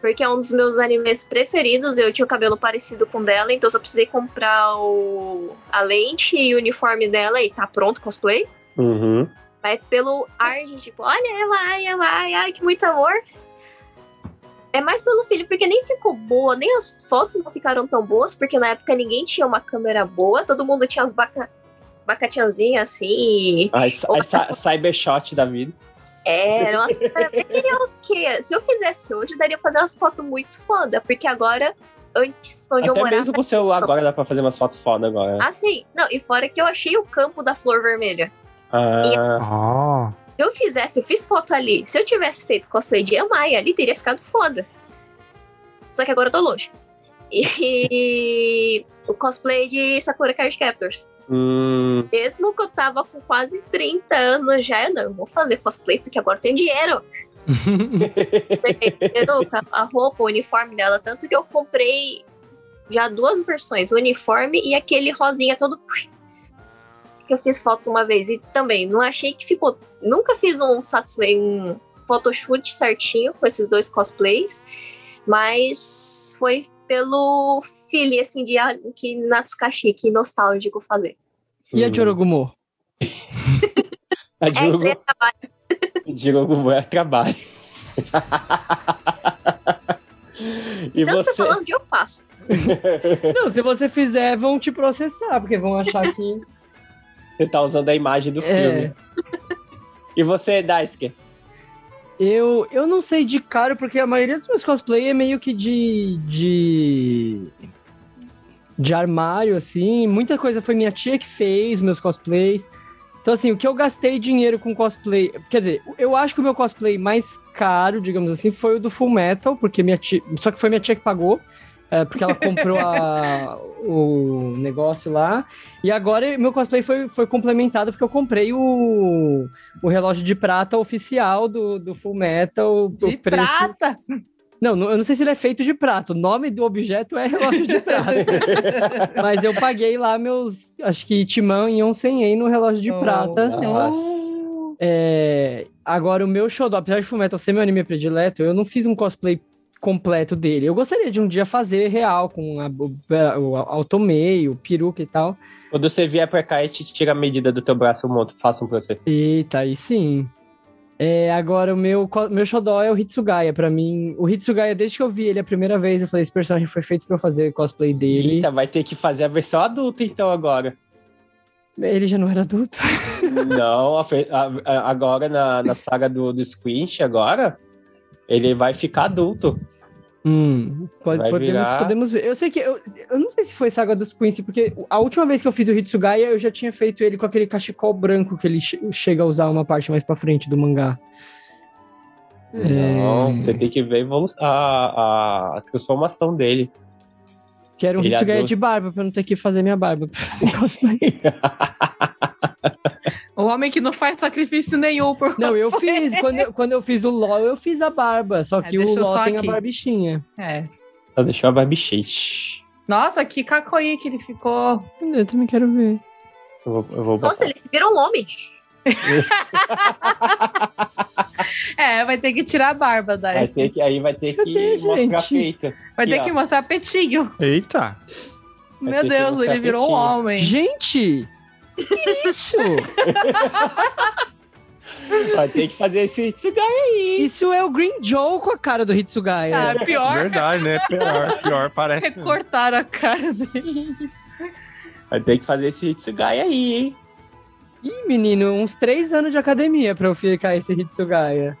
Speaker 5: porque é um dos meus animes preferidos. Eu tinha o cabelo parecido com o dela, então eu só precisei comprar o, a lente e o uniforme dela e tá pronto cosplay.
Speaker 1: Uhum.
Speaker 5: Vai pelo ar de tipo, olha, ela, ai, ela, ai, ai, que muito amor. É mais pelo filho, porque nem ficou boa, nem as fotos não ficaram tão boas, porque na época ninguém tinha uma câmera boa, todo mundo tinha as baca... bacatianzinhas assim. e-
Speaker 1: Ai, ai, cy- Cybershot da vida.
Speaker 5: É, umas câmeras bem ok. Se eu fizesse hoje, daria pra fazer umas fotos muito foda, porque agora, antes, onde eu
Speaker 1: Até
Speaker 5: morava.
Speaker 1: mesmo com o celular agora dá pra fazer umas fotos foda agora.
Speaker 5: Ah, sim. Não, e fora que eu achei o campo da flor vermelha.
Speaker 1: Ah,
Speaker 4: ó,
Speaker 5: Se eu fizesse, eu fiz foto ali. Se eu tivesse feito cosplay de Amai ali, teria ficado foda. Só que agora eu tô longe. E (laughs) o cosplay de Sakura Card Captors.
Speaker 1: Hum,
Speaker 5: Mesmo que eu tava com quase 30 anos já, eu não, eu vou fazer cosplay porque agora eu tenho dinheiro. (laughs) A roupa, o uniforme dela. Tanto que eu comprei já duas versões, o uniforme e aquele rosinha todo que eu fiz foto uma vez. E também, não achei que ficou. Nunca fiz um Satsui, um photoshoot certinho com esses dois cosplays. Mas foi pelo feeling, assim, de ah, que Natsukashi, que nostálgico fazer.
Speaker 2: E a
Speaker 1: hum.
Speaker 2: Chorogumo? (laughs)
Speaker 1: A
Speaker 5: Essa é trabalho. (laughs)
Speaker 1: Diogo é trabalho. (laughs) e
Speaker 5: Tanto
Speaker 1: você.
Speaker 5: você falando que eu faço.
Speaker 2: Não, se você fizer, vão te processar, porque vão achar que.
Speaker 1: Você tá usando a imagem do
Speaker 2: É.
Speaker 1: filme. E você, Daisuke?
Speaker 2: Eu, eu não sei de cara, porque a maioria dos meus cosplay é meio que de. de. de armário, assim. Muita coisa foi minha tia que fez, meus cosplays. Então, assim, o que eu gastei dinheiro com cosplay. Quer dizer, eu acho que o meu cosplay mais caro, digamos assim, foi o do Full Metal, porque minha tia. Só que foi minha tia que pagou. É, porque ela comprou a- o negócio lá. E agora meu cosplay foi, foi complementado porque eu comprei o, o relógio de prata oficial do, do Full Metal.
Speaker 3: De
Speaker 2: preço...
Speaker 3: prata.
Speaker 2: Não, não, eu não sei se ele é feito de prata. O nome do objeto é relógio de prata. (laughs) Mas eu paguei lá meus, acho que Timão e Onsen Yen no relógio de
Speaker 3: Oh.
Speaker 2: prata.
Speaker 3: Oh.
Speaker 2: É, Agora, o meu Shodo, apesar de Fullmetal ser meu anime predileto, eu não fiz um cosplay completo dele. Eu gostaria de um dia fazer real, com a, o, o automeio, peruca e tal.
Speaker 1: Quando você vier pra cá e te tira a medida do teu braço, eu monto, faço um pra você.
Speaker 2: Eita, aí sim. É, agora, o meu, meu xodó é o Hitsugaya. Pra mim, o Hitsugaya, desde que eu vi ele a primeira vez, eu falei, esse personagem foi feito pra eu fazer cosplay dele.
Speaker 1: Eita, vai ter que fazer a versão adulta então agora.
Speaker 2: Ele já não era adulto. (laughs)
Speaker 1: Não, a- a- agora na, na saga do, do Squinch, agora, ele vai ficar adulto.
Speaker 2: Hum, pode- podemos,
Speaker 1: virar-
Speaker 2: podemos ver. Eu sei que. Eu, eu não sei se foi Saga dos Quincy, porque a última vez que eu fiz o Hitsugaya, eu já tinha feito ele com aquele cachecol branco que ele che- chega a usar uma parte mais pra frente do mangá.
Speaker 1: Não,
Speaker 2: É.
Speaker 1: você tem que ver a, a, a transformação dele.
Speaker 2: Que era um
Speaker 1: Ele
Speaker 2: Hitsugaya
Speaker 1: adoça-
Speaker 2: de barba, pra eu não ter que fazer minha barba pra fazer (laughs) cosplay. (laughs)
Speaker 3: O homem que não faz sacrifício nenhum por
Speaker 2: Não, eu fiz. Quando eu, quando eu fiz o LOL, eu fiz a barba. Só
Speaker 3: É,
Speaker 2: que o
Speaker 3: deixa eu
Speaker 2: LOL
Speaker 3: só
Speaker 2: tem
Speaker 3: aqui.
Speaker 2: a barbichinha.
Speaker 3: É.
Speaker 1: Ela deixou a barbichete.
Speaker 3: Nossa, que cacoí que ele ficou.
Speaker 2: Eu também quero ver.
Speaker 1: Eu vou, eu vou
Speaker 5: Nossa, ele virou um homem. (laughs)
Speaker 3: É, vai ter que tirar a barba da.
Speaker 1: Mas tem que, aí vai ter que
Speaker 2: Cadê,
Speaker 1: mostrar
Speaker 2: gente?
Speaker 1: peito.
Speaker 3: Vai ter
Speaker 1: Aqui,
Speaker 3: que
Speaker 1: ó.
Speaker 3: mostrar petinho.
Speaker 4: Eita!
Speaker 1: Vai
Speaker 3: Meu
Speaker 1: ter que
Speaker 3: Deus,
Speaker 1: mostrar
Speaker 3: ele virou um homem.
Speaker 2: Gente! Que isso? (laughs)
Speaker 1: Vai ter que fazer esse Hitsugaya aí.
Speaker 2: isso é o Green Joe com a cara do Hitsugaya.
Speaker 3: Ah, pior,
Speaker 4: Verdade, né? Pior, pior, parece.
Speaker 3: recortaram a cara dele.
Speaker 1: Vai ter que fazer esse Hitsugaya aí, hein?
Speaker 2: Ih, menino, uns três anos de academia pra eu ficar esse Hitsugaya.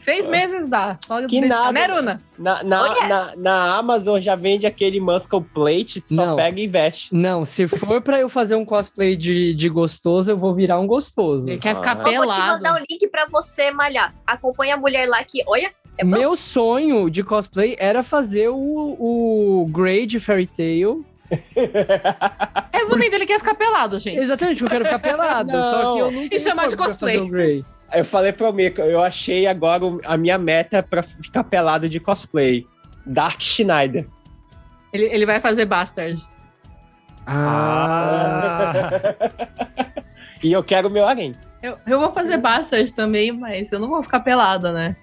Speaker 3: Seis meses dá. Só
Speaker 1: Que nada.
Speaker 3: Né, Runa?
Speaker 1: Na, na, na, na Amazon já vende aquele Muscle Plate, só
Speaker 2: Não.
Speaker 1: pega e veste.
Speaker 2: Não, se for pra eu fazer um cosplay de, de gostoso, eu vou virar um gostoso.
Speaker 3: Ele quer ficar
Speaker 1: Ah.
Speaker 5: Eu vou te
Speaker 3: pelado.
Speaker 5: mandar o link pra você malhar. Acompanha a mulher lá que, olha, é.
Speaker 2: Meu sonho de cosplay era fazer o, o Grey de Fairy Tail.
Speaker 3: Resumindo, ele quer ficar pelado, gente.
Speaker 2: Exatamente, eu quero ficar pelado.
Speaker 1: Não.
Speaker 2: Só que eu não tenho
Speaker 3: chamar de cosplay.
Speaker 1: Eu falei pro Mico, eu achei agora a minha meta pra ficar pelado de cosplay. Dark Schneider.
Speaker 3: Ele, ele vai fazer Bastard.
Speaker 2: Ah, (laughs)
Speaker 1: E eu quero o meu harém.
Speaker 3: Eu, eu vou fazer Bastard também, mas eu não vou ficar pelada, né?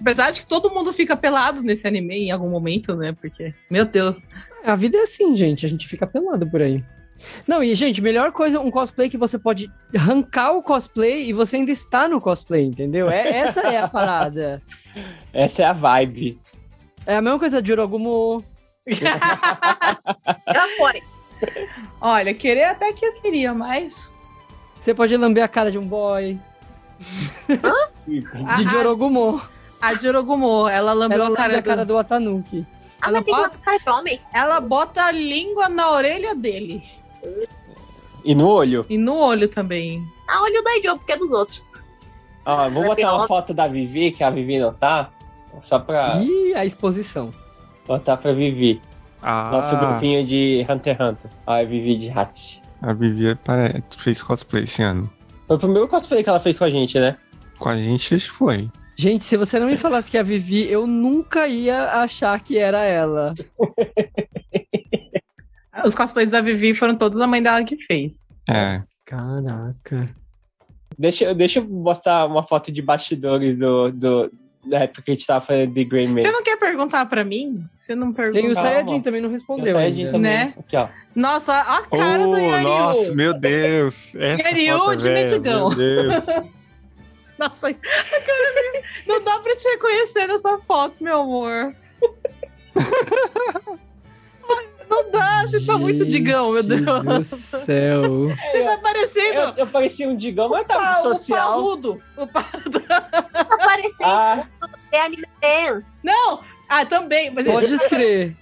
Speaker 3: Apesar de que todo mundo fica pelado nesse anime em algum momento, né? Porque, meu Deus.
Speaker 2: a vida é assim, gente. A gente fica pelado por aí. Não, e, gente, melhor coisa, um cosplay que você pode arrancar o cosplay e você ainda está no cosplay, entendeu? É, essa é a parada. (laughs)
Speaker 1: Essa é a vibe.
Speaker 2: É a mesma coisa de Orogumo.
Speaker 5: Eu apoio. (laughs)
Speaker 3: Olha, querer até que eu queria, mas.
Speaker 2: Você pode lamber a cara de um boy. (laughs)
Speaker 3: A,
Speaker 2: De
Speaker 3: a,
Speaker 2: Jorogumo.
Speaker 3: a Jorogumo, ela lambeu
Speaker 2: Ela
Speaker 3: a cara,
Speaker 2: a cara
Speaker 3: do...
Speaker 2: do Watanuki.
Speaker 5: Ah,
Speaker 3: Ela
Speaker 5: mas tem
Speaker 3: bota-
Speaker 5: uma cara de homem.
Speaker 3: Ela bota a língua na orelha dele.
Speaker 1: E no olho.
Speaker 3: E no olho também.
Speaker 5: Ah, olha o Daijo, porque é dos outros.
Speaker 1: Ó, vou botar uma foto da Vivi, que a Vivi não tá. Só pra
Speaker 2: Ih, a exposição.
Speaker 1: botar pra Vivi.
Speaker 4: Ah,
Speaker 1: Nosso grupinho de Hunter x Hunter. Ó, a Vivi de Hat.
Speaker 4: a Vivi pare- fez cosplay esse ano.
Speaker 1: Foi o primeiro cosplay que ela fez com a gente, né?
Speaker 4: Com a gente foi.
Speaker 2: Gente, se você não me falasse que é a Vivi, eu nunca ia achar que era ela. (laughs)
Speaker 3: Os cosplays da Vivi foram todos a mãe dela que fez.
Speaker 4: É.
Speaker 2: Caraca.
Speaker 1: Deixa, eu- deixa eu mostrar uma foto de bastidores do, do, da época que a gente tava fazendo The Grey Man.
Speaker 3: Você não quer perguntar pra mim? Você não perguntou.
Speaker 2: Tem o. Sayajin também não respondeu
Speaker 1: Saiyajin
Speaker 2: ainda.
Speaker 1: também.
Speaker 3: Né?
Speaker 1: Aqui, ó.
Speaker 3: Nossa, a a cara do
Speaker 4: Oh,
Speaker 3: Yaryu.
Speaker 4: nossa, meu Deus. Essa foto
Speaker 3: de Mendigão.
Speaker 4: Meu Deus. (laughs)
Speaker 3: Nossa, a cara dele. Não dá pra te reconhecer nessa foto, meu amor. Ai, (laughs) Não dá, você tá muito digão, meu Deus.
Speaker 2: Meu Deus do céu.
Speaker 3: Você tá parecendo
Speaker 1: Eu, eu parecia um digão, mas
Speaker 3: o
Speaker 1: tava
Speaker 3: pa- o
Speaker 1: social.
Speaker 3: parrudo. O pa-
Speaker 5: Tá parecendo
Speaker 1: Ah,
Speaker 5: é anime man.
Speaker 3: Não! Ah, também. Mas
Speaker 2: Pode escrever.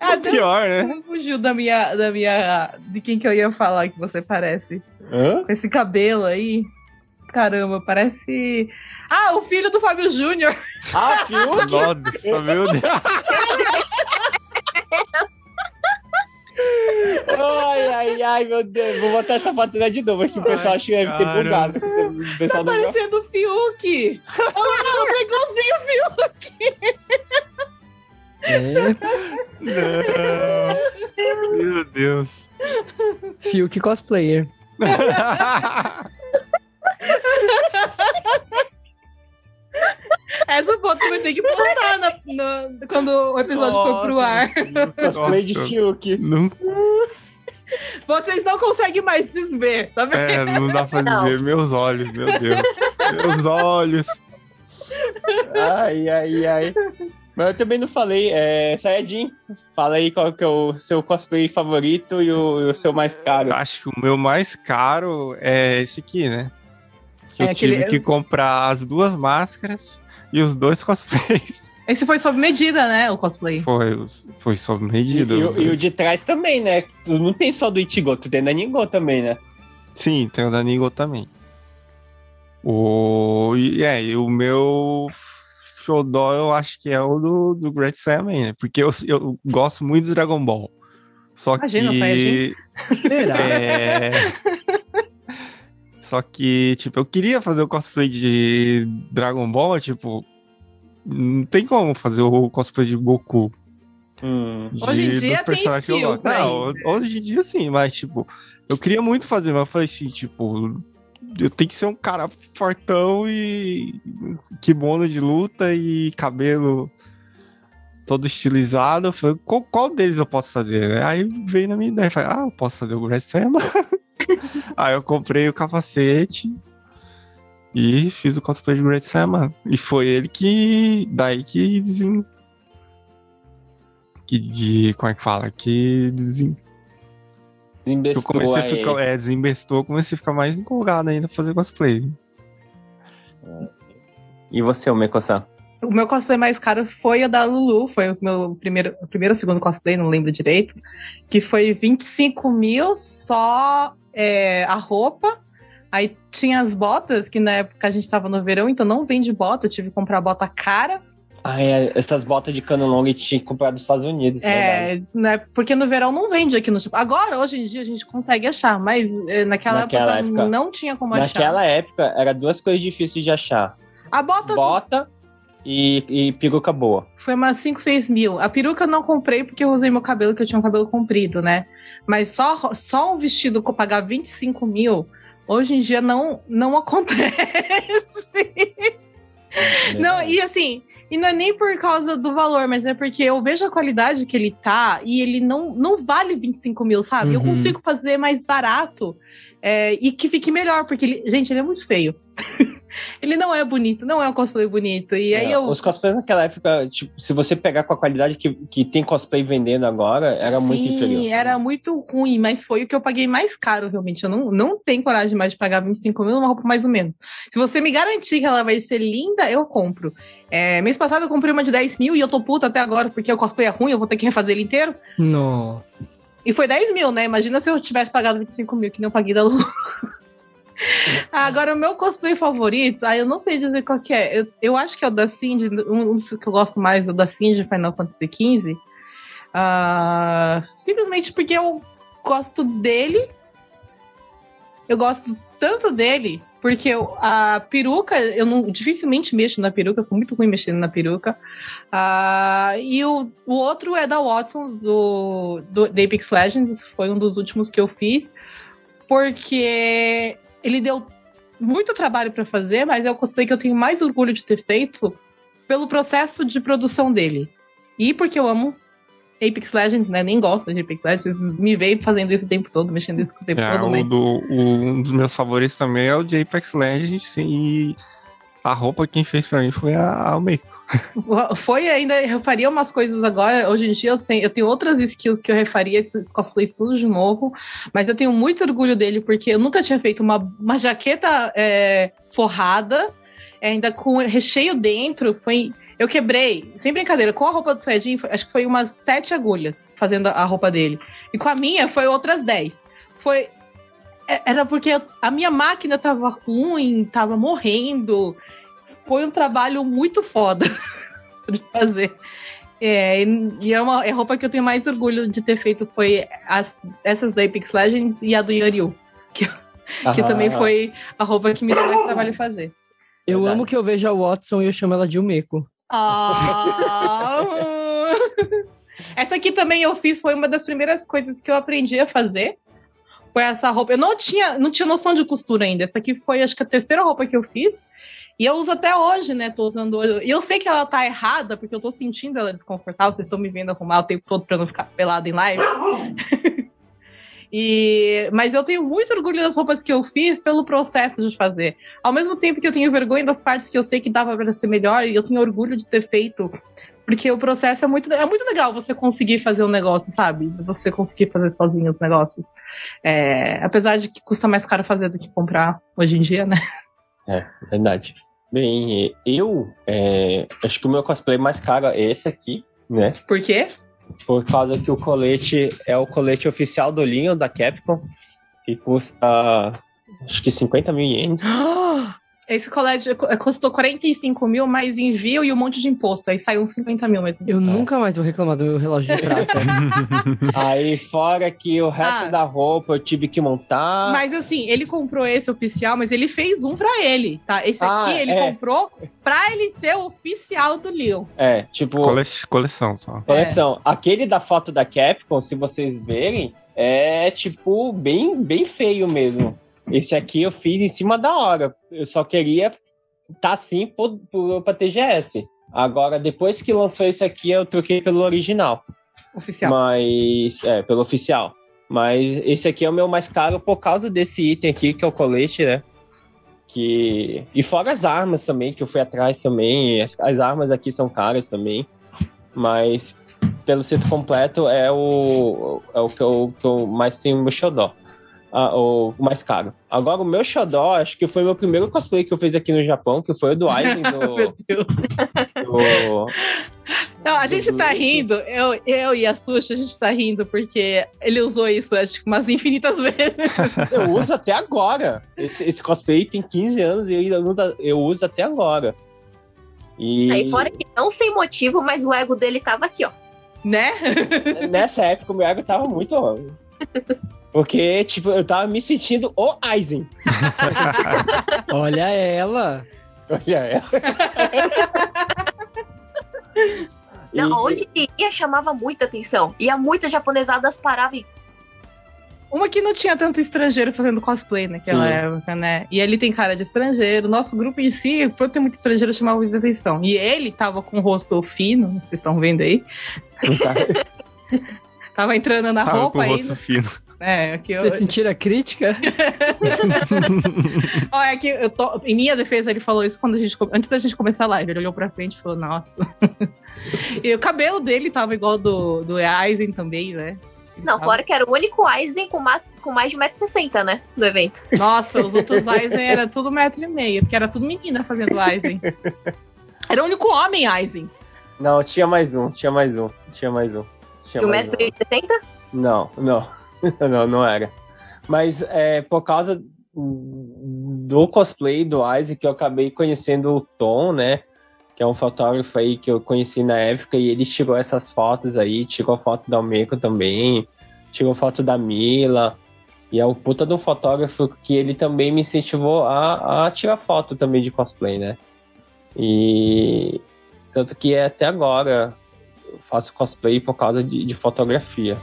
Speaker 3: ah, tem-
Speaker 4: Pior, né?
Speaker 3: Não fugiu da minha, da minha. De quem que eu ia falar que você parece.
Speaker 1: hã?
Speaker 3: Com esse cabelo aí. Caramba, parece. Ah, o filho do Fábio Júnior.
Speaker 1: Ah, Fiuk? (laughs)
Speaker 4: Nossa, meu Deus. (laughs)
Speaker 1: Ai, ai, ai, meu Deus. Vou botar essa foto de novo aqui. O pessoal
Speaker 4: Ai,
Speaker 1: acha que deve ter bugado. O
Speaker 3: Tá
Speaker 1: pessoal
Speaker 3: parecendo o Fiuk. Olha lá, tá igualzinho o Fiuk.
Speaker 2: É,
Speaker 4: Não. Meu Deus.
Speaker 2: Fiuk cosplayer. (laughs)
Speaker 3: Essa foto vai ter que postar na- na- quando o episódio for pro
Speaker 4: Nossa.
Speaker 3: ar.
Speaker 1: Cosplay de
Speaker 4: Nossa.
Speaker 1: Fiuk.
Speaker 4: Não,
Speaker 3: Vocês não conseguem mais desver, tá vendo?
Speaker 4: é, não dá pra dizer. Meus olhos, meu Deus. Meus olhos.
Speaker 1: Ai, ai, ai. Mas eu também não falei. É, Sayajin, fala aí qual que é o seu cosplay favorito e o, e o seu mais caro.
Speaker 4: Eu acho que o meu mais caro é esse aqui, né? Que
Speaker 3: É
Speaker 4: eu
Speaker 3: aquele-
Speaker 4: tive que comprar as duas máscaras e os dois cosplays. (laughs)
Speaker 3: Esse foi sob medida, né? O cosplay.
Speaker 4: Foi, foi sob medida.
Speaker 1: E, e o- e o de trás também, né? Tu não tem só do Ichigo, tu tem da Ningo também, né?
Speaker 4: Sim, tem o da Nigo também. O... E, é, e o meu xodó eu acho que é o do, do Great Saiyaman, né? Porque eu, eu gosto muito do Dragon Ball. Só
Speaker 3: Imagina, o
Speaker 4: que... (laughs)
Speaker 2: Será?
Speaker 4: É... Só que, tipo, eu queria fazer o cosplay de Dragon Ball, tipo... Não tem como fazer o cosplay de Goku.
Speaker 1: Hum.
Speaker 4: de-
Speaker 3: Hoje em dia
Speaker 4: dos
Speaker 3: tem
Speaker 4: personagens que eu
Speaker 3: filtro
Speaker 4: gosto. Não, hoje em dia sim, mas tipo, eu queria muito fazer, mas eu falei assim, tipo, eu tenho que ser um cara fortão e kimono de luta e cabelo todo estilizado. Eu falei, qual, qual deles eu posso fazer? Aí veio na minha ideia, falei, ah, eu posso fazer o Saiyaman. (laughs) (laughs) Aí eu comprei o capacete e fiz o cosplay de Great Saiyaman. E foi ele que, daí que desen... que de, como é que fala? Que desen... Eu
Speaker 1: Desinvestou
Speaker 4: comecei a ficar, é, desembestou, eu comecei a ficar mais empolgado ainda pra fazer cosplay.
Speaker 1: E você, o Meko-san?
Speaker 3: O meu cosplay mais caro foi o da Lulu, foi o meu primeiro, primeiro ou segundo cosplay, não lembro direito, que foi 25 mil só é, a roupa. Aí tinha as botas, que na época a gente tava no verão, então não vende bota, eu tive que comprar bota cara.
Speaker 1: Ah, é, essas botas de cano longo tinha que comprar dos Estados Unidos.
Speaker 3: É, né, porque no verão não vende aqui no Japão. Agora, hoje em dia, a gente consegue achar, mas é, naquela,
Speaker 1: Naquela
Speaker 3: época,
Speaker 1: época-
Speaker 3: não tinha como achar.
Speaker 1: Naquela época, era duas coisas difíceis de achar:
Speaker 3: A bota
Speaker 1: bota e, e peruca boa.
Speaker 3: Foi umas 5, 6 mil. A peruca eu não comprei porque eu usei meu cabelo, que eu tinha um cabelo comprido, né? Mas só, só um vestido que eu pagar 25 mil, hoje em dia não, não acontece. não, e assim, e não é nem por causa do valor, mas é porque eu vejo a qualidade que ele tá e ele não, não vale 25 mil, sabe? Eu
Speaker 2: Uhum.
Speaker 3: consigo fazer mais barato é, e que fique melhor, porque ele, gente, ele é muito feio. (laughs) ele não é bonito, não é um cosplay bonito. E aí
Speaker 1: É,
Speaker 3: eu.
Speaker 1: Os cosplays naquela época, tipo, se você pegar com a qualidade que, que tem cosplay vendendo agora, era muito
Speaker 3: Sim,
Speaker 1: inferior.
Speaker 3: era muito ruim, mas foi o que eu paguei mais caro, realmente. Eu não, não tenho coragem mais de pagar 25 mil numa roupa mais ou menos. Se você me garantir que ela vai ser linda, eu compro. É, mês passado eu comprei uma de 10 mil e eu tô puta até agora, porque o cosplay é ruim, eu vou ter que refazer ele inteiro.
Speaker 2: Nossa.
Speaker 3: E foi 10 mil, né? Imagina se eu tivesse pagado 25 mil, que nem eu paguei da Lu. (laughs) Agora, o meu cosplay favorito, aí eu não sei dizer qual que é. Eu, eu acho que é o da Cindy, um dos que eu gosto mais é o da Cindy Final Fantasy XV. Ah, simplesmente porque eu gosto dele. Eu gosto tanto dele, porque eu- a peruca, eu não, dificilmente mexo na peruca, eu sou muito ruim mexendo na peruca. Ah, e o, o outro é da Watson, do, do da Apex Legends, foi um dos últimos que eu fiz, porque ele deu muito trabalho para fazer, mas é o cosplay que eu tenho mais orgulho de ter feito pelo processo de produção dele. E porque eu amo Apex Legends, né? Nem gosto de Apex Legends, me veio fazendo isso o tempo todo, mexendo isso o tempo
Speaker 4: É,
Speaker 3: todo,
Speaker 4: o
Speaker 3: né?
Speaker 4: do, o- um dos meus favoritos também é o de Apex Legends e a roupa quem fez pra mim foi a, a Meiko.
Speaker 3: Foi ainda, eu faria umas coisas agora. Hoje em dia eu, sei, eu tenho outras skills que eu refaria esses cosplays tudo de novo, mas eu tenho muito orgulho dele porque eu nunca tinha feito uma, uma jaqueta é, forrada, ainda com recheio dentro. Foi, eu quebrei, sem brincadeira, com a roupa do Saiyajin, acho que foi umas sete agulhas fazendo a roupa dele, e com a minha foi outras dez. Foi era porque a minha máquina tava ruim, tava morrendo. Foi um trabalho muito foda (laughs) de fazer. É, e é uma é a roupa que eu tenho mais orgulho de ter feito foi as, essas da Apex Legends e a do Yanryu, que
Speaker 1: Ah,
Speaker 3: também foi a roupa que me deu mais trabalho fazer.
Speaker 2: Eu
Speaker 1: Verdade.
Speaker 2: amo que eu vejo a Watson e eu chamo ela de Umeko.
Speaker 3: Ah! (laughs) Essa aqui também eu fiz, foi uma das primeiras coisas que eu aprendi a fazer. Foi essa roupa. Eu não tinha, não tinha noção de costura ainda. Essa aqui foi, acho que, a terceira roupa que eu fiz. E eu uso até hoje, né? Tô usando hoje. E eu sei que ela tá errada, porque eu tô sentindo ela desconfortável. Vocês estão me vendo arrumar o tempo todo pra não ficar pelada em live. (laughs) E, mas eu tenho muito orgulho das roupas que eu fiz pelo processo de fazer. Ao mesmo tempo que eu tenho vergonha das partes que eu sei que dava para ser melhor, e eu tenho orgulho de ter feito, porque o processo é muito, é muito legal você conseguir fazer um negócio, sabe? Você conseguir fazer sozinho os negócios. É, apesar de que custa mais caro fazer do que comprar hoje em dia, né?
Speaker 1: É, verdade. Bem, eu é, acho que o meu cosplay mais caro é esse aqui, né?
Speaker 3: Por quê?
Speaker 1: Por causa que o colete é o colete oficial do Leon da Capcom, que custa acho que 50 mil ienes. (gasps)
Speaker 3: Esse colégio custou 45 mil, mais envio e um monte de imposto. Aí saiu uns 50 mil mesmo.
Speaker 2: Eu nunca mais vou reclamar do meu relógio de prata. (laughs)
Speaker 1: Aí, fora que o resto
Speaker 3: Ah.
Speaker 1: da roupa eu tive que montar.
Speaker 3: Mas assim, ele comprou esse oficial, mas ele fez um pra ele, tá? Esse
Speaker 1: Ah,
Speaker 3: aqui ele
Speaker 1: é.
Speaker 3: comprou pra ele ter o oficial do Leon.
Speaker 1: É, tipo,
Speaker 4: Cole- coleção só.
Speaker 1: coleção. Aquele da foto da Capcom, se vocês verem, é tipo bem, bem feio mesmo. Esse aqui eu fiz em cima da hora. Eu só queria tá assim pra TGS. Agora, depois que lançou esse aqui, eu troquei pelo original.
Speaker 3: Oficial.
Speaker 1: Mas. É, pelo oficial. Mas esse aqui é o meu mais caro por causa desse item aqui, que é o colete, né? Que... E fora as armas também, que eu fui atrás também. As, as armas aqui são caras também. Mas pelo set completo é o, é o que eu, que eu mais tenho no meu xodó. Ah, o mais caro. Agora, o meu xodó, acho que foi meu primeiro cosplay que eu fiz aqui no Japão, que foi o do Aizen (laughs)
Speaker 3: Meu
Speaker 1: do,
Speaker 3: Deus.
Speaker 1: do,
Speaker 3: Não, a gente tá rindo, eu, eu e a Sushi, a gente tá rindo porque ele usou isso, acho que umas infinitas (laughs) vezes.
Speaker 1: Eu uso até agora. Esse, esse cosplay tem 15 anos e eu, eu uso até agora. E
Speaker 5: Aí fora que não sem motivo, mas o ego dele tava aqui, ó.
Speaker 3: né?
Speaker 1: nessa época o meu ego tava muito. Porque, tipo, eu tava me sentindo o Aizen. (laughs)
Speaker 2: Olha ela.
Speaker 1: Olha ela.
Speaker 5: Não,
Speaker 1: E-
Speaker 5: onde ele ia chamava muita atenção. E muitas japonesadas paravam e.
Speaker 3: Uma que não tinha tanto estrangeiro fazendo cosplay naquela
Speaker 1: Sim.
Speaker 3: época, né? E ele tem cara de estrangeiro. Nosso grupo em si, por ter muito estrangeiro, chamava muita atenção. E ele tava com o rosto fino, vocês estão vendo aí. (laughs) Tava entrando na
Speaker 4: Tava com
Speaker 3: roupa
Speaker 4: o
Speaker 3: aí.
Speaker 4: rosto fino.
Speaker 3: É, que eu,
Speaker 2: Vocês sentiram a crítica? (laughs)
Speaker 3: Ó, é que eu tô. Em minha defesa, ele falou isso quando a gente. Antes da gente começar a live. Ele olhou pra frente e falou, nossa. (laughs) e o cabelo dele tava igual do, do Aizen também, né? Ele
Speaker 5: Não,
Speaker 3: tava-
Speaker 5: fora que era o único Aizen com, ma- com mais de 1,60m, né? Do evento.
Speaker 3: Nossa, os outros (laughs) Aizen era tudo metro e meio, porque era tudo menina fazendo Aizen. Era o único homem Aizen.
Speaker 1: Não, tinha mais um, tinha mais um, tinha mais um. Tinha
Speaker 5: De
Speaker 1: mais um.
Speaker 5: 1,70m?
Speaker 1: Não, não. (laughs) não, não era. Mas é, por causa do cosplay do Isaac eu acabei conhecendo o Tom, né? Que é um fotógrafo aí que eu conheci na época, e ele tirou essas fotos aí, tirou foto da Almeco também, tirou foto da Mila. E é o puta um fotógrafo que ele também me incentivou a, a tirar foto também de cosplay, né? E tanto que até agora eu faço cosplay por causa de, de fotografia.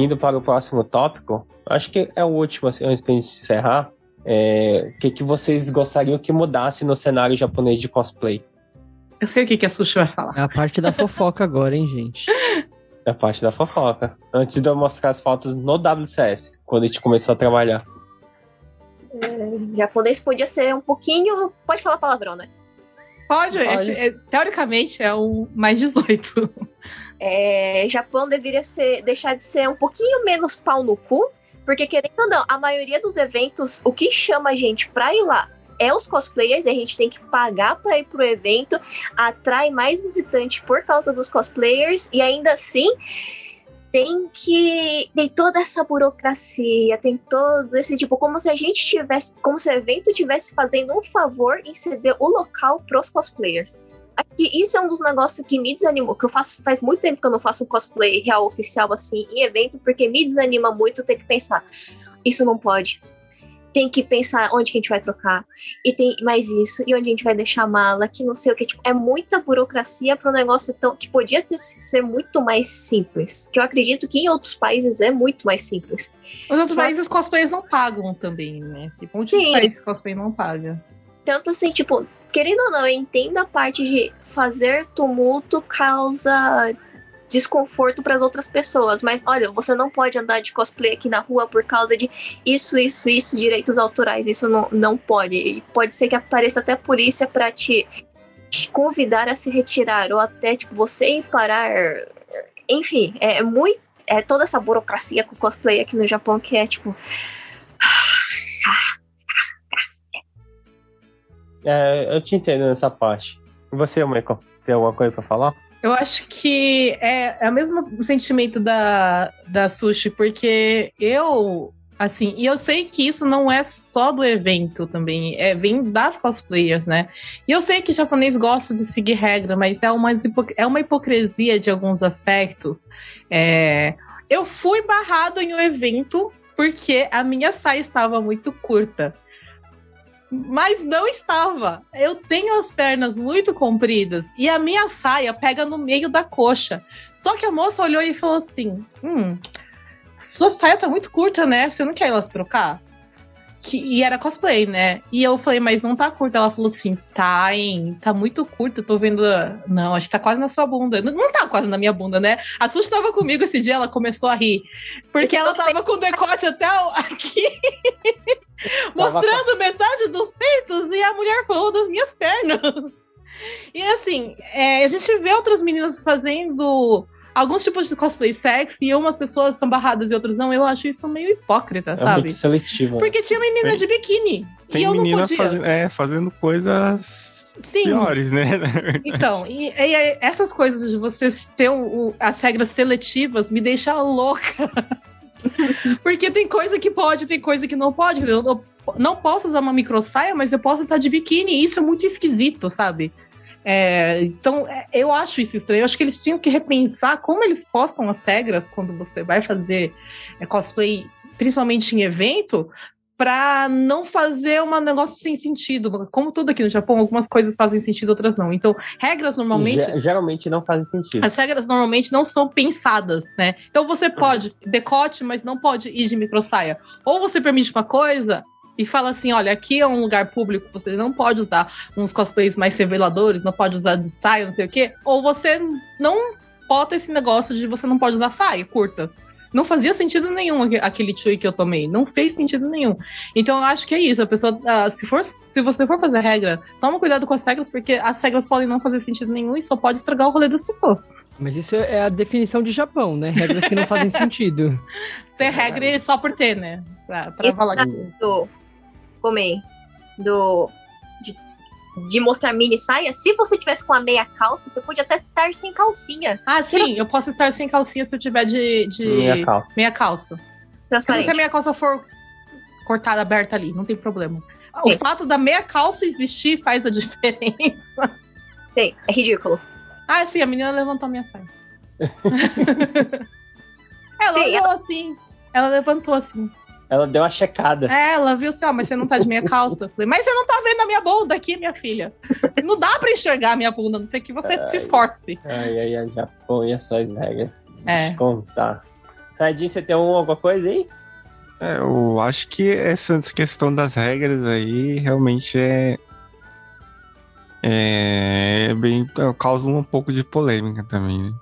Speaker 1: Indo para o próximo tópico, acho que é o último, assim, antes de encerrar. É, o que, que vocês gostariam que mudasse no cenário japonês de cosplay?
Speaker 3: Eu sei o que, que a Sushi vai falar.
Speaker 2: É a parte da fofoca agora, hein, gente?
Speaker 1: É a parte da fofoca. Antes de eu mostrar as fotos no WCS, quando a gente começou a trabalhar.
Speaker 5: O japonês podia ser um pouquinho. Pode falar palavrão, né?
Speaker 3: Pode,
Speaker 1: Pode.
Speaker 3: esse- é, teoricamente é o mais 18.
Speaker 5: É, Japão deveria ser, deixar de ser um pouquinho menos pau no cu, porque querendo ou não, a maioria dos eventos, o que chama a gente pra ir lá é os cosplayers, e a gente tem que pagar pra ir pro evento, atrai mais visitante por causa dos cosplayers, e ainda assim tem que. Tem toda essa burocracia, tem todo esse tipo, como se a gente tivesse. Como se o evento tivesse fazendo um favor em ceder o local pros cosplayers. Isso é um dos negócios que me desanimou, que eu faço faz muito tempo que eu não faço um cosplay real oficial assim em evento, porque me desanima muito ter que pensar. Isso não pode. Tem que pensar onde que a gente vai trocar. E tem mais isso, e onde a gente vai deixar a mala, que não sei o que. Tipo, é muita burocracia para um negócio tão. que podia ter, ser muito mais simples. Que eu acredito que em outros países é muito mais simples.
Speaker 3: Os outros
Speaker 5: Só-
Speaker 3: países os cosplayers não pagam também, né? Tipo, um monte
Speaker 5: Sim.
Speaker 3: de país cosplay não paga.
Speaker 5: Tanto assim, tipo, querendo ou não, eu entendo a parte de fazer tumulto causa desconforto para as outras pessoas. Mas olha, você não pode andar de cosplay aqui na rua por causa de isso, isso, isso, direitos autorais. Isso não, não pode. Pode ser que apareça até a polícia para te, te convidar a se retirar ou até tipo você parar. Enfim, é muito é toda essa burocracia com cosplay aqui no Japão que é tipo (sighs)
Speaker 1: É, eu te entendo nessa parte. E você, Michael, tem alguma coisa pra falar?
Speaker 3: Eu acho que é, é o mesmo sentimento da, da Sushi, porque eu, assim, e eu sei que isso não é só do evento também, é, vem das cosplayers, né? E eu sei que japonês gosta de seguir regra, mas é uma, é uma hipocrisia de alguns aspectos. É, eu fui barrado em um evento porque a minha saia estava muito curta mas não estava. Eu tenho as pernas muito compridas e a minha saia pega no meio da coxa. Só que a moça olhou e falou assim: Hum, sua saia tá muito curta, né? Você não quer elas trocar? Que, e era cosplay, né? E eu falei, mas não tá curta. Ela falou assim: tá, hein? Tá muito curta. Tô vendo. Não, acho que tá quase na sua bunda. Não, não tá quase na minha bunda, né? A Sushi tava comigo esse dia, ela começou a rir. Porque ela tava com o decote até (laughs) aqui. mostrando metade dos peitos e a mulher falou das minhas pernas. E assim, é, a gente vê outras meninas fazendo alguns tipos de cosplay sexy e umas pessoas são barradas e outras não. Eu acho isso meio hipócrita,
Speaker 1: É
Speaker 3: sabe?
Speaker 1: muito seletivo. né?
Speaker 3: Porque tinha menina de biquíni. e
Speaker 4: Tem
Speaker 3: eu não
Speaker 4: menina
Speaker 3: podia.
Speaker 4: fazendo, é, fazendo coisas
Speaker 3: Sim.
Speaker 4: piores, né?
Speaker 3: Então, e, e essas coisas de vocês ter o- as regras seletivas me deixa louca. (laughs) Porque tem coisa que pode, tem coisa que não pode. Eu não, não posso usar uma micro saia, mas eu posso estar de biquíni. E isso é muito esquisito, sabe? É, então, é, eu acho isso estranho. Eu acho que eles tinham que repensar como eles postam as regras quando você vai fazer é, cosplay, principalmente em evento, para não fazer um negócio sem sentido. Como tudo aqui no Japão, algumas coisas fazem sentido, outras não. Então, regras normalmente.
Speaker 1: Ge- geralmente não fazem sentido.
Speaker 3: As regras normalmente não são pensadas, né? Então você pode decote, mas não pode ir de micro saia. Ou você permite uma coisa e fala assim: olha, aqui é um lugar público, você não pode usar uns cosplays mais reveladores, não pode usar de saia, não sei o quê. Ou você não bota esse negócio de você não pode usar saia curta. Não fazia sentido nenhum aque- aquele chui que eu tomei. Não fez sentido nenhum. Então eu acho que é isso. A pessoa, ah, se, for, se você for fazer regra, toma cuidado com as regras, porque as regras podem não fazer sentido nenhum e só pode estragar o rolê das pessoas.
Speaker 2: Mas isso é a definição de Japão, né? Regras que não fazem (laughs) sentido.
Speaker 3: Ter regra só por ter, né? Pra, pra
Speaker 5: Isso
Speaker 3: falar que.
Speaker 5: É? Do. De, de mostrar mini saia. Se você tivesse com a meia calça, você pode até estar sem calcinha.
Speaker 3: Ah, sim, eu posso estar sem calcinha se eu tiver de. de
Speaker 1: Minha calça.
Speaker 3: meia calça. Porque se
Speaker 5: Transparente.
Speaker 3: a meia calça for cortada aberta ali, não tem problema. O
Speaker 5: Sim.
Speaker 3: fato da meia calça existir faz a (laughs) diferença.
Speaker 5: Tem, é ridículo.
Speaker 3: Ah, sim, a menina levantou a minha saia. (laughs) ela
Speaker 5: Sim,
Speaker 3: olhou assim. Ela levantou assim.
Speaker 1: Ela deu uma checada.
Speaker 3: É, ela viu assim, ó, mas você não tá de meia calça. Eu Falei, mas você não tá vendo a minha bunda aqui, minha filha. Não dá pra enxergar a minha bunda, a não sei que você se esforce.
Speaker 1: Ai, ai, ai, Japão e as suas regras.
Speaker 3: É.
Speaker 1: Deixa eu contar. Sadinho, você tem um- alguma coisa aí?
Speaker 4: É, eu acho que essa questão das regras aí realmente é. É bem. causa um pouco de polêmica também, né?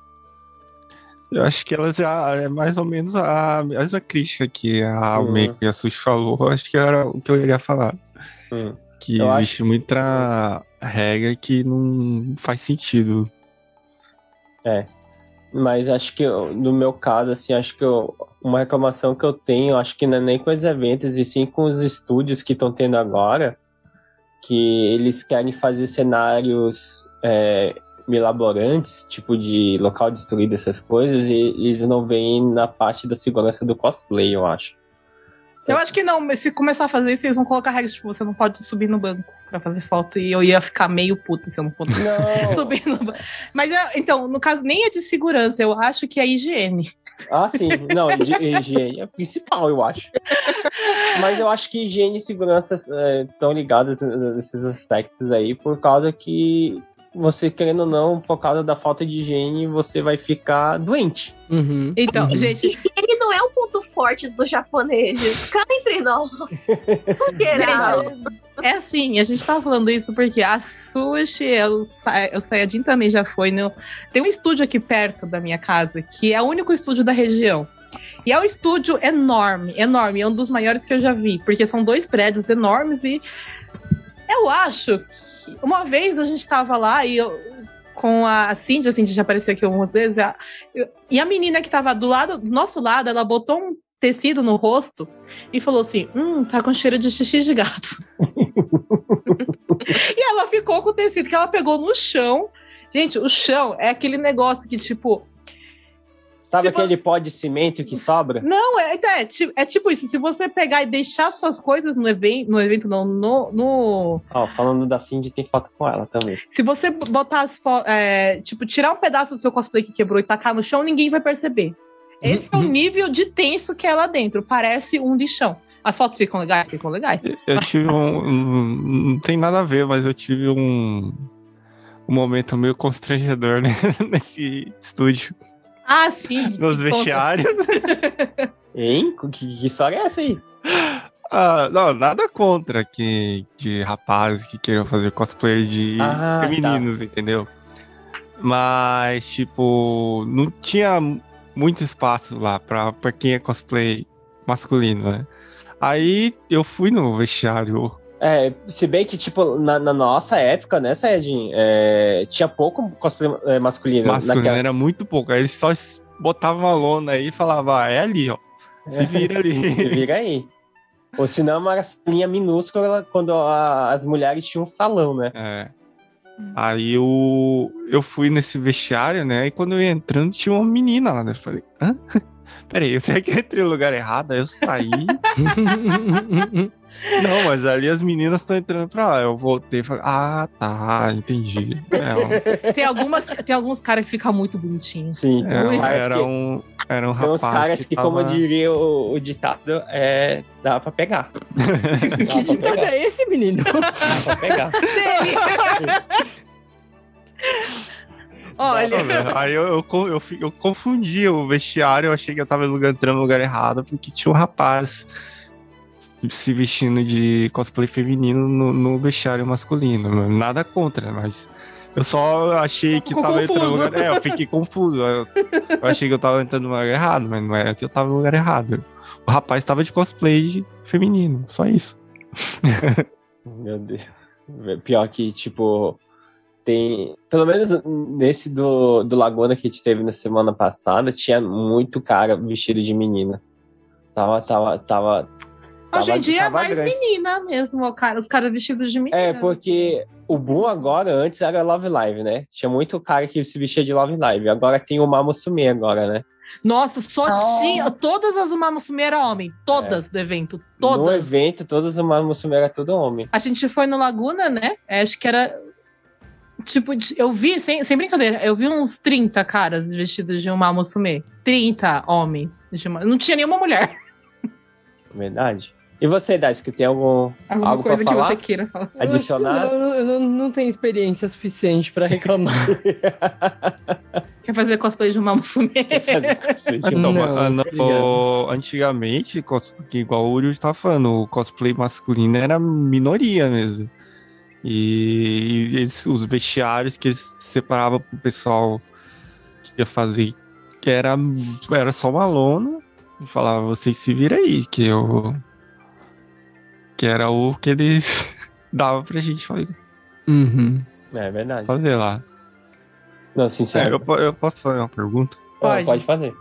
Speaker 4: Eu acho que elas já é mais ou menos a mesma crítica que a
Speaker 1: Uhum.
Speaker 4: Almeida e a Sus falou, eu acho que era o que eu iria falar.
Speaker 1: Hum.
Speaker 4: Que
Speaker 1: Eu
Speaker 4: existe muita regra que não faz sentido.
Speaker 1: Mas acho que eu- no meu caso, assim, acho que eu- uma reclamação que eu tenho, acho que não é nem com os eventos, e sim com os estúdios que estão tendo agora, que eles querem fazer cenários é, milaborantes, tipo de local destruído, essas coisas, e eles não veem na parte da segurança do cosplay, eu acho.
Speaker 3: Eu acho que não, mas se começar a fazer isso, eles vão colocar regras, tipo, você não pode subir no banco pra fazer foto. E eu ia ficar meio puta se eu não pudesse
Speaker 1: Não! (laughs)
Speaker 3: subir no banco. Mas, é, então, no caso, nem é de segurança, eu acho que é higiene.
Speaker 1: Ah, sim. Não, higi- higiene é principal, eu acho. Mas eu acho que higiene e segurança estão ligados nesses aspectos aí, por causa que você, querendo ou não, por causa da falta de higiene, você vai ficar doente.
Speaker 2: Uhum.
Speaker 3: Então,
Speaker 2: Uhum.
Speaker 3: gente,
Speaker 5: Ele não é um ponto forte dos japoneses. Cá entre nós. (laughs) Geral.
Speaker 3: É assim, a gente tava falando isso porque a Sushi, o, Sa- o Sayajin também já foi. No... Tem um estúdio aqui perto da minha casa, que é o único estúdio da região. E é um estúdio enorme, enorme. É um dos maiores que eu já vi, porque são dois prédios enormes e eu acho que uma vez a gente tava lá e eu, com a Cindy, a Cindy já apareceu aqui algumas vezes, a- eu- e a menina que tava do lado, do nosso lado, ela botou um tecido no rosto e falou assim: Hum, tá com cheiro de xixi de gato. (laughs) e ela ficou com o tecido que ela pegou no chão. Gente, o chão é aquele negócio que, tipo,
Speaker 1: Sabe
Speaker 3: Se vo-
Speaker 1: aquele pó de cimento que sobra?
Speaker 3: não, é, é, ti- é tipo isso. Se você pegar e deixar suas coisas no evento, no evento, não, no, no,
Speaker 1: Ó, falando da Cindy, tem foto com ela também.
Speaker 3: Se você botar as fo- é, tipo, tirar um pedaço do seu cosplay que quebrou e tacar no chão, ninguém vai perceber. Esse é o (laughs) nível de tenso que é lá dentro. Parece um lixão. As fotos ficam legais? Ficam legais.
Speaker 4: Eu tive um, um- Não tem nada a ver, mas eu tive um. Um momento meio constrangedor né, (laughs) nesse estúdio.
Speaker 3: Ah, sim. (laughs)
Speaker 4: Nos vestiários. (laughs)
Speaker 1: Hein? Que, que história é essa aí?
Speaker 4: Ah, não, nada contra que de rapazes que queiram fazer cosplay de
Speaker 1: Ah,
Speaker 4: femininos, entendeu? Mas, tipo, não tinha muito espaço lá pra, pra quem é cosplay masculino, né? Aí eu fui no vestiário.
Speaker 1: É, se bem que, tipo, na, na nossa época, né, Sayajin, é, tinha pouco cosplay é, masculino.
Speaker 4: masculino
Speaker 1: naquela-
Speaker 4: era muito pouco. Aí eles só botavam uma lona aí e falavam, ah, é ali, ó. Se (laughs) vira
Speaker 1: Se
Speaker 4: ali.
Speaker 1: vira aí. Ou senão uma linha minúscula quando a- as mulheres tinham um salão, né?
Speaker 4: É. Aí eu, eu fui nesse vestiário, né? E quando eu ia entrando, tinha uma menina lá. Né? Eu falei, hã? Peraí, será que eu entrei no lugar errado? Aí eu saí. (laughs) Não, mas ali as meninas estão entrando pra lá. Eu voltei e falei, ah, tá, entendi. É,
Speaker 3: Tem, algumas, tem alguns caras que ficam muito bonitinhos.
Speaker 1: Sim, tem uns caras
Speaker 4: era
Speaker 1: que,
Speaker 4: um, era um
Speaker 1: tem uns
Speaker 4: rapaz.
Speaker 1: caras que, como
Speaker 4: tava-
Speaker 1: diria o, o ditado, é, dá pra pegar. (laughs)
Speaker 2: que
Speaker 1: Dá
Speaker 2: ditado
Speaker 1: pegar.
Speaker 2: é esse, menino?
Speaker 1: Dá pra pegar. (laughs)
Speaker 3: Olha,
Speaker 4: Aí eu, eu, eu, eu confundi o vestiário, eu achei que eu tava entrando no lugar errado, porque tinha um rapaz se vestindo de cosplay feminino no, no vestiário masculino. Nada contra, mas eu só achei que tava entrando no
Speaker 3: confuso.
Speaker 4: lugar. É, eu fiquei confuso. Eu, eu achei que eu tava entrando no lugar errado, mas não era que eu tava no lugar errado. O rapaz tava de cosplay de feminino, só isso.
Speaker 1: Meu Deus. Pior que, tipo, tem. Pelo menos nesse do, do Laguna que a gente teve na semana passada, tinha muito cara vestido de menina. Tava, tava, tava.
Speaker 3: hoje em dia é mais
Speaker 1: grande.
Speaker 3: menina mesmo, cara, os caras vestidos de menina.
Speaker 1: É, porque o boom agora, antes era Love Live, né? Tinha muito cara que se vestia de Love Live. Agora tem o Mamusume agora, né?
Speaker 3: Nossa, só
Speaker 5: Nossa.
Speaker 3: tinha. Todas as Umamusume era homem. Todas do evento.
Speaker 1: No
Speaker 3: Todas.
Speaker 1: evento, todos os Mamusume era tudo homem.
Speaker 3: A gente foi no Laguna, né? É, Acho que era. Tipo, eu vi, sem, sem brincadeira, eu vi uns 30 caras vestidos de uma musume. 30 homens. de uma- Não tinha nenhuma mulher. (laughs)
Speaker 1: Verdade. E você, Dais, que tem algum
Speaker 3: Alguma
Speaker 1: algo
Speaker 3: coisa
Speaker 1: pra
Speaker 3: que
Speaker 1: falar?
Speaker 3: você queira falar.
Speaker 1: Adicionar?
Speaker 2: Eu, não- eu não, não tenho experiência suficiente pra reclamar. (laughs)
Speaker 3: Quer fazer cosplay de uma musume?
Speaker 4: Então,
Speaker 2: Não,
Speaker 4: ah, antigamente, igual o Uri estava falando, o cosplay masculino era minoria mesmo. E, e eles- os vestiários que eles separavam pro pessoal que ia fazer, que era, era só uma lona, e falava, vocês se viram aí, que eu. Que era o que eles (laughs) davam pra gente fazer,
Speaker 2: Uhum.
Speaker 1: É verdade.
Speaker 4: fazer lá.
Speaker 1: Não,
Speaker 4: É,
Speaker 1: sincero.
Speaker 4: eu, po- eu posso fazer uma pergunta?
Speaker 1: Pode.
Speaker 3: Pode.
Speaker 1: pode fazer.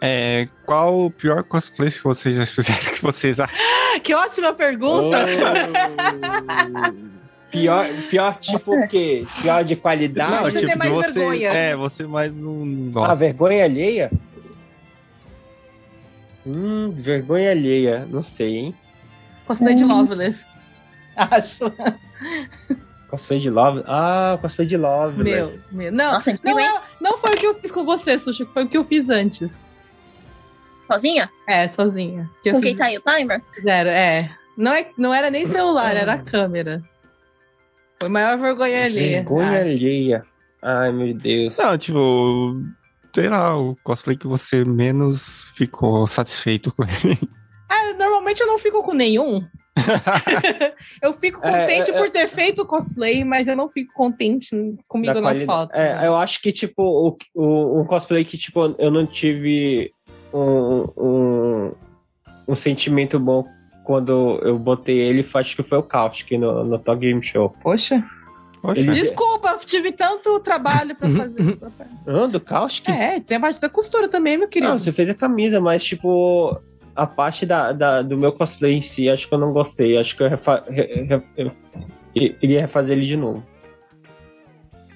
Speaker 4: É, qual o pior cosplay que vocês já fizeram (laughs) que vocês acham? (gasps)
Speaker 3: que ótima pergunta! (laughs)
Speaker 1: pior, pior tipo o quê? Pior de qualidade?
Speaker 3: Não, você tem mais
Speaker 4: você,
Speaker 3: vergonha.
Speaker 4: É, você mais não
Speaker 1: A
Speaker 4: gosta.
Speaker 1: vergonha alheia? Hum, vergonha alheia. Não sei, hein?
Speaker 3: Cosplay de Loveless. (laughs) Acho.
Speaker 1: Cosplay de Love. Ah, cosplay de Love.
Speaker 3: Meu, meu. Não,
Speaker 5: Nossa,
Speaker 3: não, é- não foi o que eu fiz com você, Sushi, foi o que eu fiz antes.
Speaker 5: Sozinha?
Speaker 3: É, sozinha. Que eu
Speaker 5: Com quem
Speaker 3: fiz
Speaker 5: tá aí o timer?
Speaker 3: zero, é. Não, é. não era nem celular, era a câmera. Foi maior vergonha alheia.
Speaker 1: Vergonha
Speaker 3: Ah,
Speaker 1: alheia. Ai, meu Deus.
Speaker 4: Não, tipo, sei lá, o cosplay que você menos ficou satisfeito com ele.
Speaker 3: Ah, normalmente eu não fico com nenhum. (laughs) eu fico
Speaker 1: É,
Speaker 3: contente
Speaker 1: é,
Speaker 3: por ter feito o cosplay, mas eu não fico contente comigo nas
Speaker 1: qualidade.
Speaker 3: fotos.
Speaker 1: É, eu acho que, tipo, o, o, um cosplay que, tipo, eu não tive um, um, um sentimento bom quando eu botei ele, foi- acho que foi o Caustic no, no Top Game Show.
Speaker 3: Poxa.
Speaker 4: Poxa.
Speaker 1: Ele-
Speaker 3: Desculpa, tive tanto trabalho pra fazer isso. (laughs)
Speaker 1: Ah, do?
Speaker 3: É, tem a parte da costura também, meu querido.
Speaker 1: Não, você fez a camisa, mas, tipo, a parte da, da- do meu cosplay em si, acho que eu não gostei. Acho que eu refa- re- re- eu iria refazer ele de novo.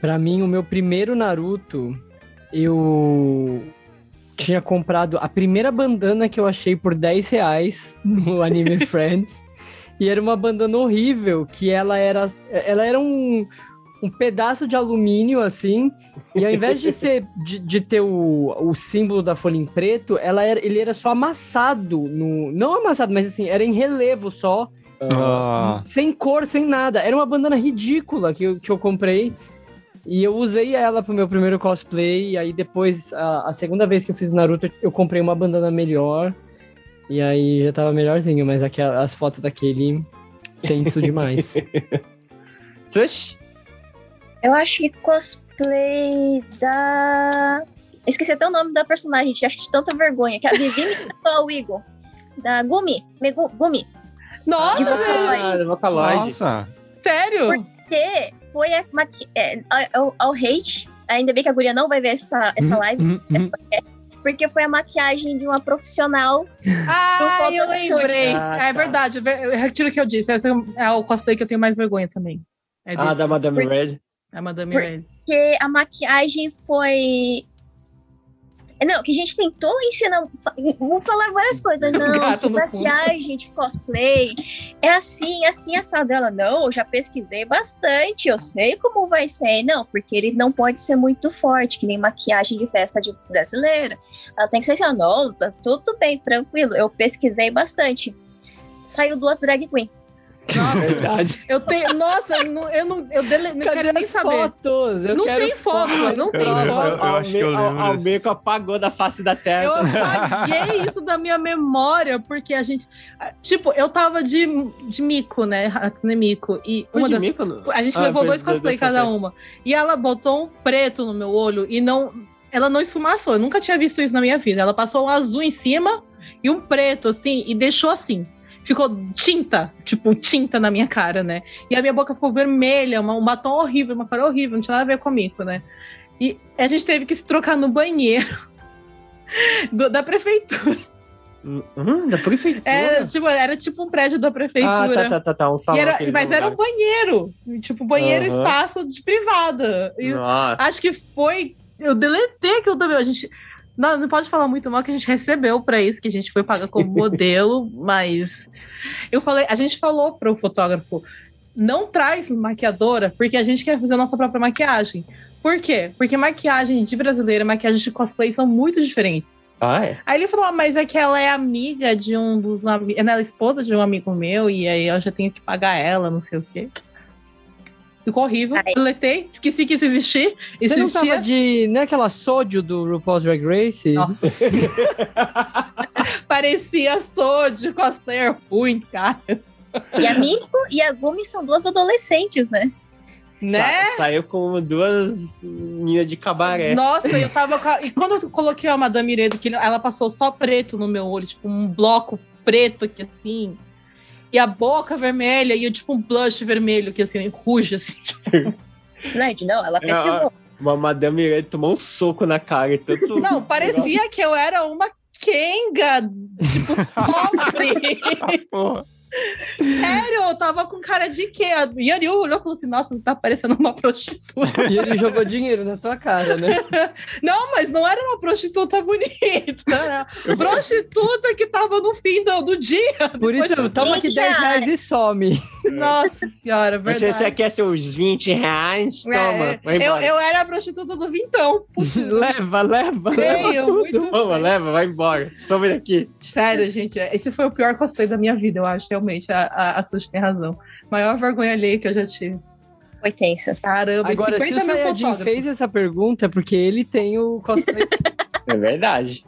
Speaker 2: Pra mim, o meu primeiro Naruto, eu tinha comprado a primeira bandana que eu achei por 10 reais no (laughs) Anime Friends. E era uma bandana horrível, que ela era, ela era um, um pedaço de alumínio, assim. E ao invés de ser de, de ter o, o símbolo da folha em preto, ela era, ele era só amassado. No, não amassado, mas assim, era em relevo só.
Speaker 4: Ah,
Speaker 2: Sem cor, sem nada. Era uma bandana ridícula que eu, que eu comprei. E eu usei ela pro meu primeiro cosplay. E aí depois, a, a segunda vez que eu fiz o Naruto, eu comprei uma bandana melhor. E aí já tava melhorzinho, mas aquela, as fotos daquele tenso demais. (laughs)
Speaker 1: Sushi?
Speaker 5: Eu acho que cosplay da. Esqueci até o nome da personagem, gente. Acho que de tanta vergonha. Que a Vivi (laughs) me o Igor. Da Gumi. Megu, Gumi.
Speaker 3: Nossa,
Speaker 5: De.
Speaker 1: Ah, Vocaloid.
Speaker 4: nossa.
Speaker 3: sério?
Speaker 5: Porque foi a é, ao, ao hate. Ainda bem que a guria não vai ver essa, essa live.
Speaker 2: Uhum, uhum.
Speaker 5: Porque foi a maquiagem de uma profissional.
Speaker 3: Ah, eu lembrei.
Speaker 1: Ah,
Speaker 3: é
Speaker 1: tá.
Speaker 3: verdade, eu retiro o que eu disse. Esse é o cosplay que eu tenho mais vergonha também. É
Speaker 1: Ah, da Madame Red.
Speaker 3: É Madame
Speaker 5: Por-
Speaker 3: Red.
Speaker 5: Porque a maquiagem foi. Não, que a gente tentou ensinar. Vamos falar várias coisas. (laughs) Não, que maquiagem de cosplay é assim, assim, assado. Ela, não, eu já pesquisei bastante, eu sei como vai ser. Não, porque ele não pode ser muito forte, que nem maquiagem de festa de brasileira. Ela tem que ser assim, não, tá tudo bem, tranquilo. Eu pesquisei bastante. Saiu duas drag queen.
Speaker 3: Nossa, (laughs)
Speaker 2: Verdade.
Speaker 3: eu tenho. Nossa, eu não, eu não, eu dele, não quero nem saber.
Speaker 2: fotos? Eu
Speaker 3: Não
Speaker 2: quero
Speaker 3: tem foto, não tem
Speaker 4: Eu
Speaker 3: foto.
Speaker 4: eu acho que eu lembro
Speaker 1: O
Speaker 4: desse.
Speaker 1: Almeco apagou da face da terra.
Speaker 3: Eu (laughs) apaguei isso da minha memória, porque a gente. Tipo, eu tava de, de mico, né? Hatsune Mico. E
Speaker 1: Foi
Speaker 3: uma
Speaker 1: de
Speaker 3: das-
Speaker 1: mico, não?
Speaker 3: A gente
Speaker 1: Ah,
Speaker 3: levou
Speaker 1: foi
Speaker 3: dois cosplay cada
Speaker 1: vez.
Speaker 3: uma. E ela botou um preto no meu olho e não. Ela não esfumaçou. Eu nunca tinha visto isso na minha vida. Ela passou um azul em cima e um preto, assim, e deixou assim. Ficou tinta, tipo, tinta na minha cara, né? E a minha boca ficou vermelha, uma- um batom horrível, uma cara horrível, não tinha nada a ver comigo, né? E a gente teve que se trocar no banheiro (laughs) do- da prefeitura.
Speaker 1: Hum, da prefeitura?
Speaker 3: Era tipo, era tipo um prédio da
Speaker 1: ah,
Speaker 3: prefeitura.
Speaker 1: tá, tá, tá, tá. Um salão
Speaker 3: era- mas era um banheiro. Tipo, banheiro
Speaker 1: Aham.
Speaker 3: espaço de privada. Acho que foi. Eu deletei aquilo também. A gente. Não, não pode falar muito mal que a gente recebeu pra isso, que a gente foi pagar como (laughs) modelo, mas eu falei, a gente falou pro fotógrafo, não traz maquiadora, porque a gente quer fazer a nossa própria maquiagem. Por quê? Porque maquiagem de brasileira e maquiagem de cosplay são muito diferentes.
Speaker 1: Ah, é?
Speaker 3: Aí ele falou, ah, mas é que ela é amiga de um dos amigos. Ela é esposa de um amigo meu, e aí eu já tenho que pagar ela, não sei o quê. Ficou horrível.
Speaker 5: Ai.
Speaker 3: Deletei, esqueci que isso existia.
Speaker 2: Você não
Speaker 3: Existia.
Speaker 2: de. Não é aquela sódio do RuPaul's Drag Race?
Speaker 3: Nossa. (laughs) Parecia Sode, cosplayer ruim, cara.
Speaker 5: E a Miko e a Gumi são duas adolescentes, né?
Speaker 3: Né?
Speaker 1: Sa- saiu com duas meninas de cabaré.
Speaker 3: Nossa, eu tava. E quando eu coloquei a Madame Iredo, que ela passou só preto no meu olho, tipo um bloco preto aqui assim. E a boca vermelha e eu, tipo um blush vermelho que assim, ruge assim. (laughs)
Speaker 5: Gente, não, ela pesquisou.
Speaker 1: Uma Madame Irene tomou um soco na cara. Tanto...
Speaker 3: Não, (laughs) parecia que eu era uma Kenga, tipo, (laughs) pobre. Sério, eu tava com cara de quê? A Yariu olhou e falou assim: Nossa, tá parecendo uma prostituta.
Speaker 2: E ele jogou dinheiro na tua cara, né? (laughs)
Speaker 3: Não, mas não era uma prostituta bonita. Prostituta que tava no fim do, do dia.
Speaker 2: Por isso, toma aqui 10 reais e some. (laughs)
Speaker 3: Nossa senhora,
Speaker 1: Você,
Speaker 3: verdade.
Speaker 1: você quer seus 20 reais? Toma,
Speaker 3: É,
Speaker 1: vai
Speaker 3: eu,
Speaker 1: embora.
Speaker 3: eu era a prostituta do vintão. Putz, (laughs)
Speaker 2: leva, leva, leva
Speaker 3: feio,
Speaker 2: tudo.
Speaker 3: feio.
Speaker 1: leva, vai embora. Some daqui.
Speaker 3: Sério, gente, esse foi o pior cosplay da minha vida, eu acho, realmente. A, a, a Sushi tem razão. Maior vergonha alheia que eu já tive.
Speaker 5: Foi tensa.
Speaker 3: Caramba,
Speaker 2: Agora, se
Speaker 3: 50
Speaker 2: o Sayajin fez essa pergunta, é porque ele tem o cosplay. (laughs)
Speaker 1: É verdade.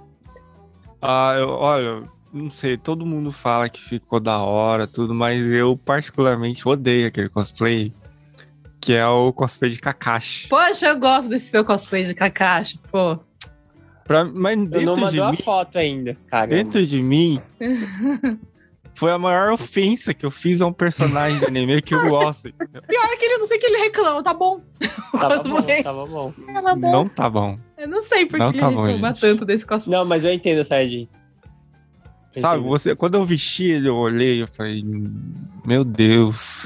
Speaker 4: Ah, eu, olha, não sei, todo mundo fala que ficou da hora, tudo, mas eu particularmente odeio aquele cosplay, que é o cosplay de Kakashi.
Speaker 3: Poxa, eu gosto desse seu cosplay de Kakashi, pô.
Speaker 4: Pra, mas
Speaker 1: Eu
Speaker 4: dentro
Speaker 1: não
Speaker 4: de
Speaker 1: mandou a
Speaker 4: mim,
Speaker 1: foto ainda, cara.
Speaker 4: dentro de mim, (laughs) foi a maior ofensa que eu fiz a um personagem de anime que eu gosto.
Speaker 3: Pior é que ele não sei que ele reclama, tá bom.
Speaker 1: Tava bom, tava bom.
Speaker 3: Tava bom.
Speaker 4: Não tá bom.
Speaker 3: Eu não sei por
Speaker 4: Não
Speaker 3: que
Speaker 4: tá
Speaker 3: ele
Speaker 4: bom,
Speaker 3: reclama
Speaker 4: gente.
Speaker 3: tanto desse cosplay.
Speaker 1: Não, mas eu entendo, Sardinha.
Speaker 4: Sabe,
Speaker 1: entendo.
Speaker 4: você, quando eu vesti ele, eu olhei, eu falei, meu Deus.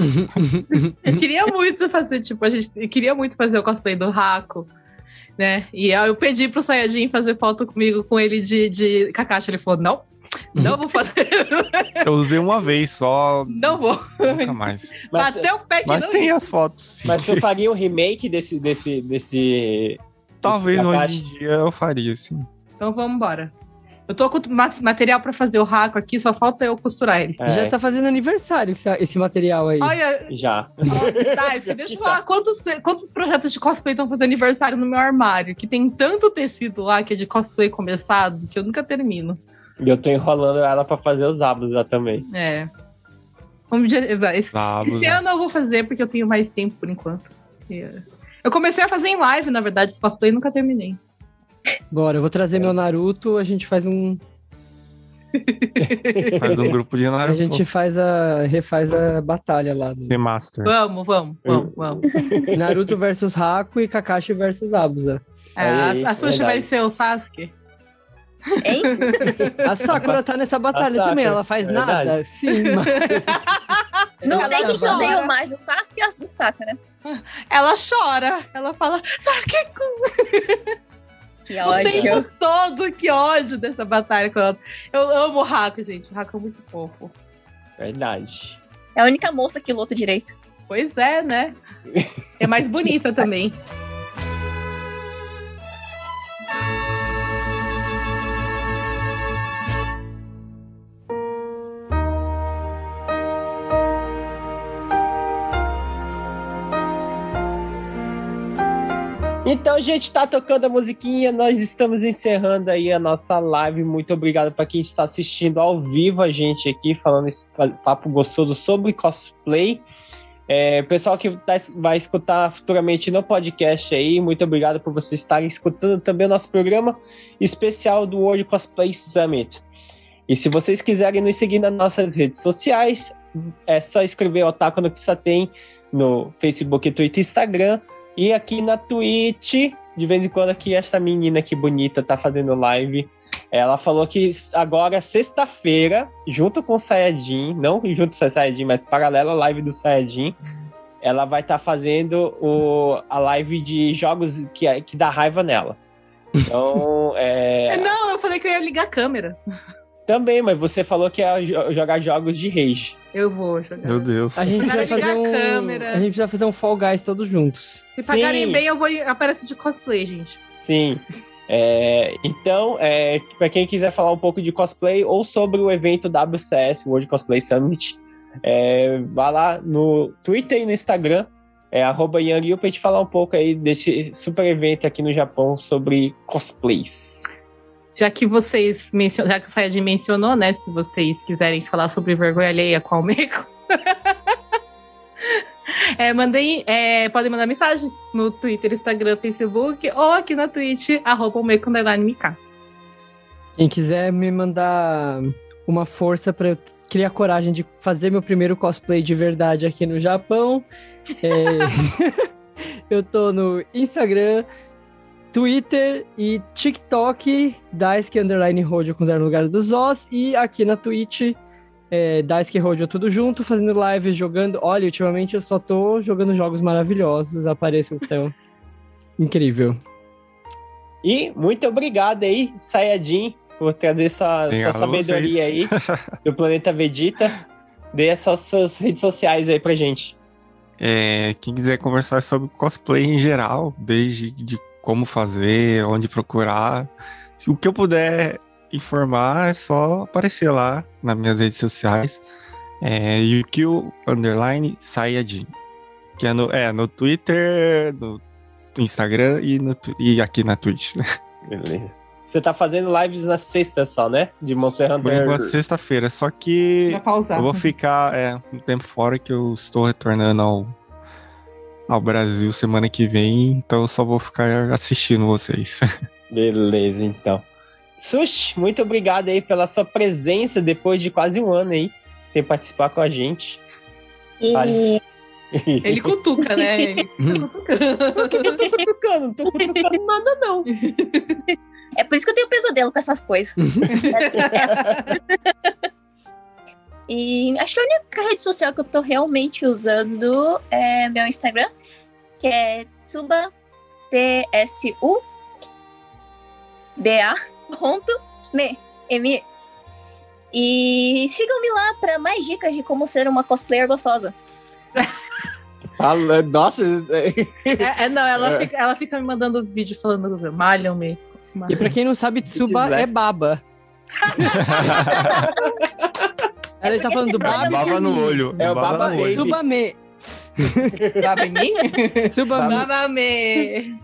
Speaker 4: (laughs)
Speaker 3: Eu queria muito fazer, tipo, a gente eu queria muito fazer o cosplay do Raco, né? E aí eu pedi pro Sayajin fazer foto comigo com ele de, de Kakashi. Ele falou: não, não vou fazer. (laughs)
Speaker 4: Eu usei uma vez só,
Speaker 3: não vou.
Speaker 4: nunca mais.
Speaker 1: Mas,
Speaker 3: Bateu o pé que
Speaker 4: Mas
Speaker 3: não
Speaker 4: tem as fotos.
Speaker 1: mas tu faria um remake desse, desse, desse...
Speaker 4: Talvez
Speaker 1: desse
Speaker 4: hoje em dia eu faria, assim.
Speaker 3: Então vamos embora. Eu tô com ma- material pra fazer o Raco aqui, só falta eu costurar ele.
Speaker 1: É,
Speaker 2: Já tá fazendo aniversário esse- material aí.
Speaker 3: Olha,
Speaker 1: Já.
Speaker 3: Daisuke, deixa eu falar (laughs) quantos, quantos projetos de cosplay estão fazendo aniversário no meu armário, que tem tanto tecido lá que é de cosplay começado que eu nunca termino.
Speaker 1: E eu tô enrolando ela pra fazer os abos lá também.
Speaker 3: É. Esse,
Speaker 4: Sábado.
Speaker 3: esse ano eu vou fazer porque eu tenho mais tempo por enquanto. É, Eu comecei a fazer em live, na verdade, esse cosplay e nunca terminei.
Speaker 2: Bora, eu vou trazer meu Naruto, a gente faz um. (laughs)
Speaker 4: Faz um grupo de Naruto.
Speaker 2: A gente faz a. refaz a batalha lá. do-
Speaker 4: Remaster.
Speaker 3: Vamos, vamos, vamos, vamos.
Speaker 2: Naruto versus Haku e Kakashi versus Abusa.
Speaker 3: É, a, a Sushi vai ser o Sasuke.
Speaker 5: Hein?
Speaker 2: A Sakura tá nessa batalha
Speaker 1: Sakura,
Speaker 2: também, ela faz
Speaker 1: é
Speaker 2: nada.
Speaker 1: verdade.
Speaker 2: Sim, mas (laughs)
Speaker 5: Não sei quem que eu odeio mais, o Sasuke ou a do Sakura.
Speaker 3: Ela chora, ela fala, Sasuke
Speaker 5: Que
Speaker 3: o
Speaker 5: ódio.
Speaker 3: tempo todo, que ódio dessa batalha. com ela. Eu amo o Raku, gente. O Raku é muito fofo.
Speaker 1: Verdade.
Speaker 5: É a única moça que luta direito.
Speaker 3: Pois é, né? É mais bonita também. (laughs)
Speaker 1: Então, gente, tá tocando a musiquinha, nós estamos encerrando aí a nossa live. Muito obrigado para quem está assistindo ao vivo a gente aqui, falando esse papo gostoso sobre cosplay. É, pessoal que tá- vai escutar futuramente no podcast aí, muito obrigado por vocês estarem escutando também o nosso programa especial do World Cosplay Summit. E se vocês quiserem nos seguir nas nossas redes sociais, é só escrever Otaku no Pissa Tem no Facebook, Twitter e Instagram. E aqui na Twitch, de vez em quando aqui esta menina que bonita tá fazendo live. Ela falou que agora, sexta-feira, junto com o Sayajin, não junto com o Sayajin, mas paralela à live do Sayajin, ela vai estar fazendo o, a live de jogos que, que dá raiva nela. Então, é, (laughs)
Speaker 3: Não, eu falei que eu ia ligar a câmera.
Speaker 1: também, mas você falou que ia jo- jogar jogos de rage.
Speaker 3: Eu vou jogar.
Speaker 4: Meu Deus.
Speaker 2: a gente vai fazer
Speaker 3: ligar a
Speaker 2: um.
Speaker 3: câmera.
Speaker 2: A gente precisa fazer um Fall Guys todos juntos.
Speaker 3: Se pagarem
Speaker 1: Sim.
Speaker 3: bem, eu vou aparecer de cosplay, gente.
Speaker 1: Sim. É, então, é, para quem quiser falar um pouco de cosplay ou sobre o evento WCS, World Cosplay Summit, é, vá lá no Twitter e no Instagram, é arroba Yanryu, pra gente falar um pouco aí desse super evento aqui no Japão sobre cosplays.
Speaker 3: Já que vocês mencionaram, já que o Sayajin mencionou, né? Se vocês quiserem falar sobre vergonha alheia com o Meiko. (laughs) é, mandem, é, podem mandar mensagem no Twitter, Instagram, Facebook ou aqui na Twitch, arroba MK.
Speaker 2: Quem quiser me mandar uma força pra eu criar coragem de fazer meu primeiro cosplay de verdade aqui no Japão, é, (laughs) eu tô no Instagram, Twitter e TikTok, Daisuke Underline Rodio com zero no lugar dos Os, e aqui na Twitch, é, Daisuke Rodio tudo junto, fazendo lives, jogando. Olha, ultimamente eu só tô jogando jogos maravilhosos, apareçam então. (laughs) Incrível.
Speaker 1: E muito obrigado aí, Sayajin, por trazer sua,
Speaker 4: Obrigado
Speaker 1: sua sabedoria aí (laughs) do planeta Vegeta. Dê as suas, suas redes sociais aí pra gente.
Speaker 4: É, quem quiser conversar sobre cosplay em geral, desde de como fazer, onde procurar, se o que eu puder informar é só aparecer lá nas minhas redes sociais. É, Yukio Underline Sayajin. Que é no, é no Twitter, no Instagram e, no, e aqui na Twitch. (laughs)
Speaker 1: Beleza. Você tá fazendo lives na sexta só, né? De Monster
Speaker 4: Por
Speaker 1: Hunter.
Speaker 4: enquanto, sexta-feira. Só que eu vou ficar é, um tempo fora que eu estou retornando ao, ao Brasil semana que vem, então eu só vou ficar assistindo vocês. (laughs)
Speaker 1: Beleza, então. Sushi, muito obrigado aí pela sua presença depois de quase um ano aí, sem participar com a gente.
Speaker 5: E
Speaker 1: Vale. (laughs)
Speaker 3: Ele cutuca, né? Ele fica cutucando.
Speaker 1: Por que que eu tô cutucando? Não tô cutucando nada, não. (laughs)
Speaker 5: é por isso que eu tenho pesadelo com essas coisas. e acho que a única rede social que eu tô realmente usando é meu Instagram, que é Tsuba T-S-U B-A ponto me M. E sigam-me lá para mais dicas de como ser uma cosplayer gostosa.
Speaker 1: Nossa,
Speaker 3: É, é, não, ela,
Speaker 1: É.
Speaker 3: Fica, ela fica me mandando vídeo falando, malham-me.
Speaker 2: E pra quem não sabe, Tsuba é baba. (laughs) Ela está
Speaker 5: porque
Speaker 2: falando do
Speaker 5: vocês olham
Speaker 2: baba.
Speaker 4: Baba no olho.
Speaker 1: É o Baba
Speaker 4: no olho.
Speaker 1: Baby.
Speaker 2: Tsuba me. (laughs)
Speaker 3: Baba em mim?
Speaker 2: Tsuba me.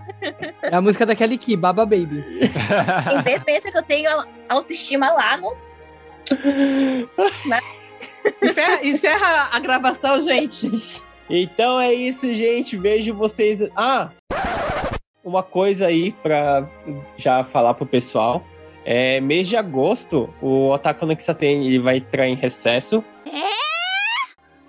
Speaker 2: É a música da Kelly Key, Baba Baby. (laughs)
Speaker 5: Quem vê pensa que eu tenho autoestima lá no
Speaker 3: Encerra, encerra a gravação, gente.
Speaker 1: Então é isso, gente. Vejo vocês. Ah! Uma coisa aí pra já falar pro pessoal. É, mês de agosto, o Otaku no Kisaten ele vai entrar em recesso.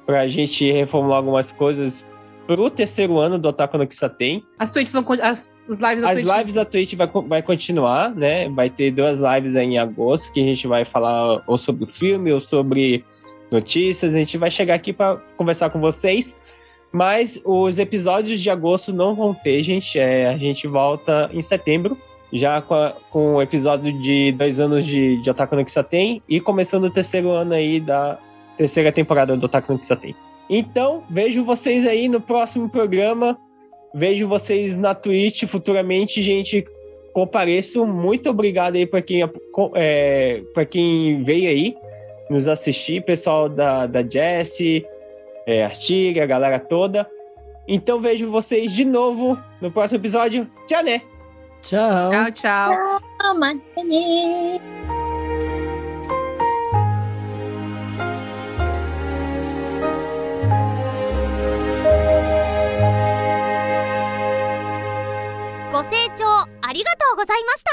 Speaker 1: Pra gente reformular algumas coisas pro terceiro ano do Otaku no Kisaten.
Speaker 3: As tweets vão. As, as lives da
Speaker 1: As
Speaker 3: Twitch-
Speaker 1: lives da Twitch vai, vai continuar, né? Vai ter duas lives aí em agosto que a gente vai falar ou sobre o filme ou sobre notícias. A gente vai chegar aqui para conversar com vocês. Mas os episódios de agosto não vão ter, gente. É, a gente volta em setembro, já com, a- com o episódio de dois anos de, de Otaku no Kisaten e começando o terceiro ano aí da terceira temporada do Otaku no Kisaten. Então, vejo vocês aí no próximo programa. Vejo vocês na Twitch futuramente, gente. Compareço. Muito obrigado aí para quem, é, pra quem veio aí nos assistir, pessoal da, da Jessie, é, Artiga, a galera toda. Então vejo vocês de novo no próximo episódio. Tchau, né?
Speaker 2: Tchau.
Speaker 3: Tchau, tchau.
Speaker 5: ご清
Speaker 6: 聴ありがとうございました。